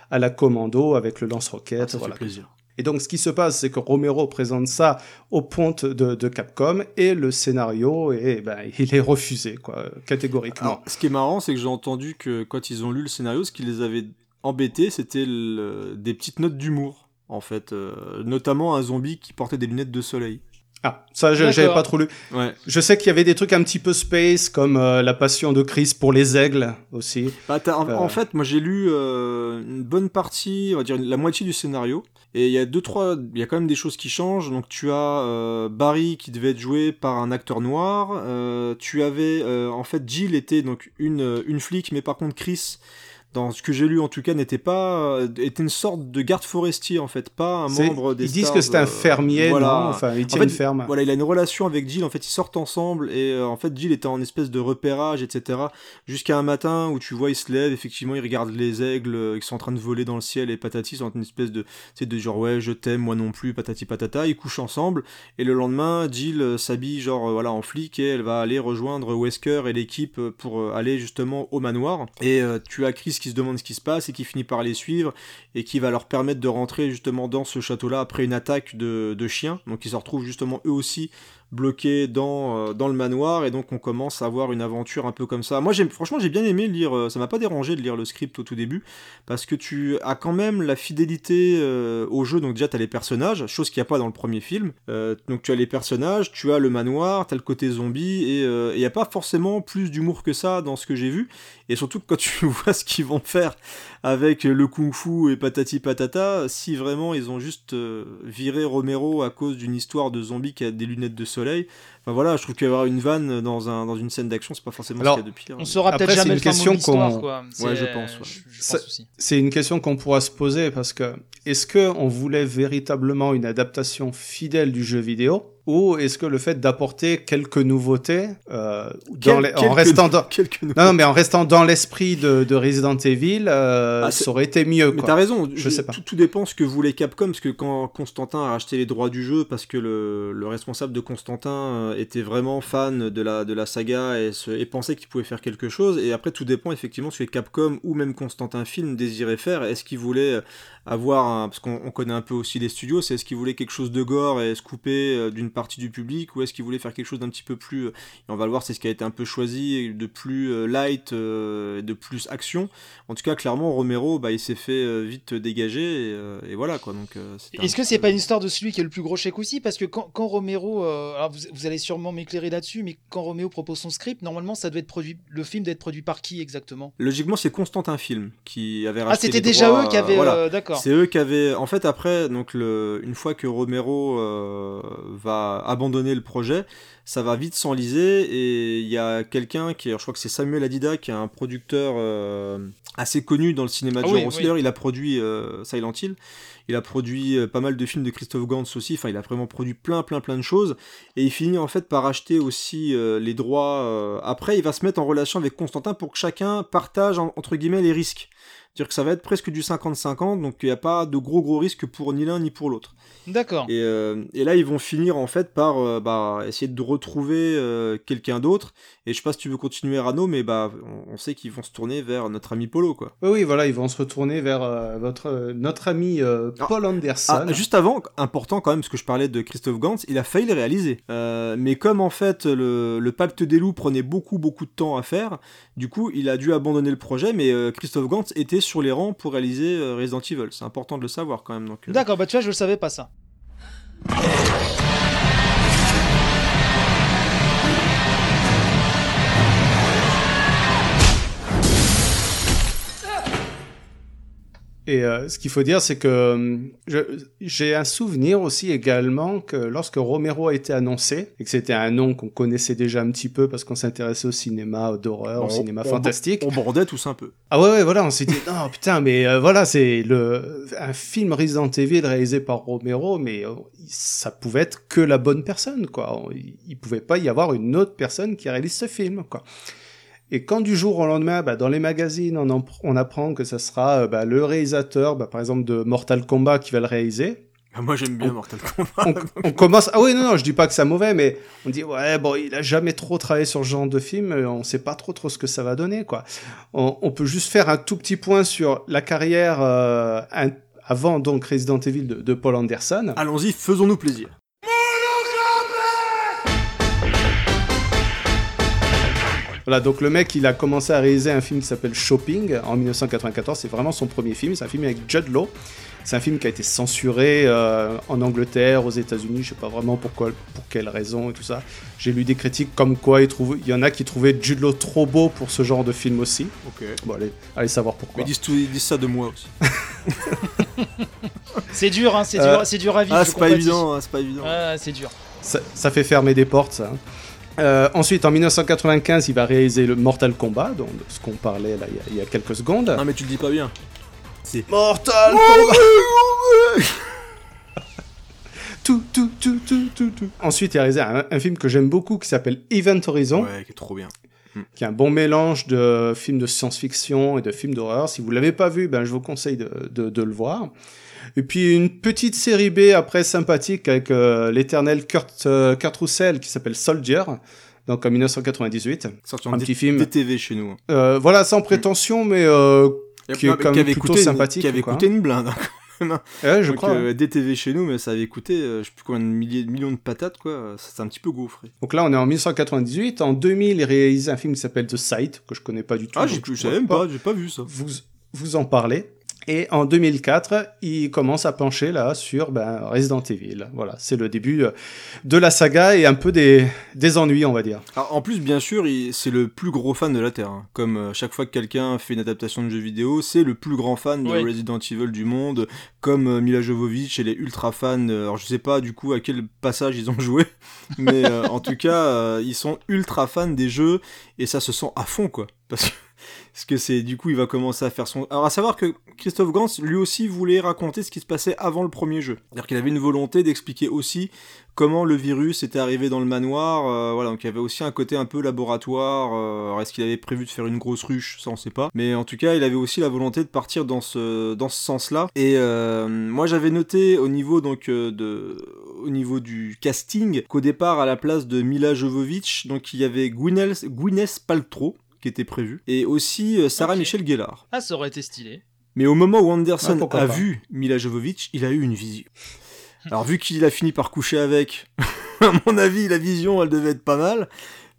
à la commando, avec le lance-roquette. Ah, ça fait voilà. plaisir. Et donc, ce qui se passe, c'est que Romero présente ça au ponte de, de Capcom, et le scénario, est, ben, il est refusé, quoi, catégoriquement. Alors, ce qui est marrant, c'est que j'ai entendu que quand ils ont lu le scénario, ce qui les avait embêtés, c'était le- des petites notes d'humour, en fait. euh, notamment un zombie qui portait des lunettes de soleil. Ah, ça, je- j'avais pas trop lu. Ouais. Je sais qu'il y avait des trucs un petit peu space, comme euh, la passion de Chris pour les aigles, aussi. Bah, en, Euh, en fait, moi j'ai lu euh, une bonne partie, on va dire la moitié du scénario, et il y a deux trois, il y a quand même des choses qui changent. Donc tu as euh, Barry qui devait être joué par un acteur noir. euh, tu avais euh, en fait Jill était donc une une flic, mais par contre Chris dans ce que j'ai lu en tout cas n'était pas euh, était une sorte de garde forestier en fait pas un C'est- membre des ils disent Stars, que c'est un euh, fermier, voilà. non Enfin, il En tient fait, une ferme. voilà il a une relation avec Jill en fait ils sortent ensemble et euh, en fait Jill était en espèce de repérage etc jusqu'à un matin où tu vois il se lève effectivement il regarde les aigles euh, qui sont en train de voler dans le ciel et patati ils sont en une espèce de tu sais de genre ouais je t'aime moi non plus patati patata ils couchent ensemble et le lendemain Jill euh, s'habille genre euh, voilà en flic et elle va aller rejoindre Wesker et l'équipe euh, pour euh, aller justement au manoir et euh, tu as Chris qui se demande ce qui se passe et qui finit par les suivre et qui va leur permettre de rentrer justement dans ce château-là après une attaque de, de chiens. Donc ils se retrouvent justement eux aussi bloqués dans, euh, dans le manoir et donc on commence à avoir une aventure un peu comme ça. Moi franchement j'ai bien aimé lire, euh, ça m'a pas dérangé de lire le script au tout début parce que tu as quand même la fidélité euh, au jeu. Donc déjà tu as les personnages, chose qu'il n'y a pas dans le premier film. Euh, donc tu as les personnages, tu as le manoir, tu as le côté zombie et il n'y a pas forcément plus d'humour que ça dans ce que j'ai vu. Et surtout quand tu *laughs* vois ce qu'ils vont faire avec le kung-fu et patati patata, si vraiment ils ont juste euh, viré Romero à cause d'une histoire de zombie qui a des lunettes de soleil, enfin voilà, je trouve qu'avoir une vanne dans, un, dans une scène d'action, c'est pas forcément Alors, ce qu'il y a de pire. On saura peut-être c'est jamais une question qu'on- quoi. Ouais, je pense, ouais. pense. C'est une question qu'on pourra se poser parce que est-ce que on voulait véritablement une adaptation fidèle du jeu vidéo ou est-ce que le fait d'apporter quelques nouveautés euh, dans en restant dans quelques non, non, mais en restant dans l'esprit de, de Resident Evil, euh, Ah, ça aurait été mieux. Mais t'as raison, Je sais pas. Tout, tout dépend ce que voulait Capcom, parce que quand Constantin a acheté les droits du jeu, parce que le, le responsable de Constantin euh, était vraiment fan de la, de la saga et, se- et pensait qu'il pouvait faire quelque chose, et après tout dépend effectivement ce que Capcom ou même Constantin Film désirait faire. Est-ce qu'il voulait avoir un. Parce qu'on on connaît un peu aussi les studios, c'est est-ce qu'il voulait quelque chose de gore et se couper euh, d'une partie du public, ou est-ce qu'il voulait faire quelque chose d'un petit peu plus. euh, et on va le voir, c'est ce qui a été un peu choisi, de plus euh, light, de plus action. En tout cas, clairement, Romero, bah, il s'est fait vite dégager, et, et voilà quoi. Donc, Est-ce que c'est pas une histoire de celui qui est le plus gros chèque aussi? Parce que quand, quand Romero, alors vous, vous allez sûrement m'éclairer là-dessus, mais quand Romero propose son script, normalement ça doit être produit, le film doit être produit par qui exactement? Logiquement, c'est Constantin Film qui avait Ah, c'était déjà droits, eux qui avaient, voilà. euh, d'accord. C'est eux qui avaient. En fait, après, donc le... une fois que Romero euh, va abandonner le projet, ça va vite s'enliser et il y a quelqu'un qui, je crois que c'est Samuel Adida, qui est un producteur euh, assez connu dans le cinéma de Ah genre oui, aussi. oui. D'ailleurs, il a produit euh, Silent Hill. Il a produit pas mal de films de Christophe Gantz aussi. Enfin, il a vraiment produit plein, plein, plein de choses. Et il finit en fait par acheter aussi euh, les droits. euh, Après, il va se mettre en relation avec Constantin pour que chacun partage en- entre guillemets les risques. C'est-à-dire que ça va être presque du 50-50, donc il n'y a pas de gros gros risques pour ni l'un ni pour l'autre. D'accord. Et, euh, et là, ils vont finir en fait par euh, bah, essayer de retrouver euh, quelqu'un d'autre. Et je sais pas si tu veux continuer, Rano, mais bah, on, on sait qu'ils vont se tourner vers notre ami Polo, quoi. Oui, oui, voilà, ils vont se retourner vers euh, votre, euh, notre ami euh, Paul Anderson. Ah, juste avant, important quand même, parce que je parlais de Christophe Gantz, il a failli le réaliser. Euh, mais comme en fait le, le Pacte des loups prenait beaucoup beaucoup de temps à faire, du coup il a dû abandonner le projet, mais euh, Christophe Gantz était sur les rangs pour réaliser euh, Resident Evil. C'est important de le savoir quand même. Euh, D'accord, bah tu vois, je le savais pas ça. Et euh, ce qu'il faut dire, c'est que euh, j'ai un souvenir aussi également que lorsque Romero a été annoncé, et que c'était un nom qu'on connaissait déjà un petit peu parce qu'on s'intéressait au cinéma d'horreur, au cinéma on- fantastique. On bordait tous un peu. Ah ouais, ouais, voilà, on s'est dit, non, *laughs* putain, mais euh, voilà, c'est le un film Resident Evil réalisé par Romero, mais euh, ça pouvait être que la bonne personne, quoi. Il, il pouvait pas y avoir une autre personne qui réalise ce film, quoi. Et quand du jour au lendemain, bah, dans les magazines, on, en- on apprend que ça sera euh, bah, le réalisateur, bah, par exemple, de Mortal Kombat qui va le réaliser, Ah, Moi j'aime bien On- Mortal Kombat. on, on *laughs* commence. Ah oui, non, non, je dis pas que c'est mauvais, mais on dit ouais, bon, il a jamais trop travaillé sur ce genre de film, euh, on sait pas trop trop ce que ça va donner, quoi. On, on peut juste faire un tout petit point sur la carrière euh, un- avant donc Resident Evil de, de Paul Anderson. Allons-y, faisons-nous plaisir. Voilà, donc le mec, il a commencé à réaliser un film qui s'appelle Shopping en 1994. C'est vraiment son premier film. C'est un film avec Judd Law. C'est un film qui a été censuré euh, en Angleterre, aux États-Unis. Je sais pas vraiment pourquoi, pour quelle raison et tout ça. J'ai lu des critiques comme quoi il, trouve, il y en a qui trouvaient Judd Law trop beau pour ce genre de film aussi. Ok. Bon, allez, allez savoir Mais pourquoi. ils disent, tout- ils disent ça de moi aussi. *laughs* C'est dur, hein, c'est Euh, dur, c'est dur à vivre. Ah, je c'est pas évident, hein, c'est pas évident. Ah, c'est dur. Ça, ça fait fermer des portes, ça. hein. Euh, ensuite, en 1995, il va réaliser le Mortal Kombat, dont de ce qu'on parlait là il y a- il y a quelques secondes. Non mais tu le dis pas bien. C'est Mortal Kombat *laughs* tout, tout, tout, tout, tout, tout. Ensuite, il a réalisé un, un film que j'aime beaucoup qui s'appelle Event Horizon, Ouais, qui est trop bien. qui est un bon mélange de films de science-fiction et de films d'horreur. Si vous l'avez pas vu, ben, je vous conseille de, de, de le voir. Et puis une petite série B après sympathique avec euh, l'éternel Kurt, euh, Kurt Russell qui s'appelle Soldier, donc en 1998. Sorti Un en petit D- film. DTV chez nous. Euh, voilà, sans prétention, mais euh, qui est quand même avait plutôt sympathique. Qui avait coûté une blinde. hein, *laughs* hein. Ouais, je Donc, crois. euh, hein. DTV chez nous, mais ça avait coûté, euh, je sais plus combien de milliers, millions de patates, quoi. C'est un petit peu gaufré. Donc là, on est en 1998. En 2000, il réalise un film qui s'appelle The Sight, que je connais pas du tout. Ah, je savais même pas, j'ai pas vu ça. Vous, vous en parlez. Et en 2004, il commence à pencher là sur ben, Resident Evil. Voilà, c'est le début euh, de la saga et un peu des, des ennuis, on va dire. Alors, en plus, bien sûr, c'est le plus gros fan de la Terre. hein. Comme euh, chaque fois que quelqu'un fait une adaptation de jeu vidéo, c'est le plus grand fan de Oui. Resident Evil du monde. Comme euh, Mila Jovovich, elle est ultra fan. euh, alors, je sais pas du coup à quel passage ils ont joué, *laughs* mais euh, en tout cas, euh, ils sont ultra fans des jeux et ça se sent à fond, quoi. Parce que, parce que c'est du coup, il va commencer à faire son. Alors, à savoir que Christophe Gans, lui aussi, voulait raconter ce qui se passait avant le premier jeu. C'est-à-dire qu'il avait une volonté d'expliquer aussi comment le virus était arrivé dans le manoir. euh, voilà, donc il y avait aussi un côté un peu laboratoire. euh, alors est-ce qu'il avait prévu de faire une grosse ruche? Ça, on sait pas. Mais en tout cas, il avait aussi la volonté de partir dans ce, dans ce sens-là. Et euh, moi, j'avais noté au niveau donc de, au niveau du casting qu'au départ, à la place de Mila Jovovich, donc il y avait Gwyneth, Gwyneth Paltrow qui était prévu et aussi euh, Sarah Ok. Michelle Gellar. Ah, ça aurait été stylé. Mais au moment où Anderson Ah, a pas. vu Mila Jovovich, il a eu une vision. *laughs* Alors vu qu'il a fini par coucher avec, *laughs* à mon avis, la vision, elle devait être pas mal.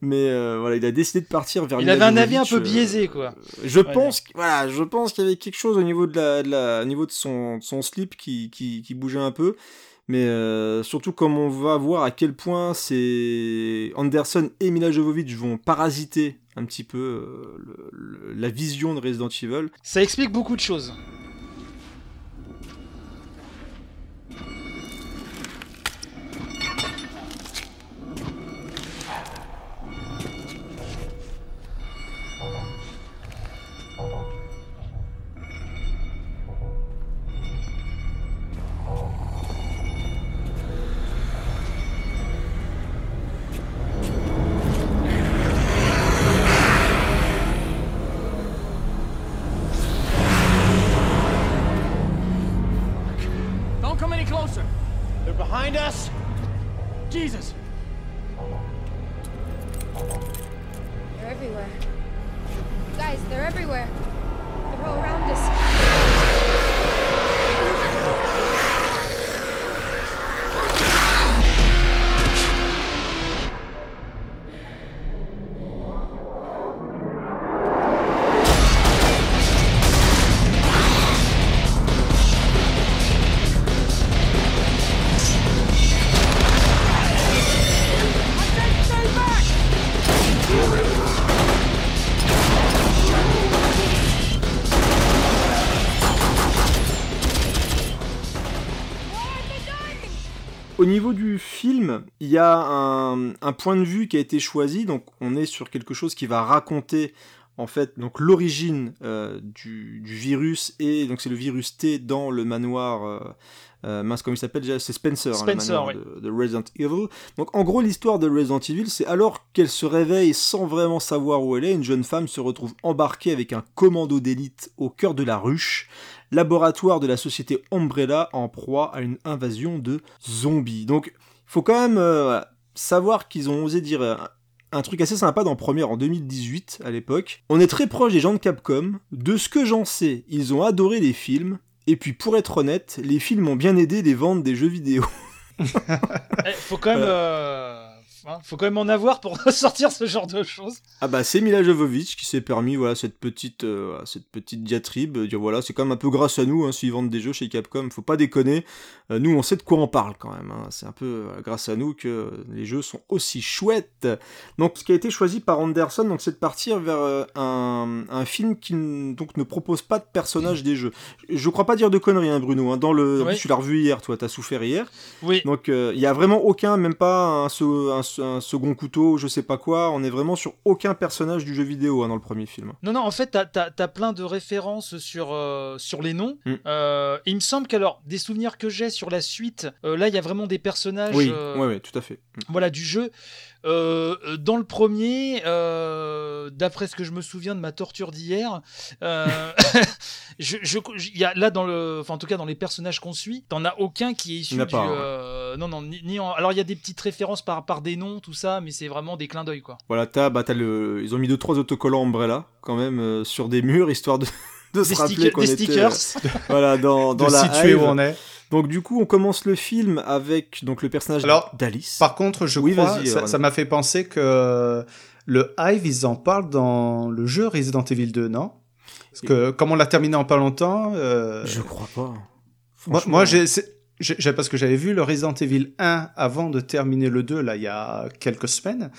Mais euh, voilà, il a décidé de partir vers Il Mila avait un avis un peu euh, biaisé, quoi. Je pense, voilà, je pense qu'il y avait quelque chose au niveau de la, de la- au niveau de son, de son slip qui, qui, qui bougeait un peu. Mais euh, surtout comme on va voir à quel point c'est Anderson et Mila Jovovich vont parasiter un petit peu euh, la vision de Resident Evil. Ça explique beaucoup de choses. Y a un, un point de vue qui a été choisi. Donc, on est sur quelque chose qui va raconter en fait donc l'origine euh, du, du virus et donc c'est le virus T dans le manoir euh, euh, mince comme il s'appelle déjà? C'est Spencer, hein, le Spencer, manoir oui. de, de Resident Evil donc en gros l'histoire de Resident Evil c'est alors qu'elle se réveille sans vraiment savoir où elle est une jeune femme se retrouve embarquée avec un commando d'élite au cœur de la ruche laboratoire de la société Umbrella en proie à une invasion de zombies donc faut quand même euh, savoir qu'ils ont osé dire euh, un truc assez sympa dans Première en 2018 à l'époque. On est très proche des gens de Capcom. De ce que j'en sais, ils ont adoré les films. Et puis pour être honnête, les films ont bien aidé les ventes des jeux vidéo. *laughs* Eh, faut quand même, euh, hein, faut quand même en avoir pour *laughs* sortir ce genre de choses. Ah bah c'est Mila Jovovich qui s'est permis voilà cette petite euh, cette petite diatribe euh, dire voilà c'est quand même un peu grâce à nous hein, vendent des jeux chez Capcom faut pas déconner Euh, nous on sait de quoi on parle quand même hein. c'est un peu euh, grâce à nous que les jeux sont aussi chouettes donc ce qui a été choisi par Anderson donc c'est de partir vers un, un film qui donc ne propose pas de personnage des jeux je, crois pas dire de conneries hein, Bruno hein. dans le plus, tu l'as revu hier toi t'as souffert hier Oui. donc il y a vraiment aucun, même pas un, se- un- un second couteau, je sais pas quoi. On est vraiment sur aucun personnage du jeu vidéo hein, dans le premier film. Non, non, en fait, t'as as, plein de références sur, euh, sur les noms. Mm. Euh, il me semble qu'alors, des souvenirs que j'ai sur la suite, euh, là, il y a vraiment des personnages Oui, ouais, ouais, tout à fait. Mm. voilà, du jeu. Euh, dans le premier, euh, d'après ce que je me souviens de ma torture d'hier, euh, *laughs* je, je- il y a là dans le, enfin en tout cas dans les personnages qu'on suit, t'en as aucun qui est issu du, pas, ouais. euh, non non, ni, ni en- alors il y a des petites références par par des noms, tout ça, mais c'est vraiment des clins d'œil quoi. Voilà, t'as, bah, t'as le, ils ont mis deux trois autocollants Umbrella quand même euh, sur des murs histoire de, *laughs* de se Des rappeler stickers- qu'on était, euh, stickers. voilà, dans, *laughs* dans De la situer où on est. Donc du coup, on commence le film avec donc le personnage Alors, d'Alice. Par contre, je Oui, crois, ça m'a fait penser que le Hive, ils en parlent dans le jeu Resident Evil 2, non? Parce que comme on l'a terminé en pas longtemps, euh, Je crois pas. moi, j'ai- j'ai- parce que j'avais vu le Resident Evil 1 avant de terminer le 2, là, il y a quelques semaines,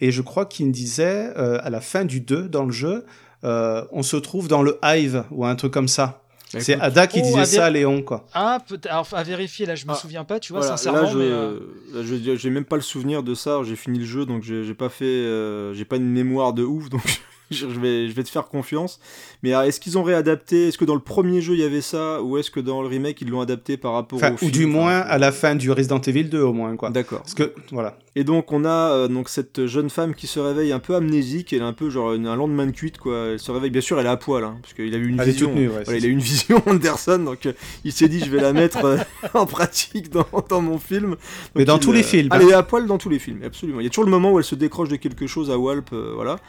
et je crois qu'il me disait, euh, à la fin du 2, dans le jeu, euh, on se trouve dans le Hive, ou un truc comme ça. Bah, c'est. Ada qui Oh, disait à ça Léon, quoi. Ah, peut alors à vérifier là, je me Ah, souviens pas, tu vois, Voilà, sincèrement, là, je, mais euh, j'ai même pas le souvenir de ça. J'ai fini le jeu, donc j'ai j'ai pas fait, euh, j'ai pas une mémoire de ouf, donc *laughs* *laughs* je vais, je vais te faire confiance. Mais euh, est-ce qu'ils ont réadapté? Est-ce que dans le premier jeu il y avait ça, ou est-ce que dans le remake ils l'ont adapté par rapport Enfin, au ou film? du moins à la fin du Resident Evil 2, au moins, quoi. D'accord. Parce que, voilà. Et donc on a euh, donc cette jeune femme qui se réveille un peu amnésique, elle a un peu genre une- un lendemain de cuite quoi. Elle se réveille, bien sûr elle est à poil, hein, parce qu'il a eu une Elle est vision. toute nue, ouais, Voilà, il a eu une vision Anderson, donc euh, il s'est dit je vais la mettre euh, *laughs* en pratique dans, dans mon film. Mais dans il, tous les films, Elle hein. est à poil dans tous les films, absolument. Il y a toujours le moment où elle se décroche de quelque chose à Walp, euh, voilà.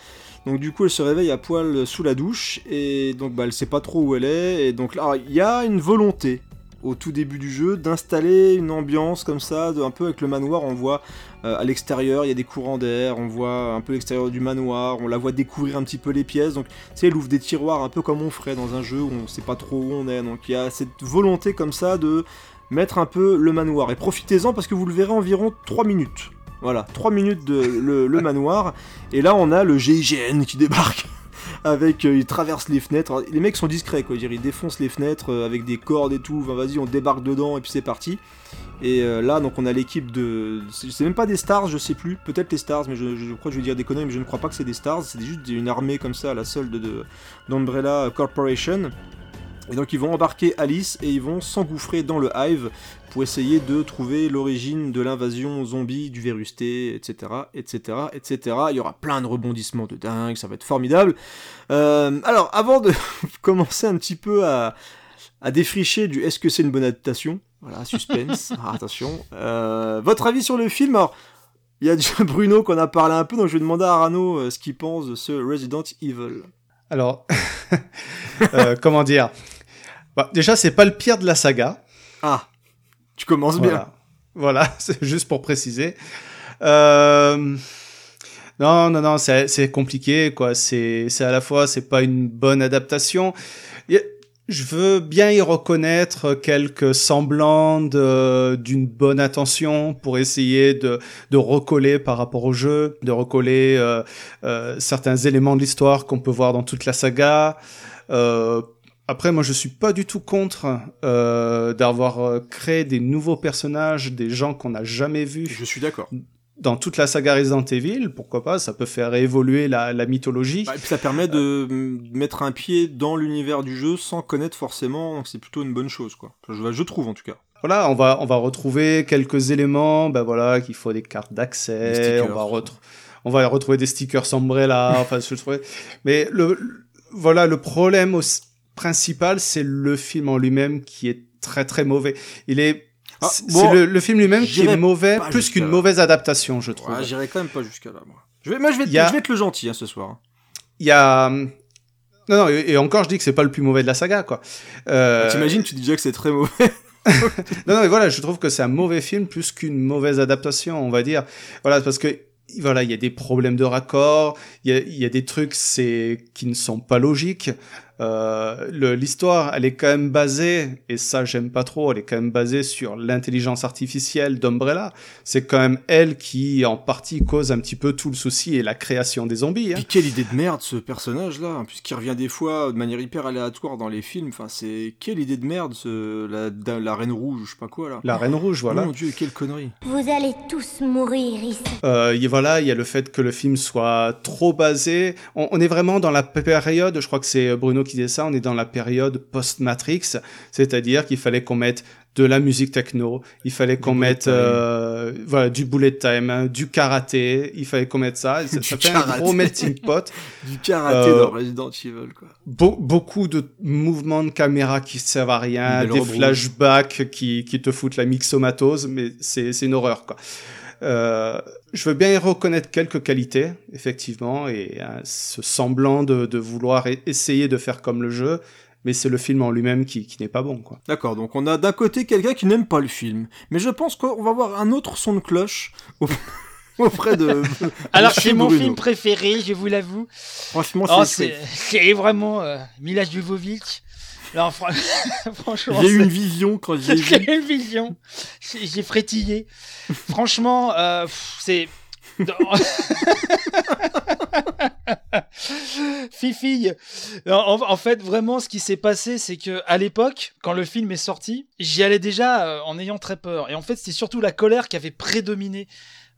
Donc du coup elle se réveille à poil sous la douche et donc bah, elle sait pas trop où elle est et donc là il y a une volonté au tout début du jeu d'installer une ambiance comme ça, de, un peu avec le manoir, on voit euh, à l'extérieur, il y a des courants d'air, on voit un peu l'extérieur du manoir, on la voit découvrir un petit peu les pièces, donc tu sais, elle ouvre des tiroirs un peu comme on ferait dans un jeu où on sait pas trop où on est, donc il y a cette volonté comme ça de mettre un peu le manoir, et profitez-en parce que vous le verrez environ 3 minutes. Voilà, 3 minutes de le, le *laughs* manoir, et là on a le GIGN qui débarque *laughs* avec euh, ils traversent les fenêtres. Alors, les mecs sont discrets quoi, ils défoncent les fenêtres euh, avec des cordes et tout. Enfin, vas-y, on débarque dedans et puis c'est parti. Et euh, là, donc on a l'équipe de, c'est même pas des stars, je sais plus, peut-être les stars, mais je, je crois que je vais dire des conneries, mais je ne crois pas que c'est des stars. C'est juste une armée comme ça à la solde de d'Umbrella Corporation. Et donc ils vont embarquer Alice et ils vont s'engouffrer dans le Hive pour essayer de trouver l'origine de l'invasion zombie du virus T, etc., etc., etc. Il y aura plein de rebondissements de dingue, ça va être formidable. Euh, alors, avant de *laughs* commencer un petit peu à, à défricher du est-ce que c'est une bonne adaptation Voilà, suspense, *laughs* Ah, attention. Euh, votre avis sur le film? Alors, il y a déjà Bruno qu'on a parlé un peu, donc je vais demander à Arano euh, ce qu'il pense de ce Resident Evil. Alors, *laughs* euh, comment dire? Bah, Déjà, c'est pas le pire de la saga. Ah, tu commences bien. Voilà, *laughs* c'est juste pour préciser. Euh, Non, non, non, c'est compliqué, quoi. C'est c'est à la fois, c'est pas une bonne adaptation. Je veux bien y reconnaître quelques semblants d'une bonne intention pour essayer de, de recoller par rapport au jeu, de recoller euh, euh, certains éléments de l'histoire qu'on peut voir dans toute la saga. Euh, Après, moi, je suis pas du tout contre euh, d'avoir euh, créé des nouveaux personnages, des gens qu'on n'a jamais vus. Je suis d'accord. Dans toute la saga Resident Evil, pourquoi pas Ça peut faire évoluer la, la mythologie. Bah, et puis ça permet de mettre un pied dans l'univers du jeu sans connaître forcément, donc c'est plutôt une bonne chose, quoi. Je, je trouve en tout cas. Voilà, on va on va retrouver quelques éléments. Ben voilà, qu'il faut des cartes d'accès. On va retrouver on va retrouver des stickers Umbrella. enfin, je trouvais. Mais le, le- voilà, le problème aussi- principal, c'est le film en lui-même qui est très très mauvais. Il est Ah, c'est bon, le, le film lui-même qui est mauvais, plus qu'une mauvaise adaptation, je trouve. Ouais, J'irai quand même pas jusqu'à là, moi. Je vais, moi, je vais, Il y a- je vais être le gentil hein, ce soir. Il y a non non et, et encore je dis que c'est pas le plus mauvais de la saga quoi. Euh, T'imagines, tu dis déjà que c'est très mauvais. *laughs* non, non, mais voilà, je trouve que c'est un mauvais film plus qu'une mauvaise adaptation, on va dire. Voilà, parce que voilà, il y a des problèmes de raccord, il y a, y a des trucs c'est qui ne sont pas logiques. Euh, L'histoire, elle est quand même basée, et ça j'aime pas trop, elle est quand même basée sur l'intelligence artificielle d'Umbrella. C'est quand même elle qui, en partie, cause un petit peu tout le souci et la création des zombies. Hein. Puis quelle idée de merde ce personnage-là, en plus qui revient des fois de manière hyper aléatoire dans les films. Enfin, c'est quelle idée de merde ce la, reine rouge, je sais pas quoi là. La Reine Rouge, voilà. Mon Dieu, quelle connerie. Vous allez tous mourir ici. Euh, y- voilà, il y a le fait que le film soit trop basé. On, on est vraiment dans la période, je crois que c'est Bruno qui disait ça, on est dans la période post-Matrix, c'est-à-dire qu'il fallait qu'on mette de la musique techno, il fallait qu'on mette euh, voilà, du bullet time, hein, du karaté, il fallait qu'on mette ça. Ça, *laughs* fait un gros melting pot. *laughs* Du karaté Euh, dans Resident Evil, quoi. Be- beaucoup de mouvements de caméra qui servent à rien, des flashbacks qui, qui te foutent la mixomatose, mais c'est c'est une horreur, quoi. Euh, je veux bien y reconnaître quelques qualités, effectivement, et hein, ce semblant de, de vouloir e- essayer de faire comme le jeu, mais c'est le film en lui-même qui, qui n'est pas bon, quoi. D'accord, donc on a d'un côté quelqu'un qui n'aime pas le film, mais je pense qu'on va avoir un autre son de cloche au- *laughs* auprès *laughs* de. Alors c'est mon film préféré, je vous l'avoue. Franchement, Oh, c'est- vraiment euh, Mila Jovovich. Alors fran- *laughs* franchement, J'ai eu une vision quand j'ai *laughs* vu. J'ai eu une vision. J'ai frétillé. Franchement, euh, c'est. *laughs* Fifi, en, en fait, vraiment, ce qui s'est passé, c'est que à l'époque, quand le film est sorti, j'y allais déjà euh, en ayant très peur. Et en fait, c'était surtout la colère qui avait prédominé.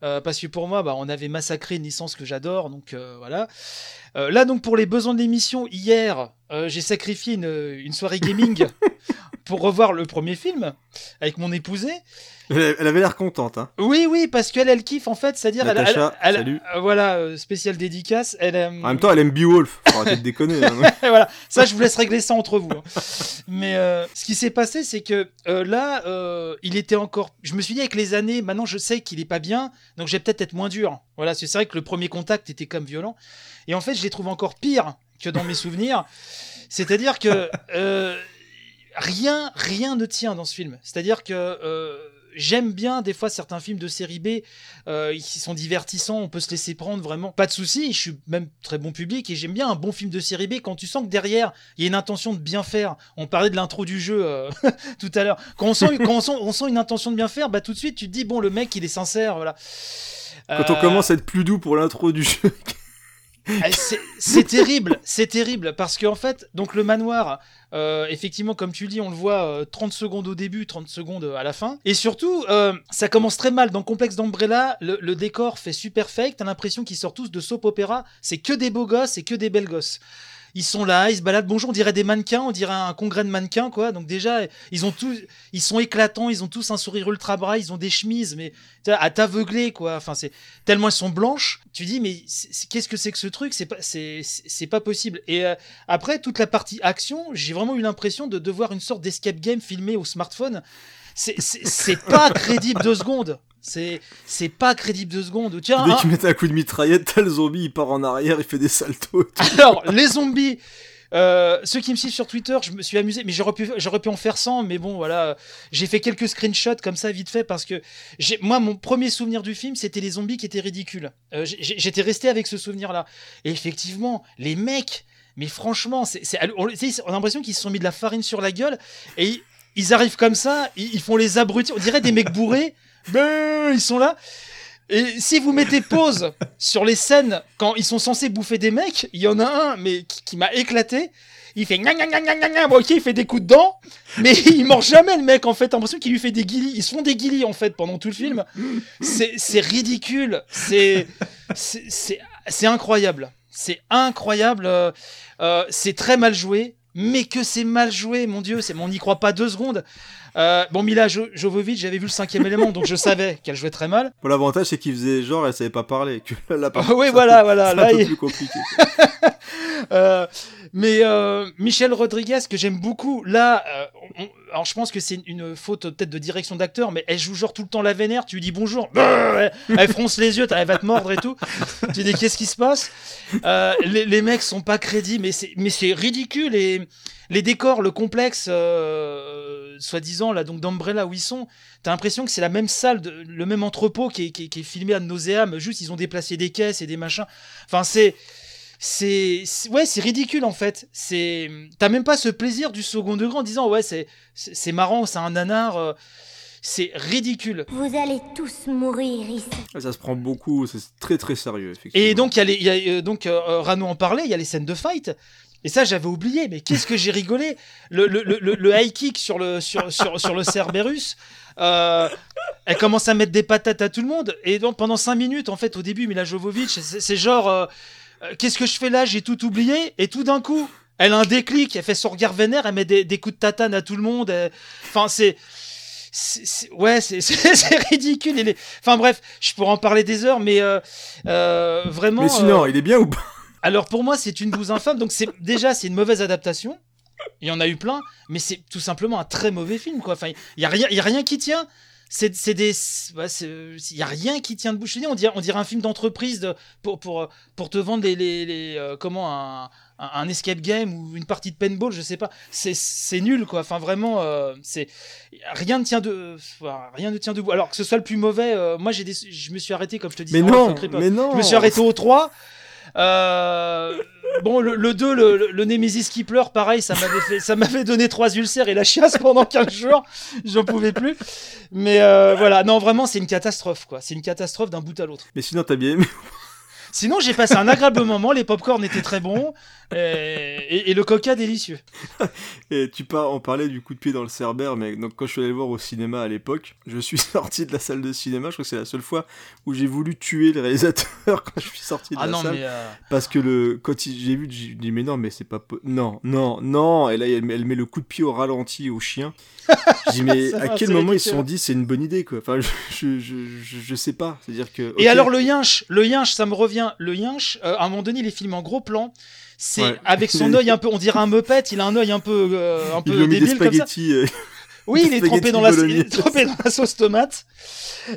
Euh, parce que pour moi, bah, on avait massacré une licence que j'adore, donc euh, voilà. Là, donc, pour les besoins de l'émission, hier, euh, j'ai sacrifié une, une soirée gaming *laughs* pour revoir le premier film avec mon épousée. Elle avait l'air contente, hein. Oui, oui, parce qu'elle, elle kiffe en fait, c'est-à-dire, elle, elle- elle- salut. euh, voilà, euh, spécial dédicace. Elle, euh, En même temps, elle aime Beowulf. Faut arrêter de déconner. hein. *laughs* voilà, ça je vous laisse régler ça entre vous. hein. Mais euh, ce qui s'est passé, c'est que euh, là, euh, il était encore. Je me suis dit avec les années, maintenant je sais qu'il est pas bien, donc je vais peut-être être moins dur. Voilà, c'est vrai que le premier contact était comme violent, et en fait je les trouve encore pire que dans mes souvenirs. C'est-à-dire que euh, rien, rien ne tient dans ce film. C'est-à-dire que euh, j'aime bien des fois certains films de série B euh, qui sont divertissants, on peut se laisser prendre vraiment, pas de souci. Je suis même très bon public et j'aime bien un bon film de série B quand tu sens que derrière il y a une intention de bien faire. On parlait de l'intro du jeu euh, *laughs* tout à l'heure. Quand, on sent, quand on, sent, on sent une intention de bien faire, bah tout de suite tu te dis bon le mec il est sincère, voilà. Quand on commence à être plus doux pour l'intro du jeu. Ah, c'est- terrible, c'est terrible parce qu'en fait, donc le manoir, euh, effectivement, comme tu dis, on le voit euh, 30 secondes au début, 30 secondes à la fin. Et surtout, euh, ça commence très mal. Dans le complexe d'Umbrella, le, le décor fait super fake. T'as l'impression qu'ils sortent tous de soap opéra. C'est que des beaux gosses et que des belles gosses. Ils sont là, ils se baladent. Bonjour, on dirait des mannequins, on dirait un congrès de mannequins, quoi. Donc déjà, ils ont tous, ils sont éclatants, ils ont tous un sourire ultra bras, ils ont des chemises, mais à t'aveugler, quoi. Enfin, c'est tellement elles sont blanches. Tu dis, mais qu'est-ce que c'est que ce truc? C'est pas, c'est, pas possible. Et euh, après toute la partie action, j'ai vraiment eu l'impression de, de voir une sorte d'escape game filmé au smartphone. C'est, pas crédible deux secondes. C'est, c'est pas crédible deux secondes. Tiens, Dès qu'il met un coup de mitraillette, t'as le zombie, il part en arrière, il fait des saltos. alors, les zombies, euh, ceux qui me suivent sur Twitter, je me suis amusé, mais j'aurais pu, j'aurais pu en faire 100, mais bon, voilà, j'ai fait quelques screenshots comme ça, vite fait, parce que j'ai, moi, mon premier souvenir du film, c'était les zombies qui étaient ridicules. Euh, j'étais resté avec ce souvenir-là. Et effectivement, les mecs, mais franchement, c'est, on, on a l'impression qu'ils se sont mis de la farine sur la gueule, et ils, arrivent comme ça, ils, ils font les abrutis, on dirait des mecs bourrés, mais *laughs* ils sont là. Et si vous mettez pause sur les scènes quand ils sont censés bouffer des mecs, il y en a un mais qui, qui m'a éclaté. il fait gna gna gna gna gna. Bon, ok, il fait des coups de dents, mais *laughs* il mange jamais le mec en fait. L'impression qu'il lui fait des guillis. Ils se font des guillis en fait pendant tout le film. C'est ridicule. C'est c'est c'est c'est incroyable. C'est incroyable. euh, euh, c'est très mal joué, mais que c'est mal joué, mon dieu. C'est on n'y croit pas deux secondes. Euh, bon, Mila Jo- Jovovich, j'avais vu le cinquième *laughs* élément, donc je savais qu'elle jouait très mal. Bon, l'avantage, c'est qu'il faisait genre, elle savait pas parler. Que là, *laughs* oui, voilà, c'est un peu- voilà, C'est là, un peu il- plus compliqué. *laughs* Euh, mais euh, Michel Rodriguez, que j'aime beaucoup, là, euh, alors je pense que c'est une faute peut-être de direction d'acteur, mais elle joue genre tout le temps la vénère. Tu lui dis bonjour, *laughs* elle, fronce les yeux, elle va te mordre et tout. Tu dis qu'est-ce qui se passe? Euh, les, mecs sont pas crédits, mais c'est ridicule et les décors, le complexe, euh, soi-disant là donc d'Umbrella où ils sont, t'as l'impression que c'est la même salle, le même entrepôt qui est filmé à nauséam. Juste ils ont déplacé des caisses et des machins. Enfin c'est c'est ouais c'est ridicule en fait. C'est t'as même pas ce plaisir du second degré en disant ouais c'est c'est marrant c'est un nanar euh, c'est ridicule. Vous allez tous mourir ici. Ouais, Ça se prend beaucoup, c'est très très sérieux, effectivement. et donc il y a les il y a, euh, donc euh, Rano en parlait il y a les scènes de fight. Et ça j'avais oublié mais qu'est-ce que j'ai rigolé. Le, le, le, high kick sur le sur sur, sur le Cerberus euh, elle commence à mettre des patates à tout le monde. Et donc pendant 5 minutes en fait au début Mila Jovovich c'est c'est genre euh, euh, qu'est-ce que je fais là? J'ai tout oublié. Et tout d'un coup, elle a un déclic, elle fait son regard vénère, elle met des, des coups de tatane à tout le monde. elle- Enfin, c'est. Ouais, c'est *laughs* ridicule. Enfin bref, je pourrais en parler des heures, mais euh, euh, vraiment. Mais sinon, euh, il est bien ou pas? Alors pour moi, c'est une bouse infâme. Donc c'est déjà c'est une mauvaise adaptation. Il y en a eu plein, mais c'est tout simplement un très mauvais film quoi. Enfin, il y a rien, y a rien qui tient. C'est c'est des, ouais, c'est- il y a rien qui tient te dis, on dirait, on dirait un film d'entreprise de- pour pour pour te vendre les les, les, euh, comment un, un un escape game ou une partie de paintball, je sais pas. C'est c'est nul quoi. Enfin vraiment, euh, c'est rien ne tient de rien ne tient debout. Alors que ce soit le plus mauvais, euh, moi j'ai je me suis arrêté comme je te disais. Mais non, mais non. Je me suis arrêté au 3. Euh, bon, le, le 2, le, le, le Nemesis qui pleure, pareil, ça m'avait fait, ça m'avait donné trois ulcères et la chiasse pendant 15 jours. J'en pouvais plus. Mais euh, voilà, non, vraiment, c'est une catastrophe, quoi. C'est une catastrophe d'un bout à l'autre. Mais sinon, t'as bien aimé. Sinon, j'ai passé un agréable moment. Les popcorn étaient très bons et, et- le coca délicieux. *laughs* Et tu par... on parlait du coup de pied dans le Cerbère, mais donc quand je suis allé le voir au cinéma à l'époque, je suis *laughs* sorti de la salle de cinéma. Je crois que c'est la seule fois où j'ai voulu tuer le réalisateur *laughs* quand je suis sorti de Ah la non, salle. mais, euh, Parce que le quand j'ai vu, j'ai dit mais non, mais c'est pas non, non, non. Et là, elle, met- elle met le coup de pied au ralenti au chien. Je dis mais à quel c'est moment ils se sont dit c'est une bonne idée quoi. Enfin, je je, je, sais pas. C'est-à-dire que. Et alors le yinche, le yinche, ça me revient. Le yinche, euh, à un moment donné, il est filmé en gros plan. C'est Ouais. avec son *laughs* œil un peu, on dirait un Muppet. Il a un œil un peu, euh, un peu débile comme ça. euh, Oui, il est trempé dans, la, il est bolognaise. trempé dans la sauce tomate.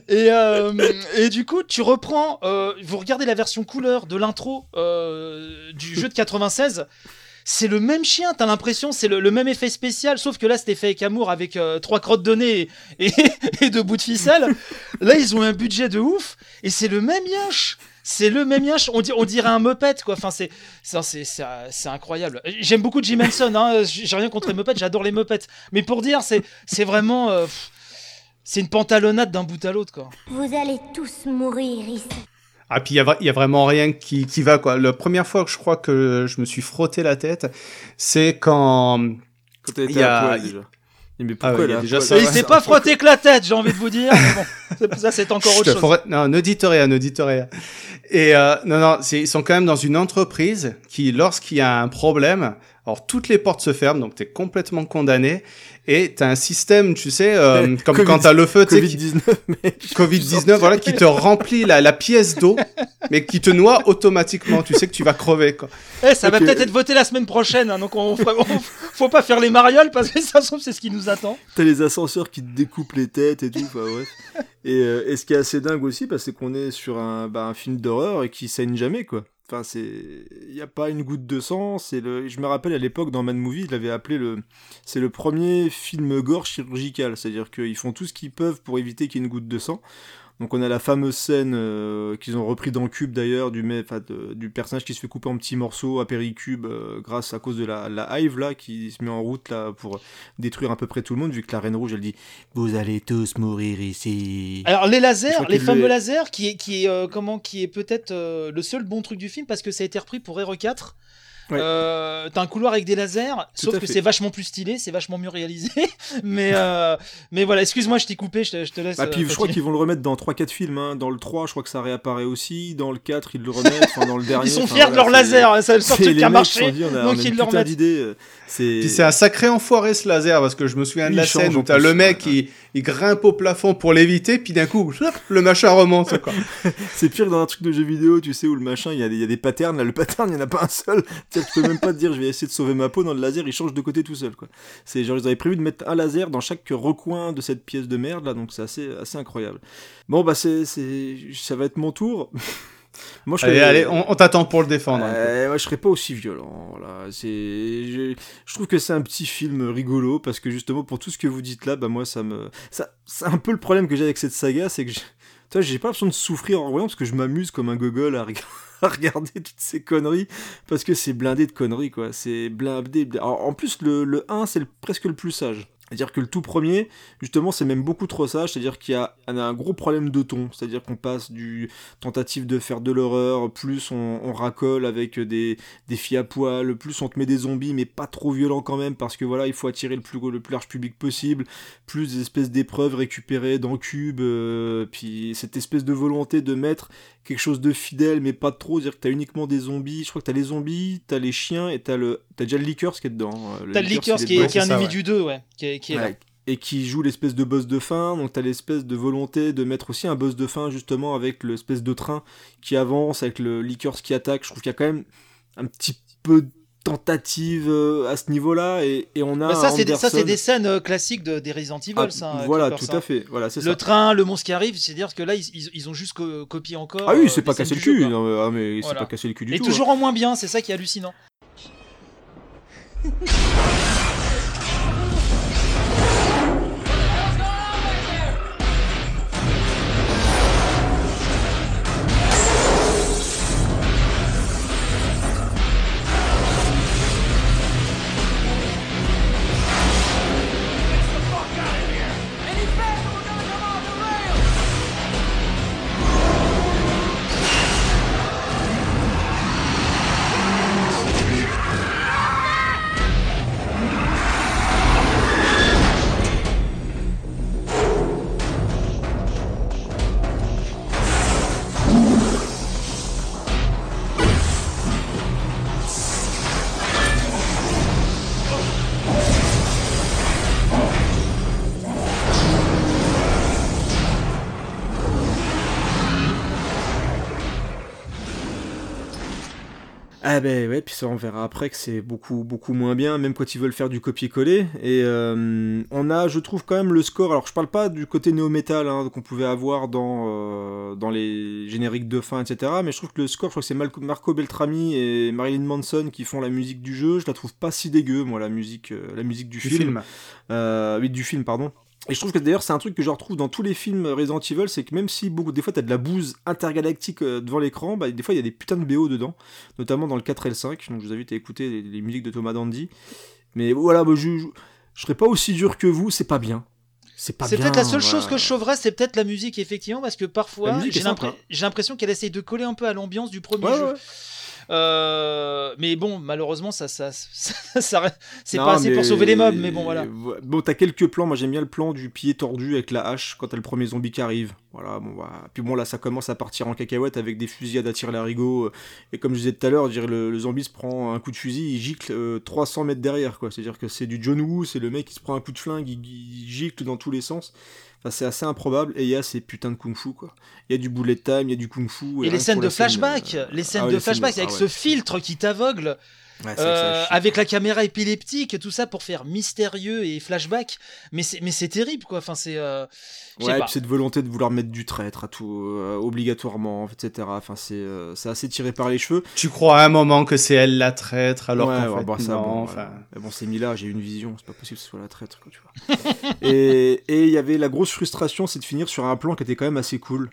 Et, euh, et du coup, tu reprends, euh, vous regardez la version couleur de l'intro du jeu de 96. C'est le même chien, t'as l'impression, c'est le, le même effet spécial, sauf que là c'était fait avec amour avec euh, trois crottes de nez et, *laughs* et deux bouts de ficelle. Là ils ont un budget de ouf et c'est le même yinche. C'est le même yinche, on, on dirait un Muppet quoi. Enfin c'est incroyable. J'aime beaucoup Jim Henson, hein. j'ai rien contre les Muppets, j'adore les Muppets. Mais pour dire c'est c'est vraiment euh, c'est une pantalonnade d'un bout à l'autre quoi. Vous allez tous mourir ici. Ah, puis il y, y a vraiment rien qui, qui va, quoi. La première fois que je crois que je me suis frotté la tête, c'est quand. Quand à poil déjà. Mais Ah pourquoi ouais, il y a là déjà ça. Il s'est pas frotté que la tête, j'ai envie de vous dire. Mais bon, *laughs* c'est- ça c'est encore autre chose. faut- Non, dites rien. Et euh, non, non, c'est- ils sont quand même dans une entreprise qui, lorsqu'il y a un problème, alors toutes les portes se ferment, donc t'es complètement condamné. Et t'as un système, tu sais, euh, *laughs* comme Covid- quand t'as le feu, tu sais, qui- Covid-19, mec. Covid-19, voilà, qui te remplit la, la pièce d'eau, mais qui te noie automatiquement. Tu sais que tu vas crever, quoi. Eh, ça va Ok. peut-être être voté la semaine prochaine, hein, donc on, on- *laughs* faut pas faire les marioles parce que ça se trouve c'est ce qui nous attend. T'as les ascenseurs qui te découpent les têtes et tout, enfin bref. Et, euh, et ce qui est assez dingue aussi, bah, c'est qu'on est sur un, bah, un film d'horreur et qui saigne jamais, quoi. Enfin, c'est. Il n'y a pas une goutte de sang. C'est le... Je me rappelle à l'époque, dans Mad Movie, il l'avait appelé le. C'est le premier film gore chirurgical. C'est-à-dire qu'ils font tout ce qu'ils peuvent pour éviter qu'il y ait une goutte de sang. Donc on a la fameuse scène euh, qu'ils ont repris dans Cube d'ailleurs du, de- du personnage qui se fait couper en petits morceaux à Péricube euh, grâce à cause de la, la hive là qui se met en route là pour détruire à peu près tout le monde vu que la Reine Rouge elle dit vous allez tous mourir ici. Alors les lasers, les fameux lasers, qui est, qui est, euh, comment, qui est peut-être le seul bon truc du film parce que ça a été repris pour Hero 4. Ouais. Euh, t'as un couloir avec des lasers, sauf que c'est vachement plus stylé, c'est vachement mieux réalisé. *laughs* mais, euh, mais voilà, excuse-moi, je t'ai coupé, je te, je te laisse. Ah, puis euh, je crois qu'ils vont le remettre dans 3-4 films. hein. Dans le 3, je crois que ça réapparaît aussi. Dans le 4, ils le remettent. Enfin, dans le *laughs* dernier. Ils sont enfin, fiers de leur laser, truc les qui a mecs marché, sont dit, on a, donc on a ils le remettent. d'idées. C'est. Un sacré enfoiré ce laser parce que je me souviens de la scène où t'as le mec il, il grimpe au plafond pour l'éviter puis d'un coup le machin remonte. *laughs* C'est pire que dans un truc de jeu vidéo, tu sais, où le machin, il y a des, y a des patterns. Là, le pattern, il n'y en a pas un seul. Tu peux même pas te dire, je vais essayer de sauver ma peau. Dans le laser, il change de côté tout seul. C'est genre, ils avaient prévu de mettre un laser dans chaque recoin de cette pièce de merde, là, donc c'est assez, incroyable. Bon, bah, c'est, ça va être mon tour. Moi, je Allez, serais- allez, on, on t'attend pour le défendre. peu. Euh, je serais pas aussi violent. Voilà. C'est, je, je trouve que c'est un petit film rigolo parce que justement pour tout ce que vous dites là, bah moi ça me, ça, c'est un peu le problème que j'ai avec cette saga, c'est que je- toi j'ai pas l'impression de souffrir en voyant parce que je m'amuse comme un gogol à, reg- *laughs* à regarder toutes ces conneries parce que c'est blindé de conneries quoi. C'est blindé. blindé. Alors, en plus le, le 1 c'est presque le plus sage. C'est-à-dire que le tout premier, justement, c'est même beaucoup trop sage. C'est-à-dire qu'il y a un gros problème de ton. C'est-à-dire qu'on passe du tentative de faire de l'horreur, plus on, racole avec des, filles à poil, plus on te met des zombies, mais pas trop violents quand même, parce que voilà, il faut attirer le plus, le plus large public possible, plus des espèces d'épreuves récupérées dans Cube, euh, puis cette espèce de volonté de mettre quelque chose de fidèle, mais pas trop, c'est-à-dire que t'as uniquement des zombies, je crois que t'as les zombies, t'as les chiens, et t'as le, t'as déjà le Lickers qui est dedans. euh, T'as le il qui est, dedans. qui est un ennemi ouais. du 2, ouais. Qui est, qui est là. Ouais, et qui joue l'espèce de boss de fin. Donc t'as l'espèce de volonté de mettre aussi un boss de fin justement avec l'espèce de train qui avance, avec le Lickers qui attaque. Je trouve qu'il y a quand même un petit peu tentative euh, à ce niveau-là et, et on a Bah, ça, c'est des, ça, c'est des scènes euh, classiques de, des Resident Evil, Ah, ça. euh, voilà, tout à hein. fait. Voilà, c'est Le ça. train, le monstre qui arrive, c'est-à-dire que là, ils, ils- ils ont juste co- copié encore. Ah oui, euh, c'est pas les scènes cassé le jeu, cul. quoi. non, mais- ah, mais c'est pas cassé le cul du Et tout. toujours hein. en moins bien, c'est ça qui est hallucinant. *laughs* Ah ben ouais, puis ça on verra après que c'est beaucoup beaucoup moins bien, même quand ils veulent faire du copier-coller. Et euh, on a, je trouve quand même le score. Alors je parle pas du côté néo-metal hein, qu'on pouvait avoir dans euh, dans les génériques de fin, etc. Mais je trouve que le score, je crois que c'est Mal- Marco Beltrami et Marilyn Manson qui font la musique du jeu. Je la trouve pas si dégueu, moi la musique, euh, la musique du, Du film. film. Oui, du film, pardon. Et je trouve que d'ailleurs c'est un truc que je retrouve dans tous les films Resident Evil, c'est que même si beaucoup des fois t'as de la bouse intergalactique euh, devant l'écran, bah, des fois il y a des putains de BO dedans, notamment dans le 4 et le 5, donc je vous invite à écouter les, les musiques de Thomas Dandy. Mais voilà, bah, je, je, je serais pas aussi dur que vous, c'est pas bien. C'est pas C'est bien. peut-être la seule voilà. chose que je sauverais, c'est peut-être la musique, effectivement, parce que parfois, j'ai l'impression qu'elle essaye de coller un peu à l'ambiance du premier Ouais, jeu. ouais. Euh, mais bon, malheureusement, ça, ça, ça, *laughs* ça- c'est pas assez pour sauver les mobs, mais bon, voilà. Bon, t'as quelques plans. Moi, j'aime bien le plan du pied tordu avec la hache quand t'as le premier zombie qui arrive. Voilà, bon, bah. Puis bon, là, ça commence à partir en cacahuète avec des fusillades à tir larigot. Et comme je disais tout à l'heure, le, le zombie se prend un coup de fusil, il gicle euh, 300 mètres derrière, quoi. C'est-à-dire que c'est du John Woo, c'est le mec qui se prend un coup de flingue, il, il gicle dans tous les sens. Enfin, c'est assez improbable. Et il y a ces putains de kung-fu, quoi. Il y a du bullet time, il y a du kung-fu. Et rien les que scènes pour de scène, flashback, euh, les scènes ah de les scènes flashback ah avec ouais. ce filtre qui t'aveugle, Ouais, euh, avec la caméra épileptique, tout ça pour faire mystérieux et flashback. Mais c'est, mais c'est terrible, quoi. Enfin, c'est. euh, Ouais, et pas. puis cette volonté de vouloir mettre du traître à tout, euh, obligatoirement, etc. Enfin, c'est euh, c'est assez tiré par les cheveux. Tu crois à un moment que c'est elle la traître alors Ouais, qu'en ouais, fait bah, ça, non, bon, enfin. bon, c'est Mila, j'ai eu une vision, c'est pas possible que ce soit la traître, quoi, tu vois. *laughs* et et il y avait la grosse frustration, c'est de finir sur un plan qui était quand même assez cool.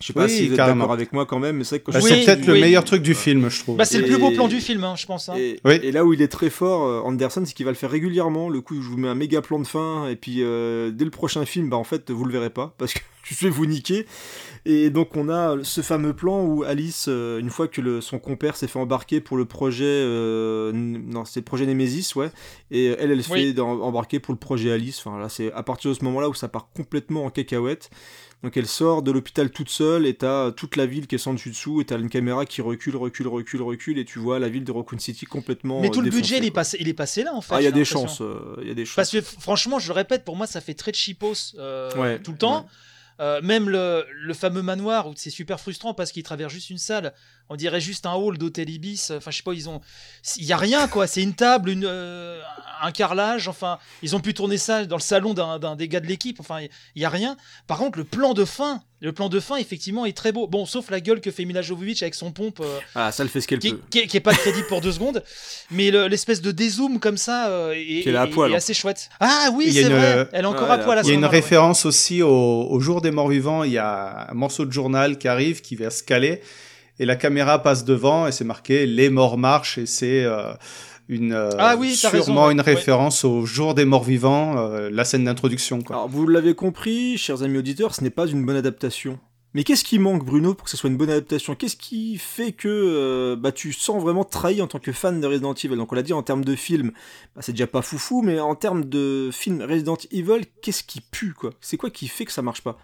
Je sais pas Oui, si vous êtes d'accord avec moi quand même, mais c'est vrai que quand Bah, je- c'est peut-être le oui. meilleur truc du film, je trouve. Bah, c'est le plus beau plan du film, hein, je pense. hein. Et, Oui. et là où il est très fort, euh, Anderson, c'est qu'il va le faire régulièrement. Le coup, où je vous mets un méga plan de fin, et puis euh, dès le prochain film, bah en fait, vous le verrez pas, *laughs* parce que je vais vous niquer. Et donc on a ce fameux plan où Alice, euh, une fois que le, son compère s'est fait embarquer pour le projet, euh, non c'est le projet Nemesis, ouais, et elle, elle se Oui. fait embarquer pour le projet Alice. Enfin là, c'est à partir de ce moment-là où ça part complètement en cacahuète. Donc elle sort de l'hôpital toute seule et t'as toute la ville qui est sans dessus dessous et t'as une caméra qui recule, recule, recule, recule et tu vois la ville de Raccoon City complètement. Mais tout euh, le budget, défoncée, il est passé, il est passé là en fait. Ah, il y a des chances, euh, il y a des chances. Parce que franchement, je le répète, pour moi, ça fait très cheapos euh, Ouais, tout le temps. Euh, même le, le fameux manoir où c'est super frustrant parce qu'il traverse juste une salle, on dirait juste un hall d'hôtel Ibis. Enfin, je sais pas, ils ont, il y a rien quoi. C'est une table, une, euh, un carrelage. Enfin, ils ont pu tourner ça dans le salon d'un des gars de l'équipe. Enfin, il y a rien. Par contre, le plan de fin, le plan de fin effectivement est très beau. Bon, sauf la gueule que fait Mila Jovovich avec son pompe. euh, Ah, ça le fait ce qu'elle qui, peut. qui est- qui est pas de crédit pour deux secondes, mais le- l'espèce de dézoom comme ça euh, est, Qui est là à est- poil, est hein. assez chouette. Ah oui, c'est une- vrai. Elle est encore Ouais, à poil à Il y a une ouais. référence aussi au, au jour des morts vivants. Il y a un morceau de journal qui arrive, qui va se caler, et la caméra passe devant, et c'est marqué les morts marchent, et c'est euh, une euh, Ah oui, sûrement raison, ouais. une Ouais. référence au jour des morts vivants, euh, la scène d'introduction. Quoi. Alors, vous l'avez compris, chers amis auditeurs, ce n'est pas une bonne adaptation. Mais qu'est-ce qui manque, Bruno, pour que ce soit une bonne adaptation? Qu'est-ce qui fait que euh, bah, tu sens vraiment trahi en tant que fan de Resident Evil? Donc, on l'a dit en termes de film, bah, c'est déjà pas foufou, mais en termes de film Resident Evil, qu'est-ce qui pue, quoi? C'est quoi qui fait que ça marche pas?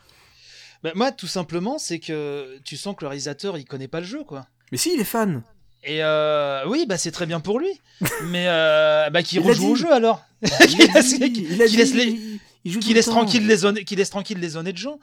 Bah, moi, tout simplement, c'est que tu sens que le réalisateur, il connaît pas le jeu, quoi. Mais si, il est fan Et euh, oui, bah c'est très bien pour lui. *laughs* Mais euh, bah a rejoue au jeu alors. *laughs* A *laughs* laisse, dit, il les, il- le laisse tranquille les honnêtes, qu'il laisse tranquille les honnêtes gens.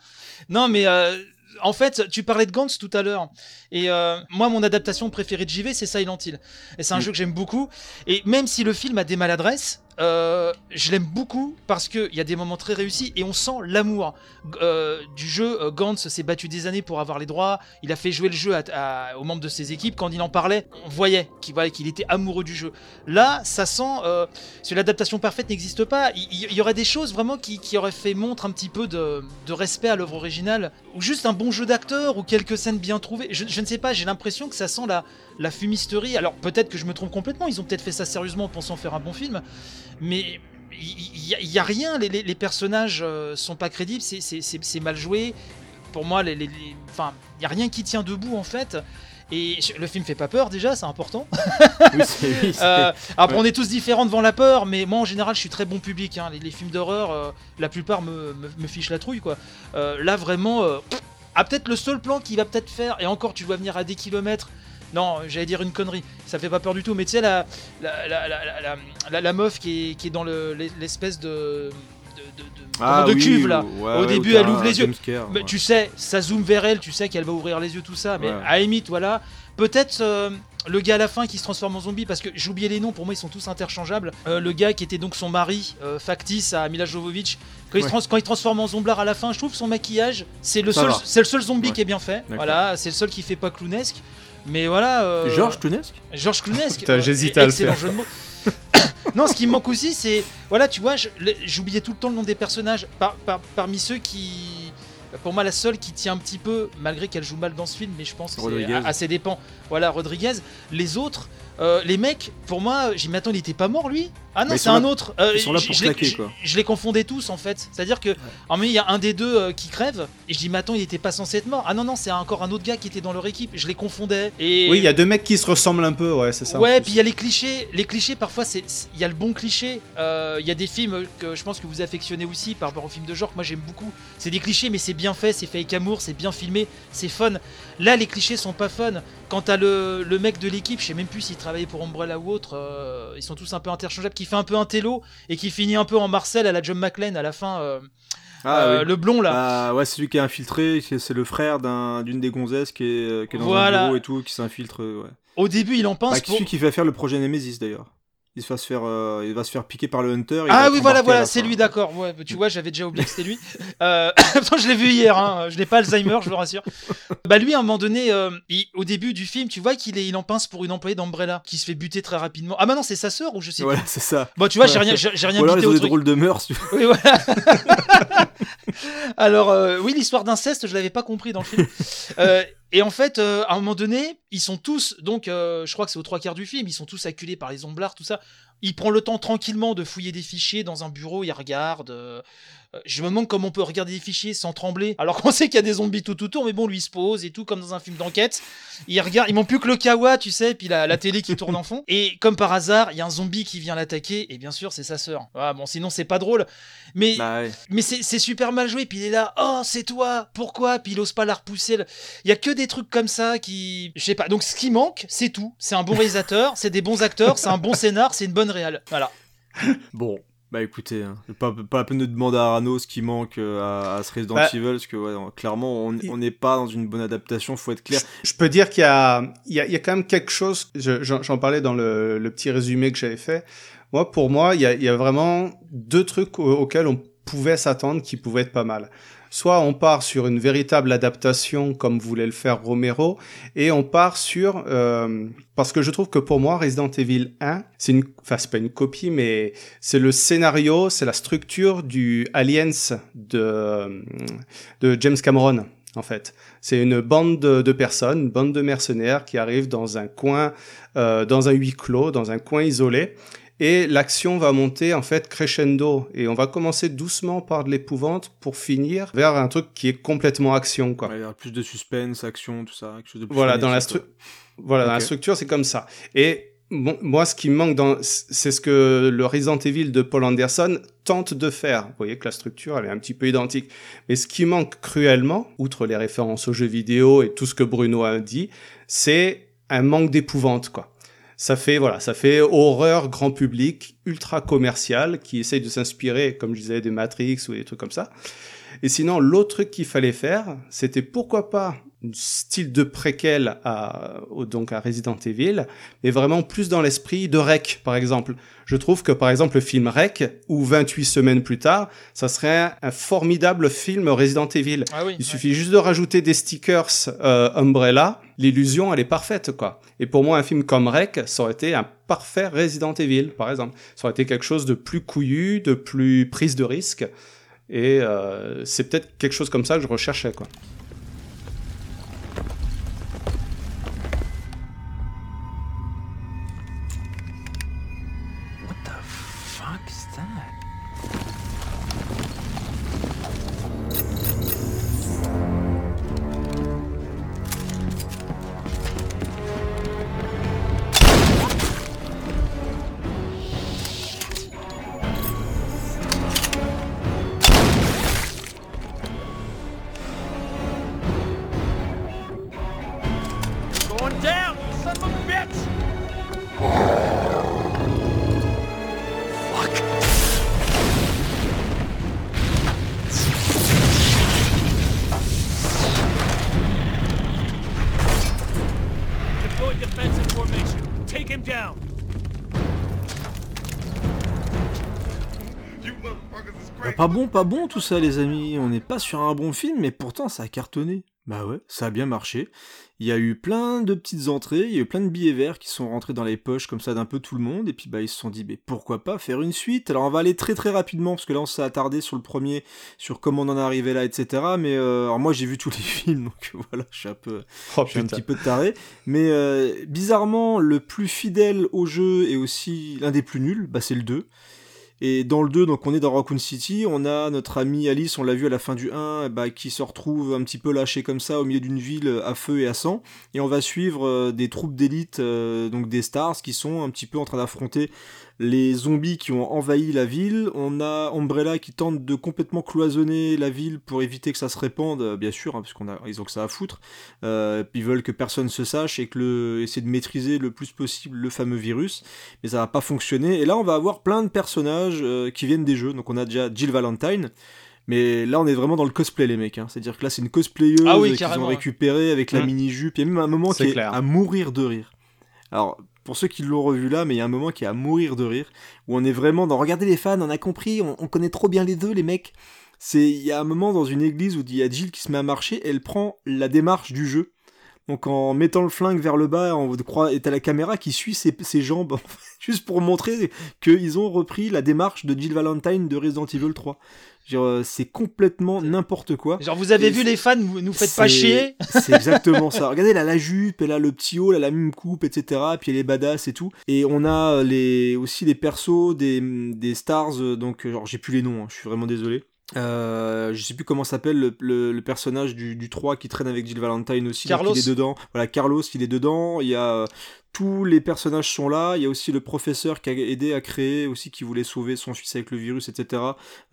Non, mais euh, en fait, tu parlais de Gantz tout à l'heure. Et euh, moi, mon adaptation préférée de JV, c'est Silent Hill. Et c'est un Mm. jeu que j'aime beaucoup. Et même si le film a des maladresses, euh, je l'aime beaucoup parce qu'il y a des moments très réussis et on sent l'amour euh, du jeu. Euh, Gantz s'est battu des années pour avoir les droits. Il a fait jouer le jeu aux membres de ses équipes. Quand il en parlait, on voyait qu'il était amoureux du jeu. Là, ça sent. Euh, l'adaptation parfaite n'existe pas, il y, aurait des choses vraiment qui, auraient fait montre un petit peu de, de respect à l'œuvre originale. Ou juste un bon jeu d'acteur ou quelques scènes bien trouvées. Je, je ne sais pas, j'ai l'impression que ça sent la, la fumisterie. Alors peut-être que je me trompe complètement. Ils ont peut-être fait ça sérieusement en pensant faire un bon film. Mais il n'y a, rien, les, les- les personnages euh, sont pas crédibles, c'est- mal joué. Pour moi, les, enfin, il n'y a rien qui tient debout en fait. Et le film fait pas peur déjà, c'est important. Oui, *laughs* Euh, après, ouais. on est tous différents devant la peur, mais moi en général, je suis très bon public. hein. Les, les films d'horreur, euh, la plupart me, me, me fichent la trouille quoi. Euh, là vraiment, euh, ah, peut-être le seul plan qui va peut-être faire, et encore, tu dois venir à des kilomètres. Non, j'allais dire une connerie. Ça fait pas peur du tout. Mais tu sais, la, la, la, la, meuf qui est, qui est dans le- l'espèce de. de, de, de- Ah de oui, cuve là. ouais, Au ouais, début, elle ouvre les yeux. Mais ouais. tu sais, ça zoome vers elle, tu sais qu'elle va ouvrir les yeux, tout ça. Mais à limite, voilà. Peut-être euh, le gars à la fin qui se transforme en zombie, parce que oublié les noms, pour moi ils sont tous interchangeables. Euh, le gars qui était donc son mari euh, factice à Mila Jovovich, quand, il se trans- quand il transforme en zomblard à la fin, je trouve son maquillage, c'est le, seul, le seul zombie qui est bien fait. Voilà, c'est le seul qui fait pas clownesque. Mais voilà. euh, Georges Clooney Georges Clooney. Putain, j'hésitais à le excellent faire. jeu de mots. *coughs* non, ce qui me manque aussi, c'est. Voilà, tu vois, j'oubliais tout le temps le nom des personnages. Par- par- parmi ceux qui. Pour moi, la seule qui tient un petit peu, malgré qu'elle joue mal dans ce film, mais je pense que c'est à ses dépens. Voilà, Rodriguez. Les autres, euh, les mecs, pour moi, j'ai dit, mais attends, il était pas mort lui Ah non, c'est un là- autre. Euh, ils sont là je- pour je les- claquer, je- quoi. Je les confondais tous en fait. C'est-à-dire que, en mais il y a un des deux euh, qui crève, et je dis, mais attends, il était pas censé être mort. Ah non, non, c'est encore un autre gars qui était dans leur équipe. Je les confondais. Et Oui, il y a deux mecs qui se ressemblent un peu, ouais, c'est ça. en Ouais, puis il y a les clichés. Les clichés, parfois, c'est c'est- il y a le bon cliché. Euh, Il y a des films que je pense que vous affectionnez aussi par rapport aux films de genre que moi j'aime beaucoup. C'est des clichés, mais c'est bien fait, c'est fait avec amour, c'est bien filmé, c'est fun. Là, les clichés sont pas fun. Quant à le, le mec de l'équipe, je sais même plus s'il travaillait pour Umbrella ou autre, euh, ils sont tous un peu interchangeables, qui fait un peu un télo et qui finit un peu en Marcel à la John McClane à la fin. euh, Ah, euh, oui. Le blond là. Bah, ouais, c'est celui qui est infiltré, c'est le frère d'un- d'une des gonzesses qui est, qui est dans Voilà. un bureau et tout, qui s'infiltre. Ouais. Au début, il en pense Bah, pour- Celui qui va faire le projet Nemesis d'ailleurs. Il, se va se faire, euh, il va se faire piquer par le Hunter. Ah oui, voilà, voilà, c'est lui, d'accord. Ouais, tu vois, j'avais déjà oublié que c'était lui. Euh, *coughs* je l'ai vu hier, hein. je n'ai pas Alzheimer, je vous rassure. Bah lui, à un moment donné, euh, il- au début du film, tu vois qu'il est, il en pince pour une employée d'Umbrella qui se fait buter très rapidement. Ah bah non, c'est sa sœur ou je sais Voilà, c'est ça. Bon, tu vois, j'ai Voilà. rien, j'ai rien des truc. drôles de mœurs. tu vois. Oui, voilà. *laughs* Alors, euh, oui, l'histoire d'inceste, je l'avais pas compris dans le film. Et en fait, euh, à un moment donné, ils sont tous, donc, euh, je crois que c'est aux trois quarts du film, ils sont tous acculés par les omblards, tout ça. Il prend le temps tranquillement de fouiller des fichiers dans un bureau, il regarde. euh, Je me demande comment on peut regarder des fichiers sans trembler, alors qu'on sait qu'il y a des zombies tout autour, mais bon, lui il se pose et tout, comme dans un film d'enquête. Il regarde, il manque plus que le kawa, tu sais, puis la, la télé qui tourne en fond. Et comme par hasard, il y a un zombie qui vient l'attaquer, et bien sûr, c'est sa sœur. Ah, bon, sinon, c'est pas drôle. Mais, Bah ouais. mais c'est c'est super mal joué, puis il est là, oh, c'est toi, pourquoi? Puis il ose pas la repousser. Il y a que des trucs comme ça qui. Je sais pas. Donc ce qui manque, c'est tout. C'est un bon réalisateur, c'est des bons acteurs, c'est un bon scénar, c'est une bonne réal. Voilà. *laughs* Bon, bah écoutez, hein, pas, pas la peine de demander à Arnaud ce qui manque euh, à, à ce Resident Bah, Evil, parce que ouais, non, clairement, on n'est pas dans une bonne adaptation, faut être clair. Je peux dire qu'il y a, il y a, il y a quand même quelque chose. je- J'en parlais dans le, le petit résumé que j'avais fait. Moi, pour moi, il y a, il y a vraiment deux trucs au- auxquels on pouvait s'attendre qui pouvaient être pas mal. Soit on part sur une véritable adaptation comme voulait le faire Romero, et on part sur euh, parce que je trouve que pour moi Resident Evil 1, c'est une, enfin c'est pas une copie, mais c'est le scénario, c'est la structure du Aliens de de James Cameron en fait. C'est une bande de, personnes, une bande de mercenaires qui arrivent dans un coin, euh, dans un huis clos, dans un coin isolé. Et l'action va monter en fait crescendo. Et on va commencer doucement par de l'épouvante pour finir vers un truc qui est complètement action. Quoi. Ouais, il y a plus de suspense, action, tout ça, quelque chose de plus Voilà, dans la, stru- voilà dans la structure, c'est comme ça. Et bon, moi, ce qui me manque, dans, c'est ce que le Resident Evil de Paul Anderson tente de faire. Vous voyez que la structure, elle est un petit peu identique. Mais ce qui manque cruellement, outre les références aux jeux vidéo et tout ce que Bruno a dit, c'est un manque d'épouvante, quoi. Ça fait, voilà, ça fait horreur grand public, ultra commercial, qui essaye de s'inspirer, comme je disais, des Matrix ou des trucs comme ça. Et sinon, l'autre truc qu'il fallait faire, c'était pourquoi pas style de préquel à, donc à Resident Evil, mais vraiment plus dans l'esprit de Rec, par exemple. Je trouve que, par exemple, le film Rec, ou 28 semaines plus tard, ça serait un, un formidable film Resident Evil. Ah oui, Il suffit juste de rajouter des stickers euh, Umbrella, l'illusion, elle est parfaite, quoi. Et pour moi, un film comme Rec, ça aurait été un parfait Resident Evil, par exemple. Ça aurait été quelque chose de plus couillu, de plus prise de risque. Et euh, c'est peut-être quelque chose comme ça que je recherchais, quoi. Pas bon, tout ça, les amis. On n'est pas sur un bon film, mais pourtant ça a cartonné. Bah ouais, ça a bien marché. Il y a eu plein de petites entrées, il y a eu plein de billets verts qui sont rentrés dans les poches comme ça d'un peu tout le monde, et puis bah ils se sont dit, mais pourquoi pas faire une suite? Alors on va aller très très rapidement, parce que là on s'est attardé sur le premier, sur comment on en est arrivé là, etc. Mais euh, alors moi j'ai vu tous les *laughs* films, donc voilà, je suis un peu, Oh, je suis un petit peu taré. Mais euh, bizarrement, le plus fidèle au jeu et aussi l'un des plus nuls, bah c'est le 2. Et dans le 2, donc on est dans Raccoon City, on a notre amie Alice, on l'a vu à la fin du 1, bah, qui se retrouve un petit peu lâchée comme ça au milieu d'une ville à feu et à sang. Et on va suivre euh, des troupes d'élite, euh, donc des stars, qui sont un petit peu en train d'affronter les zombies qui ont envahi la ville. On a Umbrella qui tente de complètement cloisonner la ville pour éviter que ça se répande, euh, bien sûr, hein, parce qu'on a, ils ont que ça à foutre. Euh, puis ils veulent que personne se sache et que le, essayer de maîtriser le plus possible le fameux virus. Mais ça va pas fonctionner. Et là, on va avoir plein de personnages euh, qui viennent des jeux. Donc on a déjà Jill Valentine. Mais là, on est vraiment dans le cosplay, les mecs. hein. C'est-à-dire que là, c'est une cosplayeuse Ah oui, qu'ils carrément, ont récupérée avec la Mm. mini-jupe. Il y a même un moment qui est à mourir de rire. Alors, pour ceux qui l'ont revu là, mais il y a un moment qui est à mourir de rire, où on est vraiment dans... Regardez les fans, on a compris, on, on connaît trop bien les deux, les mecs. C'est Il y a un moment dans une église où il y a Jill qui se met à marcher, elle prend la démarche du jeu. Donc en mettant le flingue vers le bas, on croit, et t'as la caméra qui suit ses, ses jambes, *laughs* juste pour montrer qu'ils ont repris la démarche de Jill Valentine de Resident Evil 3. Genre, euh, c'est complètement n'importe quoi. Genre, vous avez Et vu les fans, vous nous faites pas chier. C'est exactement ça. Regardez, elle a la jupe, elle a le petit haut, elle a la même coupe, etc. Puis elle est badass et tout. Et on a les, aussi les persos des, des stars, euh, donc, euh, genre, j'ai plus les noms, hein, je suis vraiment désolé. Euh, je sais plus comment s'appelle le, le- le personnage du, du 3 qui traîne avec Jill Valentine aussi. donc Carlos. il est dedans. Voilà, Carlos, il est dedans. Il y a euh, tous les personnages sont là. Il y a aussi le professeur qui a aidé à créer aussi, qui voulait sauver son fils avec le virus, etc.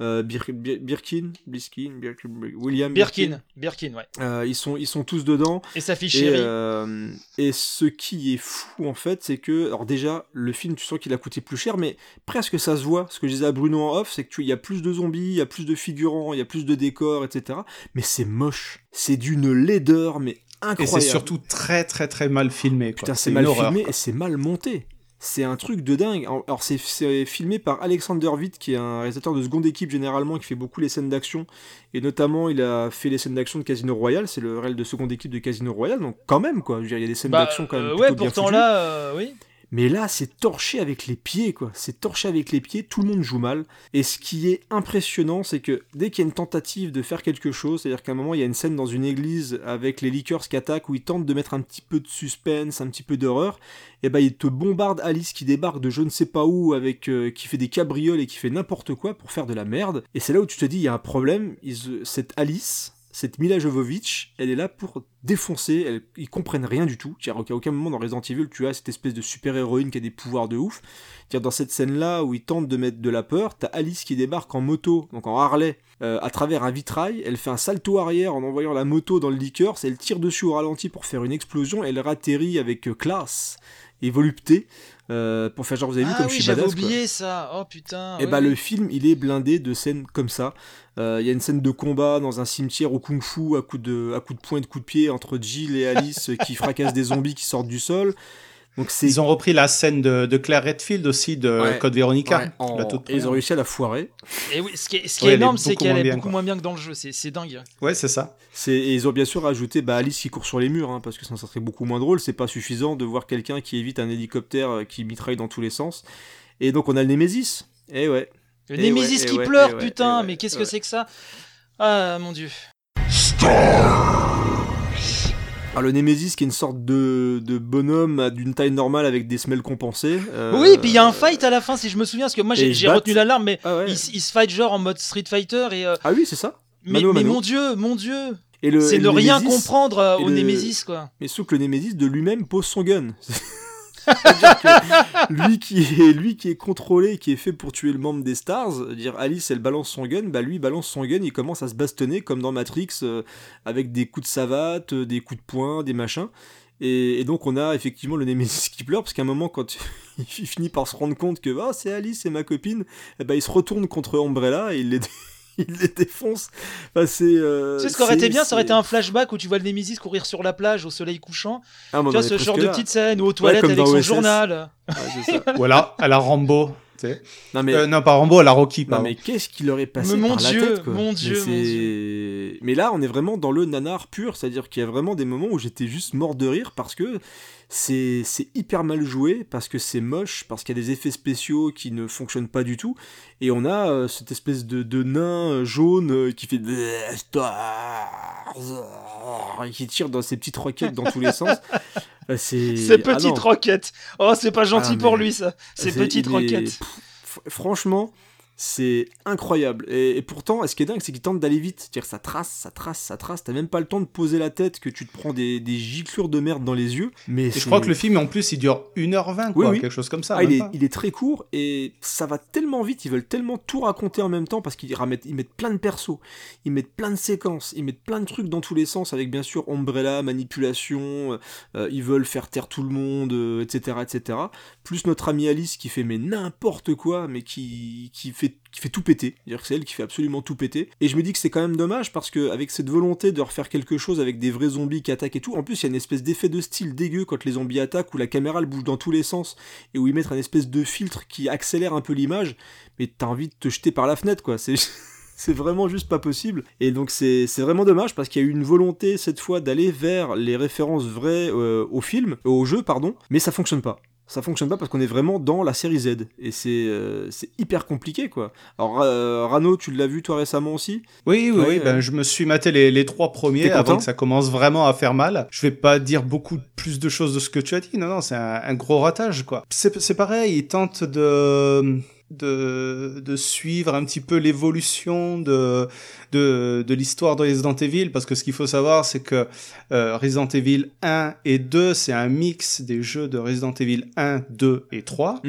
Euh, Bir- Bir- Birkin, Biskin, Birkin, William Birkin, Birkin, ouais. euh, ils, sont, ils sont tous dedans. Et sa fille Et, euh, et ce qui est fou, en fait, c'est que, alors déjà, le film, tu sens qu'il a coûté plus cher, mais presque ça se voit. Ce que je disais à Bruno en off, c'est que tu- il y a plus de zombies, il y a plus de figurants, il y a plus de décors, etc. Mais c'est moche. C'est d'une laideur, mais Et c'est surtout très très très mal filmé. quoi. Putain, c'est mal horreur, filmé quoi. et c'est mal monté. C'est un truc de dingue. Alors, c'est- filmé par Alexander Witt, qui est un réalisateur de seconde équipe généralement, qui fait beaucoup les scènes d'action. Et notamment, il a fait les scènes d'action de Casino Royale. C'est le réel de seconde équipe de Casino Royale. Donc, quand même, quoi. Je veux dire, il y a des scènes Bah, d'action quand même. euh, ouais, bien pourtant là, euh, oui. Mais là, c'est torché avec les pieds, quoi. C'est torché avec les pieds, tout le monde joue mal. Et ce qui est impressionnant, c'est que dès qu'il y a une tentative de faire quelque chose, c'est-à-dire qu'à un moment, il y a une scène dans une église avec les liqueurs qui attaquent, où ils tentent de mettre un petit peu de suspense, un petit peu d'horreur, et ben ils te bombardent Alice qui débarque de je ne sais pas où, avec euh, qui fait des cabrioles et qui fait n'importe quoi pour faire de la merde. Et c'est là où tu te dis, il y a un problème. Ils- cette Alice, cette Mila Jovovich, elle est là pour défoncer, elle, ils comprennent rien du tout. C'est-à-dire qu'à aucun moment dans Resident Evil, tu as cette espèce de super-héroïne qui a des pouvoirs de ouf. C'est-à-dire dans cette scène-là où ils tentent de mettre de la peur, t'as Alice qui débarque en moto, donc en Harley, euh, à travers un vitrail, elle fait un salto arrière en envoyant la moto dans le liqueur, elle tire dessus au ralenti pour faire une explosion, elle ratterrit avec euh, classe et volupté, euh, pour faire genre vous avez vu Ah comme oui, je suis badass, quoi. oublié ça. Oh putain. Et ouais, bah oui. le film il est blindé de scènes comme ça. Euh, Il y a une scène de combat dans un cimetière au kung-fu à coups de à coups de poing et de coups de pied entre Jill et Alice qui fracassent des zombies qui sortent du sol. Donc c'est Ils ont repris la scène de, de Claire Redfield aussi de Ouais. Code Veronica. Ouais, en- la toute et ils ont réussi à la foirer. Et oui, ce qui est, ce qui Ouais, est elle est énorme, c'est beaucoup qu'elle moins est beaucoup quoi. moins bien que dans le jeu. C'est c'est dingue. Ouais, c'est ça. C'est et ils ont bien sûr ajouté bah, Alice qui court sur les murs hein, parce que ça serait beaucoup moins drôle. C'est pas suffisant de voir quelqu'un qui évite un hélicoptère euh, qui mitraille dans tous les sens. Et donc on a le Némésis. Et ouais. Le Eh Némésis ouais, eh qui pleure, eh ouais, putain, eh ouais, mais qu'est-ce eh que c'est que ça? Ah mon dieu. Alors le Némésis qui est une sorte de, de bonhomme d'une taille normale avec des semelles compensées. euh, Oui, puis il y a un fight à la fin, si je me souviens, parce que moi et j'ai retenu l'alarme, mais Ah ouais. ils se fight genre en mode Street Fighter et. euh, Ah oui, c'est ça. mais, Mano à mais mano. mon dieu, mon dieu Et le- C'est et ne rien comprendre euh, et au le- Némésis, quoi. Mais sauf que le Némésis de lui-même pose son gun. *laughs* *laughs* Que lui qui est lui qui est contrôlé, qui est fait pour tuer le membre des stars, dire Alice elle balance son gun, bah lui balance son gun, il commence à se bastonner comme dans Matrix euh, avec des coups de savate, euh, des coups de poing, des machins. Et, donc on a effectivement le Némésis qui pleure parce qu'à un moment quand *laughs* il finit par se rendre compte que oh, c'est Alice, c'est ma copine, ben, il se retourne contre Umbrella et il les, *laughs* il les défonce. Enfin, c'est, euh, Tu sais ce qui aurait été bien, ça aurait été un flashback où tu vois le Némésis courir sur la plage au soleil couchant. Ah, tu vois ce genre de là. petite scène ou aux Ouais, toilettes comme avec dans son OSS. journal. Ouais, c'est ça. *laughs* Ou à la, à la Rambo. Non, mais- Euh, non, pas Rambo, à la Rocky. Non mais qu'est-ce qui leur est passé Mais mon par la Dieu, tête quoi. mon Mais Dieu, mon Mais là on est vraiment dans le nanar pur, c'est-à-dire qu'il y a vraiment des moments où j'étais juste mort de rire parce que c'est c'est hyper mal joué, parce que c'est moche, parce qu'il y a des effets spéciaux qui ne fonctionnent pas du tout, et on a euh, cette espèce de, de nain euh, jaune euh, qui fait *laughs* et qui tire dans ses petites roquettes dans tous les sens. *laughs* C'est Ces Ah petites roquettes. Oh, c'est pas gentil Ah, pour lui, ça. Ces c'est- petites est- roquettes. Pff, franchement, c'est incroyable. Et, et pourtant, ce qui est dingue, c'est qu'il tente d'aller vite. C'est-à-dire que ça trace, ça trace, ça trace. T'as même pas le temps de poser la tête que tu te prends des, des giclures de merde dans les yeux. Mais je crois que le film, en plus, il dure 1h20, quoi, Oui, oui. quelque chose comme ça. Ah, il, est, pas. il est très court et ça va tellement vite, ils veulent tellement tout raconter en même temps parce qu'ils ramettent- ils mettent plein de persos, ils mettent plein de séquences, ils mettent plein de trucs dans tous les sens avec bien sûr Umbrella, manipulation, euh, euh, ils veulent faire taire tout le monde, euh, etc., etc. Plus notre amie Alice qui fait mais n'importe quoi, mais qui, qui, fait, qui fait tout péter, c'est-à-dire que c'est elle qui fait absolument tout péter. Et je me dis que c'est quand même dommage parce que avec cette volonté de refaire quelque chose avec des vrais zombies qui attaquent et tout, en plus il y a une espèce d'effet de style dégueu quand les zombies attaquent où la caméra bouge dans tous les sens et où ils mettent un espèce de filtre qui accélère un peu l'image, mais t'as envie de te jeter par la fenêtre quoi. *laughs* C'est vraiment juste pas possible. Et donc c'est c'est vraiment dommage parce qu'il y a eu une volonté cette fois d'aller vers les références vraies euh, au film, euh, au jeu, pardon, mais ça fonctionne pas. Ça fonctionne pas parce qu'on est vraiment dans la série Z et c'est euh, c'est hyper compliqué quoi. Alors euh, Rano, tu l'as vu toi récemment aussi? Oui, oui, Ouais, oui, ben, je me suis maté les, les trois premiers avant que ça commence vraiment à faire mal. Je vais pas dire beaucoup plus de choses de ce que tu as dit. Non, non, c'est un, un gros ratage, quoi. C'est c'est pareil, ils tentent de de, de suivre un petit peu l'évolution de, de, de l'histoire de Resident Evil, parce que ce qu'il faut savoir, c'est que euh, Resident Evil 1 et 2, c'est un mix des jeux de Resident Evil 1, 2 et 3.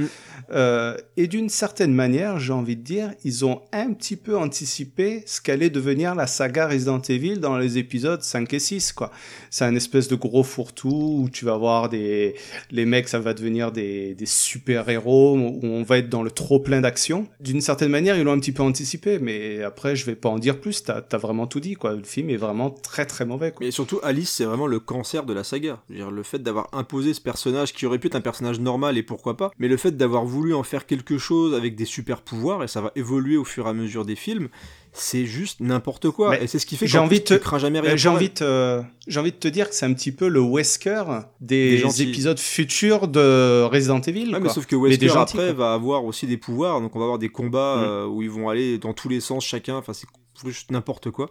Euh, et d'une certaine manière, j'ai envie de dire, ils ont un petit peu anticipé ce qu'allait devenir la saga Resident Evil dans les épisodes 5 et 6, quoi. C'est un espèce de gros fourre-tout où tu vas voir des, les mecs, ça va devenir des, des super-héros, où on va être dans le trop plein d'action. D'une certaine manière, ils l'ont un petit peu anticipé, mais après, je vais pas en dire plus, t'as as vraiment tout dit, quoi. Le film est vraiment très très mauvais, quoi. Mais surtout, Alice, c'est vraiment le cancer de la saga. Le fait d'avoir imposé ce personnage qui aurait pu être un personnage normal et pourquoi pas, mais le fait d'avoir voulu en faire quelque chose avec des super pouvoirs, et ça va évoluer au fur et à mesure des films, c'est juste n'importe quoi. Mais et c'est ce qui fait j'ai qu'en envie tu crains jamais rien. euh, j'ai envie te- j'ai envie de te dire que c'est un petit peu le Wesker des, épisodes futurs de Resident Evil. Ouais, mais sauf que Mais Wesker gentils, après quoi. va avoir aussi des pouvoirs, donc on va avoir des combats Mm. euh, où ils vont aller dans tous les sens chacun, enfin c'est juste n'importe quoi.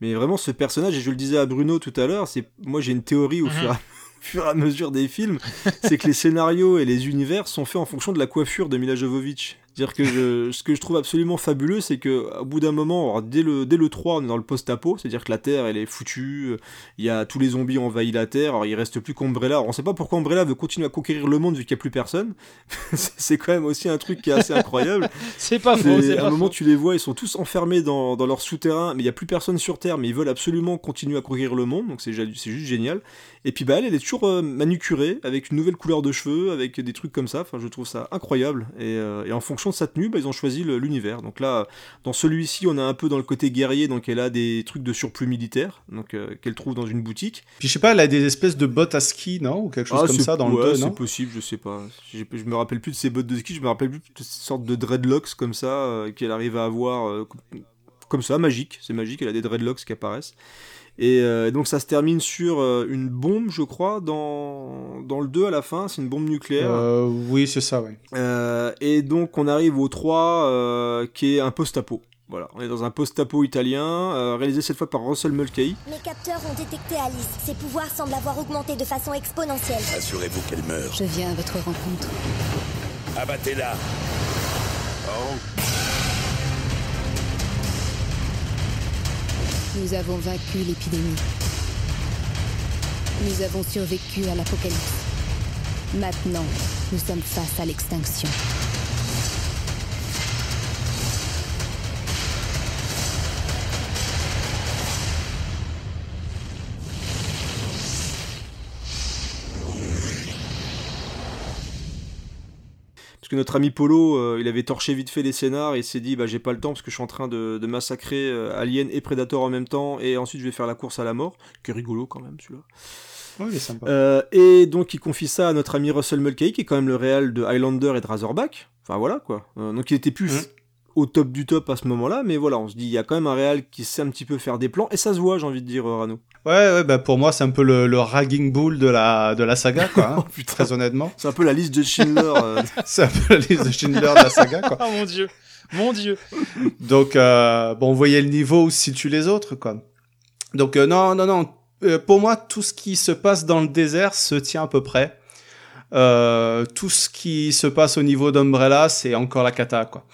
Mais vraiment ce personnage, et je le disais à Bruno tout à l'heure, c'est moi j'ai une théorie au Mhm. fur, et à, *laughs* au fur et à mesure des films, c'est que les scénarios et les univers sont faits en fonction de la coiffure de Mila Jovovich. Dire que je- ce que je trouve absolument fabuleux, c'est que au bout d'un moment, alors, dès le dès le 3, on est dans le post-apo, c'est-à-dire que la Terre elle est foutue, euh, il y a tous les zombies ont envahi la Terre, alors il reste plus qu'Umbrella. Alors, on sait pas pourquoi Umbrella veut continuer à conquérir le monde vu qu'il y a plus personne. *laughs* c'est quand même aussi un truc qui est assez incroyable. *laughs* C'est pas faux, C'est- À un moment, faux. tu les vois, ils sont tous enfermés dans, dans leur souterrain, mais il y a plus personne sur Terre, mais ils veulent absolument continuer à conquérir le monde, donc c'est juste génial. Et puis bah elle, elle est toujours euh, manucurée, avec une nouvelle couleur de cheveux, avec des trucs comme ça. Enfin, je trouve ça incroyable. Et, euh, et en fonction de sa tenue, bah, ils ont choisi l'univers. Donc là, dans celui-ci, on a un peu dans le côté guerrier, donc elle a des trucs de surplus militaire, donc euh, qu'elle trouve dans une boutique. Puis je sais pas, elle a des espèces de bottes à ski, non? Ou quelque chose Ah, comme c'est- ça dans ouais, le 2, c'est non? possible, je sais pas. J'ai- Je me rappelle plus de ses bottes de ski, je me rappelle plus de cette sorte de dreadlocks comme ça euh, qu'elle arrive à avoir euh, com- comme ça, magique. C'est magique, elle a des dreadlocks qui apparaissent. Et euh, donc ça se termine sur euh, une bombe, je crois, dans, dans le 2 à la fin, c'est une bombe nucléaire. Euh, Oui, c'est ça, oui. Euh, et donc on arrive au 3 euh, qui est un post-apo. Voilà, on est dans un post-apo italien, euh, réalisé cette fois par Russell Mulcahy. Mes capteurs ont détecté Alice. Ses pouvoirs semblent avoir augmenté de façon exponentielle. Assurez-vous qu'elle meurt. Je viens à votre rencontre. Abattez-la. Oh. Nous avons vaincu l'épidémie. Nous avons survécu à l'apocalypse. Maintenant, nous sommes face à l'extinction. Que notre ami Polo, euh, il avait torché vite fait les scénars et il s'est dit bah j'ai pas le temps parce que je suis en train de, de massacrer euh, Alien et Predator en même temps et ensuite je vais faire la course à la mort, qui est rigolo quand même celui-là. Oui, il est sympa. Euh, et donc il confie ça à notre ami Russell Mulcahy qui est quand même le réal de Highlander et de Razorback. Enfin voilà quoi. Donc il était plus Mhm. Au top du top à ce moment-là, mais voilà, on se dit il y a quand même un réal qui sait un petit peu faire des plans et ça se voit, j'ai envie de dire euh, Rano. Ouais, ouais, bah pour moi, c'est un peu le, le ragging bull de la, de la saga, quoi. hein, *laughs* très honnêtement. C'est un peu la liste de Schindler. euh. *laughs* c'est un peu la liste de Schindler de la saga, quoi. Oh mon dieu, mon dieu. Donc, euh, bon, vous voyez le niveau où se situent les autres, quoi. Donc, euh, non, non, non. Euh, pour moi, tout ce qui se passe dans le désert se tient à peu près. Euh, tout ce qui se passe au niveau d'Umbrella, c'est encore la cata, quoi.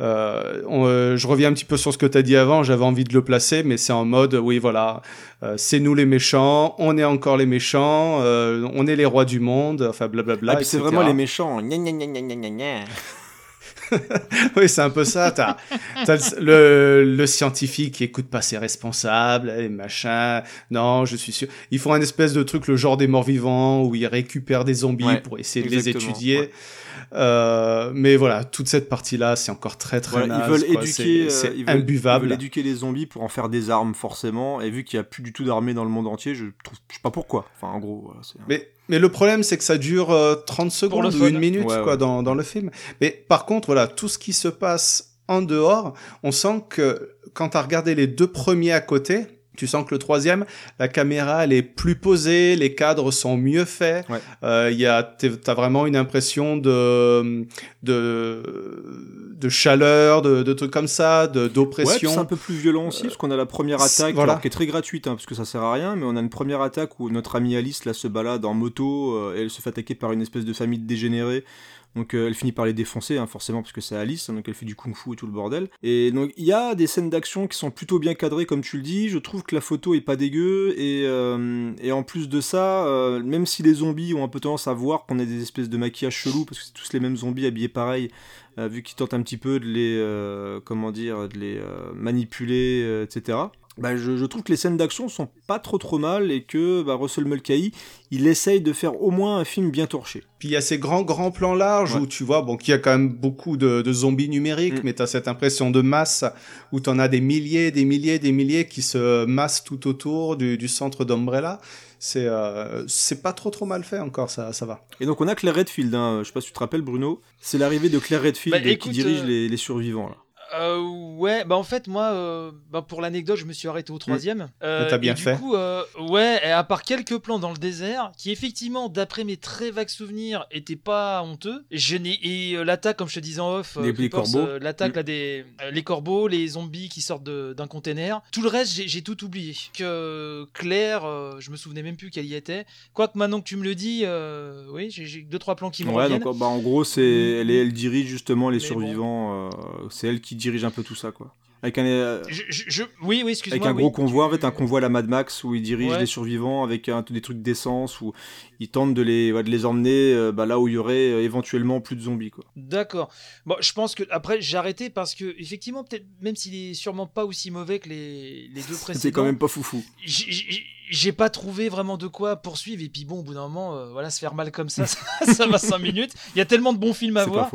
Euh, on, euh, je reviens un petit peu sur ce que tu as dit avant, j'avais envie de le placer, mais c'est en mode, oui, voilà, euh, c'est nous les méchants, on est encore les méchants, on est les rois du monde, enfin blablabla. Ah, puis c'est vraiment les méchants. Gna, gna, gna, gna, gna, gna, gna. *laughs* oui, c'est un peu ça. T'as, le, scientifique qui écoute pas ses responsables, et machin. Non, je suis sûr. Ils font un espèce de truc, le genre des morts vivants, où ils récupèrent des zombies Ouais, pour essayer de les étudier. ouais. Euh, mais voilà, toute cette partie-là, c'est encore très très Voilà, naze, ils veulent quoi. éduquer, C'est, euh, imbuvable. Ils veulent éduquer les zombies pour en faire des armes forcément. Et vu qu'il n'y a plus du tout d'armée dans le monde entier, je trouve, je sais pas pourquoi. Enfin, en gros, voilà, Mais, mais le problème, c'est que ça dure euh, 30 secondes le ou une minute Ouais, quoi, ouais. Dans, dans le film. Mais par contre, voilà, tout ce qui se passe en dehors, on sent que quand tu as regardé les deux premiers à côté, tu sens que le troisième, la caméra, elle est plus posée, les cadres sont mieux faits. Ouais. Euh, il y a, t'as vraiment une impression de, de, de chaleur, de, de trucs comme ça, de, Ouais, d'oppression. c'est un peu plus violent aussi, parce qu'on a la première c'est- attaque, voilà. alors, qui est très gratuite, hein, parce que ça sert à rien, mais on a une première attaque où notre amie Alice là se balade en moto, euh, et elle se fait attaquer par une espèce de famille de dégénérés. Donc euh, elle finit par les défoncer, hein, forcément, parce que c'est Alice, hein, donc elle fait du kung-fu et tout le bordel. Et donc il y a des scènes d'action qui sont plutôt bien cadrées, comme tu le dis. Je trouve que la photo est pas dégueu, et, euh, en plus de ça, euh, même si les zombies ont un peu tendance à voir qu'on a des espèces de maquillage chelou, parce que c'est tous les mêmes zombies habillés pareil, vu qu'ils tentent un petit peu de les, comment dire, de les manipuler, etc. Bah, je, je trouve que les scènes d'action sont pas trop trop mal et que bah, Russell Mulcahy, il essaye de faire au moins un film bien torché. Puis il y a ces grands grands plans larges où tu vois bon qu'il y a quand même beaucoup de, de zombies numériques, mais tu as cette impression de masse où tu en as des milliers, des milliers, des milliers qui se massent tout autour du, du centre d'Umbrella. C'est euh, c'est pas trop trop mal fait encore, ça ça va. Et donc on a Claire Redfield, hein, je sais pas si tu te rappelles Bruno, c'est l'arrivée de Claire Redfield Bah, écoute, qui dirige euh, les, les survivants là. Euh, ouais, bah en fait moi, euh, bah pour l'anecdote, je me suis arrêté au troisième. Euh, T'as bien et du fait. coup, euh, ouais, et à part quelques plans dans le désert, qui effectivement, d'après mes très vagues souvenirs, étaient pas honteux. Je n'ai et euh, l'attaque, comme je te disais en off, euh, euh, l'attaque Mm. là des euh, les corbeaux, les zombies qui sortent de- d'un container. Tout le reste, j'ai tout oublié. Que Claire, euh, je me souvenais même plus qu'elle y était. Quoique maintenant que tu me le dis, euh, oui, j'ai- deux trois plans qui me Ouais, reviennent. donc bah, en gros, c'est elle, est- elle dirige justement les Mais survivants, euh, c'est elle qui dirige un peu tout ça quoi. Avec un, euh, Je- je- je- oui, oui, excuse-moi. avec un oui. gros convoi, en fait, un convoi à la Mad Max où il dirige Ouais. les survivants avec un- des trucs d'essence où il tente de les, de les emmener euh, bah, là où il y aurait euh, éventuellement plus de zombies quoi. D'accord. Bon, je pense que après j'ai arrêté parce que effectivement peut-être même s'il est sûrement pas aussi mauvais que les, les deux *laughs* précédents. C'est quand même pas foufou. j'ai- j'ai j'ai pas trouvé vraiment de quoi poursuivre. Et puis bon au bout d'un moment euh, voilà se faire mal comme ça *laughs* ça, ça va 5 *laughs* minutes. Il y a tellement de bons films à voir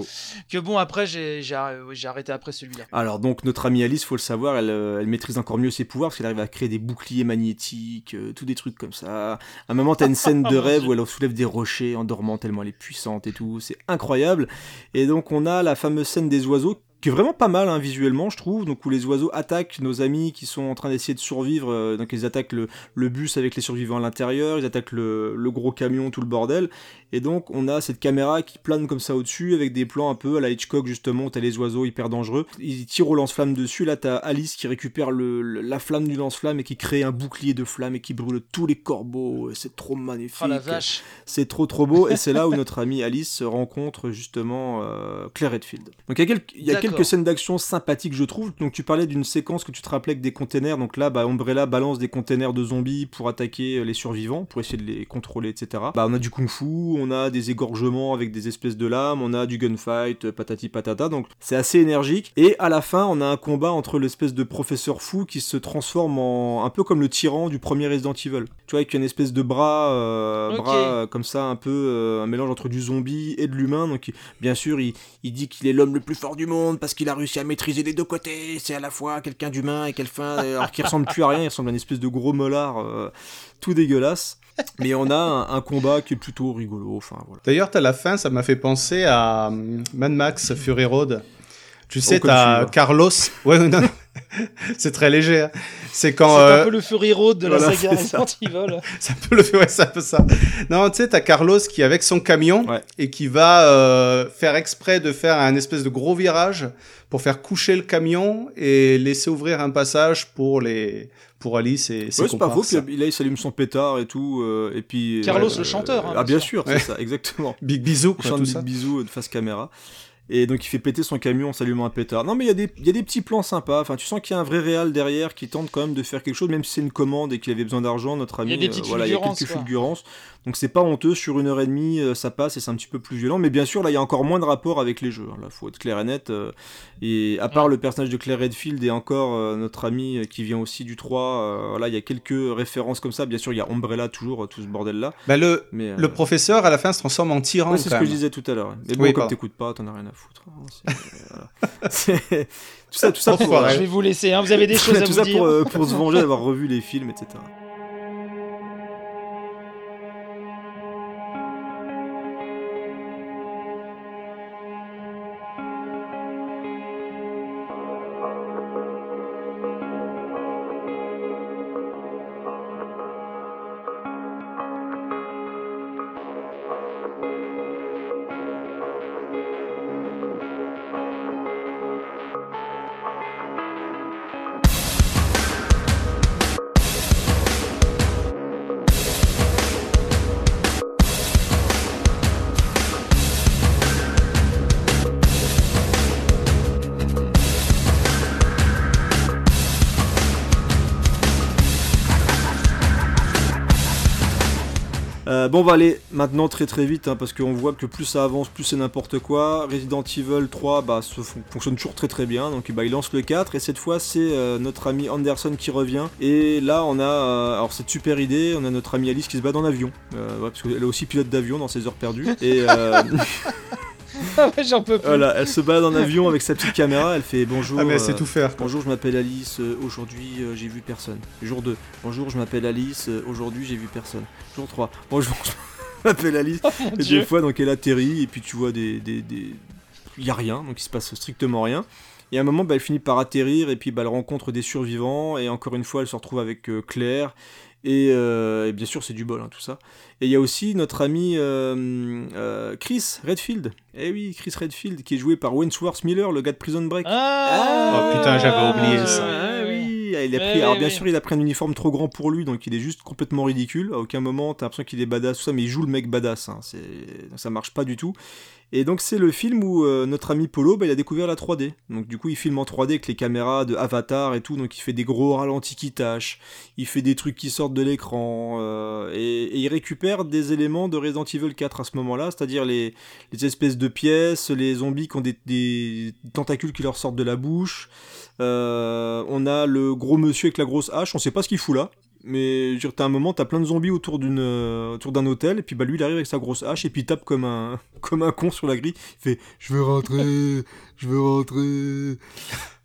que bon après j'ai j'ai arrêté après celui-là. Alors donc notre amie Alice, faut le savoir, elle, euh, elle maîtrise encore mieux ses pouvoirs parce qu'elle arrive à créer des boucliers magnétiques, euh, tous des trucs comme ça. À un moment, t'as une scène *laughs* de Mon rêve où elle soulève des rochers en dormant tellement elle est puissante et tout, c'est incroyable. Et donc on a la fameuse scène des oiseaux qui est vraiment pas mal hein, visuellement je trouve. Donc où les oiseaux attaquent nos amis qui sont en train d'essayer de survivre euh, donc ils attaquent le, bus avec les survivants à l'intérieur ils attaquent le gros camion tout le bordel et donc on a cette caméra qui plane comme ça au-dessus avec des plans un peu à la Hitchcock justement t'as les oiseaux hyper dangereux ils tirent au lance-flamme dessus là t'as Alice qui récupère le, le- la flamme du lance-flamme et qui crée un bouclier de flamme et qui brûle tous les corbeaux c'est trop magnifique Oh la vache. c'est trop trop beau et c'est là où *laughs* notre amie Alice rencontre justement euh, Claire Redfield. Donc il y a, quelques, il y a D'accord. quelques scènes d'action sympathiques je trouve. Donc tu parlais d'une séquence que tu te rappelais avec des containers. Donc là bah, Umbrella balance des containers de zombies pour attaquer les survivants, pour essayer de les contrôler etc. Bah on a du kung fu, on a des égorgements avec des espèces de lames, on a du gunfight, euh, patati patata. Donc c'est assez énergique. Et à la fin on a un combat entre l'espèce de professeur fou qui se transforme en un peu comme le tyran du premier Resident Evil. Tu vois avec une espèce de bras, euh, bras euh, comme ça un peu euh, un mélange entre du zombie et de l'humain. Donc il- bien sûr il, il dit qu'il est l'homme le plus fort du monde parce qu'il a réussi à maîtriser les deux côtés. C'est à la fois quelqu'un d'humain et quelqu'un alors qu'il ressemble plus à rien. Il ressemble à une espèce de gros molar tout dégueulasse. Mais on a un, un combat qui est plutôt rigolo. Enfin voilà. D'ailleurs, t'as la fin, ça m'a fait penser à hum, Mad Max Fury Road. Tu sais, Oh, t'as. Carlos. Ouais, non, non. *laughs* c'est très léger. hein. C'est quand. c'est euh, un peu le Fury Road de la saga c'est ça. Resident Evil *laughs* Ça peut le faire, ouais, c'est un peu ça. Non, tu sais, t'as Carlos qui est avec son camion et qui va euh, faire exprès de faire un espèce de gros virage pour faire coucher le camion et laisser ouvrir un passage pour les pour Alice et ses Ouais, c'est pas faux. Puis là, il s'allume son pétard et tout. euh, et puis, Carlos, euh, le chanteur, hein, ah, bien sûr. sûr, c'est Ouais. ça, exactement. Big bisou, tout Big ça. bisou de face caméra. Et donc il fait péter son camion en s'allumant un pétard. Non mais il y, a des- il y a des petits plans sympas. Enfin tu sens qu'il y a un vrai réal derrière qui tente quand même de faire quelque chose, même si c'est une commande et qu'il avait besoin d'argent, notre ami. Il y a des euh, petites voilà, il y a fulgurances, quelques quoi. fulgurances. Donc c'est pas honteux, sur une heure et demie euh, ça passe et c'est un petit peu plus violent. Mais bien sûr là il y a encore moins de rapport avec les jeux. hein. Là faut être clair et net. euh, et à part le personnage de Claire Redfield et encore euh, notre ami qui vient aussi du 3, euh, voilà il y a quelques références comme ça. Bien sûr il y a Umbrella toujours, tout ce bordel là. Bah, le, Mais, euh, le professeur, à la fin, se transforme en tyran. Ouais, c'est ce que je disais tout à l'heure. Mais bon, Oui, comme t'écoutes pas, t'en as rien à foutre. hein. Voilà. *laughs* C'est- tout ça, tout ça pour, je vais vous laisser hein, vous avez des *laughs* choses à tout vous ça dire pour, euh, pour se venger d'avoir revu les films, etc. bon, on va aller maintenant très très vite hein, parce qu'on voit que plus ça avance, plus c'est n'importe quoi. Resident Evil 3 bah, fonctionne toujours très très bien. Donc bah, il lance le 4 et cette fois c'est euh, notre ami Anderson qui revient. Et là on a euh, alors cette super idée, on a notre ami Alice qui se bat en avion. Euh, parce qu'elle est aussi pilote d'avion dans ses heures perdues. *laughs* *laughs* J'en peux plus. voilà, elle se balade en avion avec sa petite caméra. Elle fait bonjour. Ah, mais elle sait euh, tout faire, quoi. Bonjour, je m'appelle Alice. euh, Aujourd'hui euh, j'ai vu personne. Jour 2. Bonjour, je m'appelle Alice. Aujourd'hui j'ai vu personne. Jour 3. Bonjour, *laughs* je m'appelle Alice. Oh, et Dieu. des fois, donc elle atterrit et puis tu vois des. des, des... Il y a rien, donc il se passe strictement rien. Et à un moment, bah, elle finit par atterrir et puis bah, elle rencontre des survivants. Et encore une fois, elle se retrouve avec euh, Claire. Et, euh, et bien sûr, c'est du bol, hein, tout ça. Et il y a aussi notre ami euh, euh, Chris Redfield. Eh oui, Chris Redfield, qui est joué par Wentworth Miller, le gars de Prison Break. Ah, Oh putain, j'avais oublié ça. Oui, il a pris, Ouais, alors bien sûr, il a pris un uniforme trop grand pour lui, donc il est juste complètement ridicule. À aucun moment, t'as l'impression qu'il est badass, tout ça, mais il joue le mec badass. hein, ça marche pas du tout. Et donc c'est le film où euh, notre ami Polo, bah, il a découvert la 3D. Donc du coup, il filme en 3D avec les caméras de Avatar et tout, donc il fait des gros ralentis qui tâchent, il fait des trucs qui sortent de l'écran, euh, et, et il récupère des éléments de Resident Evil 4 à ce moment-là, c'est-à-dire les, les espèces de pièces, les zombies qui ont des, des tentacules qui leur sortent de la bouche. Euh, on a le gros monsieur avec la grosse hache, on sait pas ce qu'il fout là. Mais t'as un moment, t'as plein de zombies autour d'une, euh, autour d'un hôtel, et puis bah lui il arrive avec sa grosse hache, et puis il tape comme un, *laughs* comme un con sur la grille. Il fait, je veux rentrer, je veux rentrer. *laughs*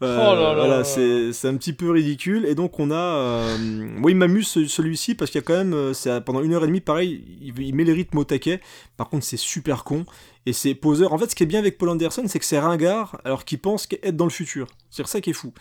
Euh, Oh là là. Voilà, c'est, c'est un petit peu ridicule. Et donc on a, euh, moi il m'amuse ce- celui-ci parce qu'il y a quand même, euh, c'est pendant une heure et demie, pareil, il, il met les rythmes au taquet. Par contre c'est super con et c'est poseur. En fait, ce qui est bien avec Paul Anderson, c'est que c'est ringard alors qu'il pense être dans le futur. C'est ça qui est fou.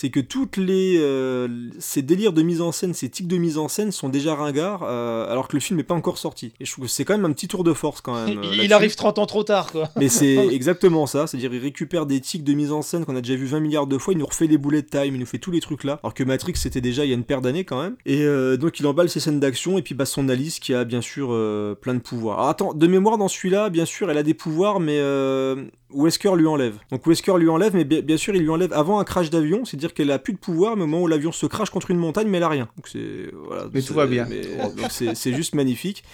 C'est que toutes les euh, ces délires de mise en scène, ces tics de mise en scène sont déjà ringards euh, alors que le film n'est pas encore sorti. Et je trouve que c'est quand même un petit tour de force quand même. *laughs* euh, Il, arrive 30 ans trop tard, quoi. Mais c'est *laughs* exactement ça, c'est-à-dire il récupère des tics de mise en scène qu'on a déjà vu 20 milliards de fois, il nous refait les bullet time, il nous fait tous les trucs là, alors que Matrix c'était déjà il y a une paire d'années quand même. Et euh, donc il emballe ses scènes d'action et puis bah son Alice qui a bien sûr euh, plein de pouvoirs. Alors attends, de mémoire dans celui-là, bien sûr elle a des pouvoirs mais euh, Wesker lui enlève? Donc Wesker lui enlève mais bien, bien sûr il lui enlève avant un crash d'avion, c'est-à-dire qu'elle a plus de pouvoir mais au moment où l'avion se crache contre une montagne mais elle a rien. Donc c'est voilà, Mais tout va bien. c'est c'est juste magnifique.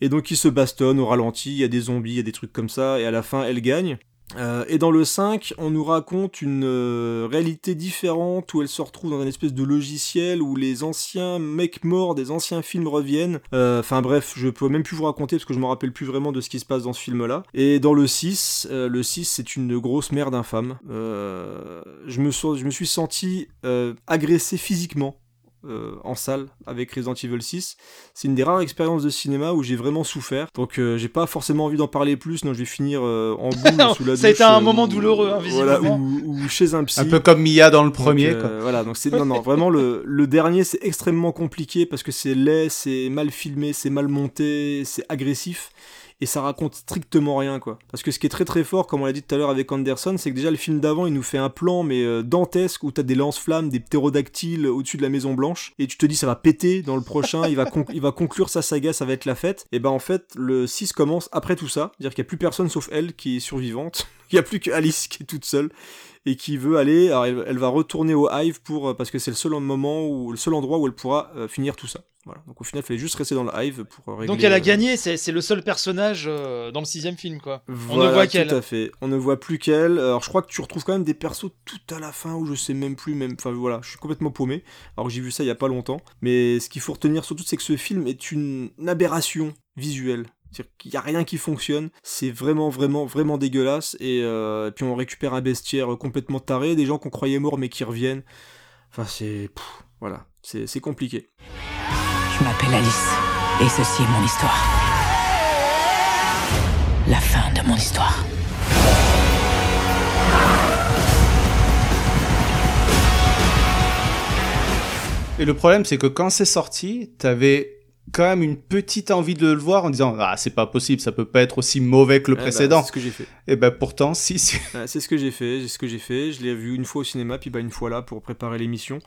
Et donc ils se bastonnent au ralenti, il y a des zombies, il y a des trucs comme ça, et à la fin elle gagne. Euh, et dans le 5, on nous raconte une euh, réalité différente où elle se retrouve dans un espèce de logiciel où les anciens mecs morts des anciens films reviennent. Euh, Enfin bref, je peux même plus vous raconter parce que je me rappelle plus vraiment de ce qui se passe dans ce film-là. Et dans le 6, euh, le 6 c'est une grosse merde infâme. Je, me suis senti agressé physiquement euh, en salle avec Resident Evil 6. C'est une des rares expériences de cinéma où j'ai vraiment souffert. Donc euh, j'ai pas forcément envie d'en parler plus, non je vais finir euh, en boule *laughs* sous la douche. Ça a été un euh, moment ou- douloureux, hein, voilà, visiblement. ou, ou chez un psy. Un peu comme Mia dans le Donc, premier, euh, quoi. Voilà, donc c'est non non vraiment le, le dernier c'est extrêmement compliqué parce que c'est laid, c'est mal filmé, c'est mal monté, c'est agressif et ça raconte strictement rien quoi. Parce que ce qui est très très fort, comme on l'a dit tout à l'heure avec Anderson, c'est que déjà le film d'avant il nous fait un plan mais euh, dantesque où t'as des lance-flammes, des ptérodactyles au-dessus de la Maison Blanche et tu te dis ça va péter dans le prochain, il va conclure sa saga, ça va être la fête. Et ben en fait le 6 commence après tout ça, c'est-à-dire qu'il y a plus personne sauf elle qui est survivante. *laughs* Il y a plus que Alice qui est toute seule et qui veut aller. Alors elle, elle va retourner au Hive pour euh, parce que c'est le seul moment où le seul endroit où elle pourra euh, finir tout ça. Voilà. Donc au final, il fallait juste rester dans le Hive pour euh, régler. Donc elle a gagné, c'est le seul personnage euh, dans le sixième film, quoi. On ne voit tout qu'elle. à fait. On ne voit plus qu'elle. Alors je crois que tu retrouves quand même des persos tout à la fin où je sais même plus même. Enfin voilà, je suis complètement paumé. Alors que j'ai vu ça il y a pas longtemps. Mais ce qu'il faut retenir surtout, c'est que ce film est une aberration visuelle. C'est-à-dire qu'il n'y a rien qui fonctionne, c'est vraiment, vraiment, vraiment dégueulasse. Et, euh, et puis on récupère un bestiaire complètement taré, des gens qu'on croyait morts mais qui reviennent. Enfin, c'est. pff, Voilà, c'est c'est compliqué. Je m'appelle Alice, et ceci est mon histoire. La fin de mon histoire. Et le problème, c'est que quand c'est sorti, t'avais quand même une petite envie de le voir en disant ah c'est pas possible ça peut pas être aussi mauvais que le Eh ben, précédent c'est ce que j'ai fait. et ben pourtant si, c'est ce que j'ai fait, c'est ce que j'ai fait. Je l'ai vu une fois au cinéma, puis bah une fois là pour préparer l'émission.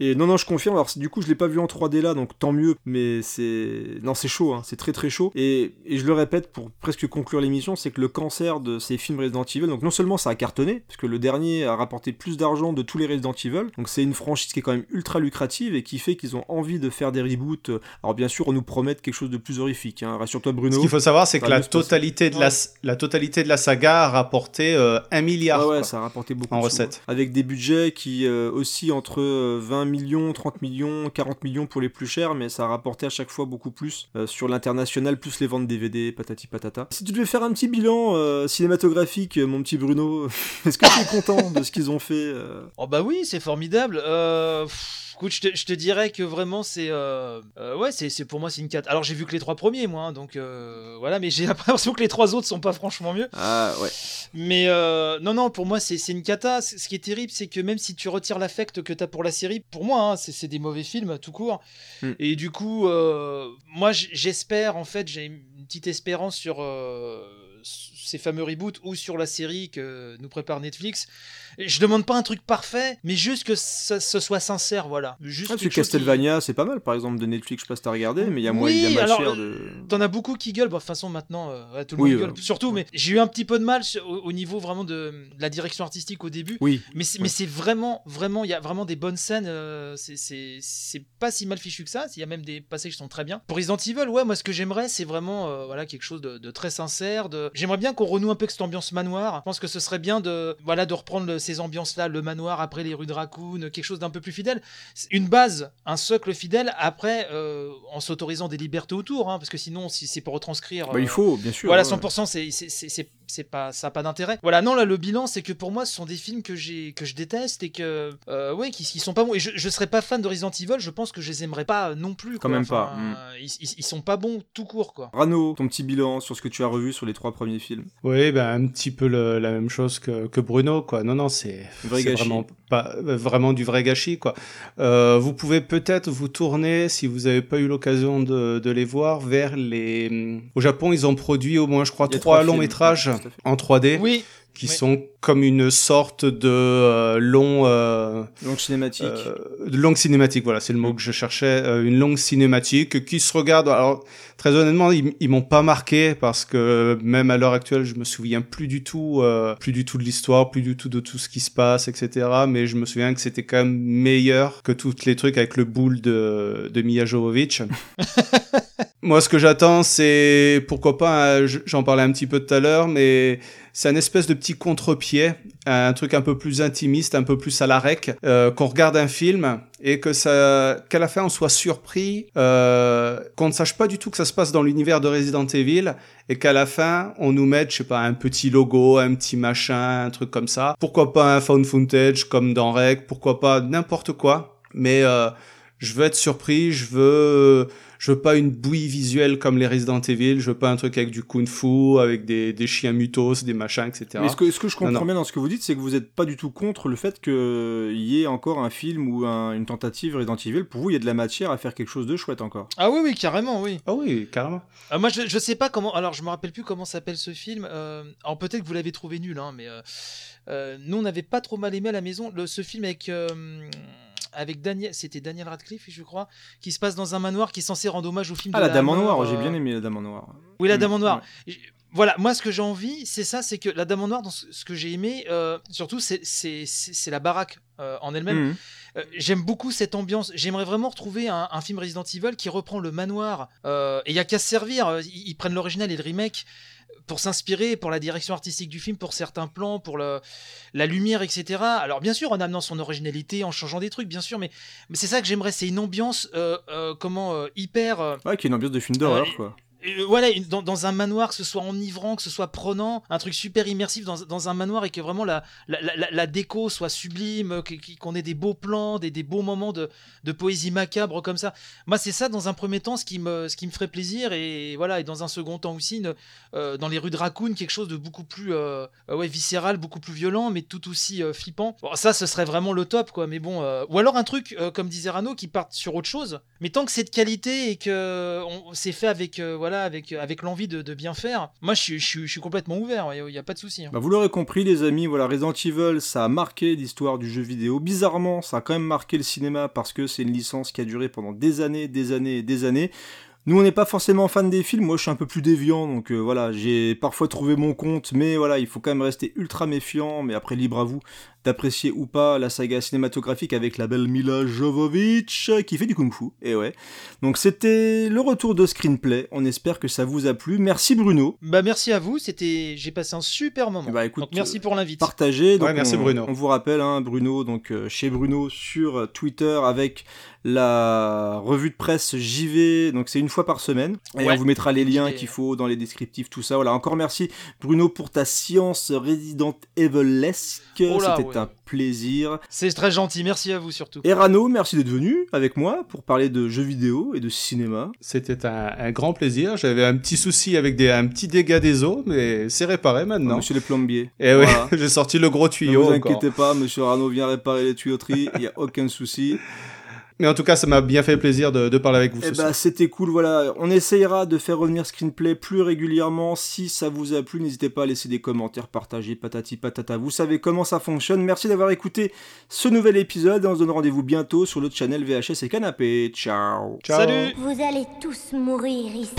Et non, non, je confirme. Alors, du coup, je l'ai pas vu en 3D là, donc tant mieux. Mais c'est. Non, c'est chaud, hein. c'est très très chaud. Et, et, je le répète pour presque conclure l'émission c'est que le cancer de ces films Resident Evil, donc non seulement ça a cartonné, parce que le dernier a rapporté plus d'argent de tous les Resident Evil, donc c'est une franchise qui est quand même ultra lucrative et qui fait qu'ils ont envie de faire des reboots. Alors, bien sûr, on nous promet quelque chose de plus horrifique. Hein. Rassure-toi, Bruno. Ce qu'il faut savoir, c'est que la totalité, de la, la totalité de la saga a rapporté euh, un milliard. Ouais, ouais ça a rapporté beaucoup en de recettes. Sous, avec des budgets qui euh, aussi entre 20 millions, 30 millions, 40 millions pour les plus chers, mais ça a rapporté à chaque fois beaucoup plus euh, sur l'international, plus les ventes DVD, patati patata. Si tu devais faire un petit bilan euh, cinématographique, mon petit Bruno, *laughs* est-ce que tu es content de ce qu'ils ont fait Oh bah oui, c'est formidable. Écoute, je te, je te, dirais que vraiment c'est euh, euh, ouais c'est, pour moi c'est une 4. Alors j'ai vu que les trois premiers moi hein, donc euh, voilà mais j'ai *laughs* l'impression que les trois autres sont pas franchement mieux. Ah ouais. Mais non non pour moi c'est, c'est une cata. Ce qui est terrible c'est que même si tu retires l'affect que t'as pour la série, pour moi hein, c'est, c'est des mauvais films tout court. Mm. Et du coup moi j'espère en fait j'ai une petite espérance sur ces fameux reboots ou sur la série que nous prépare Netflix. Je demande pas un truc parfait, mais juste que ça, ce soit sincère, voilà. Juste ah, parce que Castlevania, qui... c'est pas mal, par exemple, de Netflix, je sais pas si t'as regardé, mais il y a oui, moyen alors, de... T'en as beaucoup qui gueulent, bon, de toute façon, maintenant, euh, tout le oui, monde ouais. gueule, surtout, mais j'ai eu un petit peu de mal au, au niveau vraiment de, de, la direction artistique au début. Oui. Mais c'est, vraiment, vraiment, il y a vraiment des bonnes scènes, euh, c'est, pas si mal fichu que ça, il y a même des passages qui sont très bien. Pour Resident Evil, ouais, moi, ce que j'aimerais, c'est vraiment, euh, voilà, quelque chose de, de très sincère, de... j'aimerais bien qu'on renoue un peu avec cette ambiance manoir. Je pense que ce serait bien de, voilà, de reprendre ces ambiances-là, le manoir après les rues de Raccoon, quelque chose d'un peu plus fidèle. Une base, un socle fidèle, après, euh, en s'autorisant des libertés autour, hein, parce que sinon, si c'est pour retranscrire. Bah, il faut, bien sûr. Voilà, ouais. 100%, c'est, c'est, c'est, pas, ça n'a pas d'intérêt. Voilà, non, là, le bilan, c'est que pour moi, ce sont des films que, j'ai, que je déteste et que, euh, ouais, qui, qui sont pas bons. Et je, je serais pas fan de Resident Evil, je pense que je les aimerais pas non plus. Quand quoi. même Enfin, pas. Mm. Ils, ils, ils sont pas bons tout court, quoi. Rano, ton petit bilan sur ce que tu as revu sur les trois premiers films? Oui, ben, un petit peu le, la même chose que, que Bruno, quoi. Non, non, c'est, vraiment pas vraiment du vrai gâchis, quoi. Euh, vous pouvez peut-être vous tourner, si vous n'avez pas eu l'occasion de, de les voir, vers les. Au Japon, ils ont produit au moins, je crois, trois trois longs films. métrages en 3D. Oui. Qui Oui. sont comme une sorte de euh, long. euh, Donc cinématique. euh, de longue cinématique, voilà, c'est le mot que je cherchais, euh, une longue cinématique qui se regarde. Alors, très honnêtement, ils, ils m'ont pas marqué parce que même à l'heure actuelle, je me souviens plus du tout, euh, plus du tout de l'histoire, plus du tout de tout ce qui se passe, etc. Mais je me souviens que c'était quand même meilleur que tous les trucs avec le boule de, de Mia Jovovich. *laughs* Moi, ce que j'attends, c'est pourquoi pas. hein, J'en parlais un petit peu tout à l'heure, mais c'est un espèce de petit contre-pied, un truc un peu plus intimiste, un peu plus à la rec, euh, qu'on regarde un film et que ça, qu'à la fin on soit surpris, euh, qu'on ne sache pas du tout que ça se passe dans l'univers de Resident Evil et qu'à la fin on nous mette, je sais pas, un petit logo, un petit machin, un truc comme ça. Pourquoi pas un found footage comme dans Rec, pourquoi pas n'importe quoi, mais euh, je veux être surpris, je veux je veux pas une bouillie visuelle comme les Resident Evil, je veux pas un truc avec du kung-fu, avec des, des chiens mutos, des machins, etc. Mais ce que, ce que je comprends Non, non. bien dans ce que vous dites, c'est que vous n'êtes pas du tout contre le fait qu'il y ait encore un film ou un- une tentative Resident Evil. Pour vous, il y a de la matière à faire quelque chose de chouette encore. Ah oui, oui, carrément, oui. Ah oui, carrément. Euh, moi, je, je sais pas comment. Alors, je me rappelle plus comment s'appelle ce film. Euh, alors, peut-être que vous l'avez trouvé nul, hein, mais euh, euh, nous, on n'avait pas trop mal aimé à la maison. Le, ce film avec. Avec Daniel, c'était Daniel Radcliffe, je crois, qui se passe dans un manoir qui est censé rendre hommage au film Ah, de la Dame en Noir, j'ai euh, bien aimé la Dame en Noir. Oui, la Mm, Dame en Noir. ouais. Voilà, moi, ce que j'ai envie, c'est ça, c'est que la Dame en Noir, dans ce, que j'ai aimé, euh, surtout, c'est- la baraque euh, en elle-même. Euh, J'aime beaucoup cette ambiance. J'aimerais vraiment retrouver un, un film Resident Evil qui reprend le manoir. Et il y a qu'à se servir. Ils, ils prennent l'original et le remake pour s'inspirer pour la direction artistique du film, pour certains plans, pour le, la lumière, etc. Alors bien sûr, en amenant son originalité, en changeant des trucs, bien sûr, mais, mais c'est ça que j'aimerais. C'est une ambiance, euh, euh, comment, euh, hyper. Ouais, qui est une ambiance de film d'horreur, quoi. Euh, voilà, dans, dans un manoir, que ce soit enivrant, que ce soit prenant, un truc super immersif dans, dans un manoir et que vraiment la, la, la- déco soit sublime, qu'on ait des beaux plans, des, des beaux moments de, de poésie macabre comme ça. Moi, c'est ça dans un premier temps ce qui me, ce qui me ferait plaisir et voilà, et dans un second temps aussi, euh, dans les rues de Raccoon, quelque chose de beaucoup plus euh, ouais, viscéral, beaucoup plus violent, mais tout aussi flippant. Bon, ça, ce serait vraiment le top, quoi. Mais bon, ou alors un truc, comme disait Rano, qui parte sur autre chose, mais tant que c'est de qualité et que c'est fait avec, voilà, voilà, avec, l'envie de, bien faire, moi je, je suis complètement ouvert, il n'y a, pas de souci. hein. Bah, vous l'aurez compris, les amis, voilà, Resident Evil, ça a marqué l'histoire du jeu vidéo. Bizarrement, ça a quand même marqué le cinéma parce que c'est une licence qui a duré pendant des années, des années et des années. Nous, on n'est pas forcément fan des films. Moi, je suis un peu plus déviant, donc euh, voilà, j'ai parfois trouvé mon compte, mais voilà, il faut quand même rester ultra méfiant. Mais après, libre à vous d'apprécier ou pas la saga cinématographique avec la belle Mila Jovovich qui fait du kung-fu. Et ouais. Donc, c'était le retour de screenplay. On espère que ça vous a plu. Merci Bruno. Bah merci à vous, c'était, j'ai passé un super moment. Bah, écoute, Donc merci pour l'invite. Donc Ouais, merci, on, Bruno. On vous rappelle, hein, Bruno, donc euh, chez Bruno sur Twitter avec la revue de presse JV. Donc c'est une fois par semaine. Et Ouais. on vous mettra les liens qu'il faut dans les descriptifs, tout ça. Voilà. Encore merci Bruno pour ta science Resident Evilesque. Oh là, C'était ouais. Un plaisir. C'est très gentil, merci à vous surtout. Et Rano, merci d'être venu avec moi pour parler de jeux vidéo et de cinéma. C'était un, un grand plaisir. J'avais un petit souci avec des, un petit dégât des eaux, mais c'est réparé maintenant. Monsieur le plombier. Et oui, Voilà. *laughs* j'ai sorti le gros Ne tuyau. vous encore. inquiétez pas, Monsieur Rano vient réparer les tuyauteries. Il n'y a aucun souci. Mais en tout cas, ça m'a bien fait plaisir de, de parler avec vous Eh bah, c'était cool, voilà. On essayera de faire revenir Screenplay plus régulièrement. Si ça vous a plu, n'hésitez pas à laisser des commentaires, partager, patati patata. Vous savez comment ça fonctionne. Merci d'avoir écouté ce nouvel épisode. On se donne rendez-vous bientôt sur le channel VHS et Canapé. Ciao. Salut Vous allez tous mourir ici.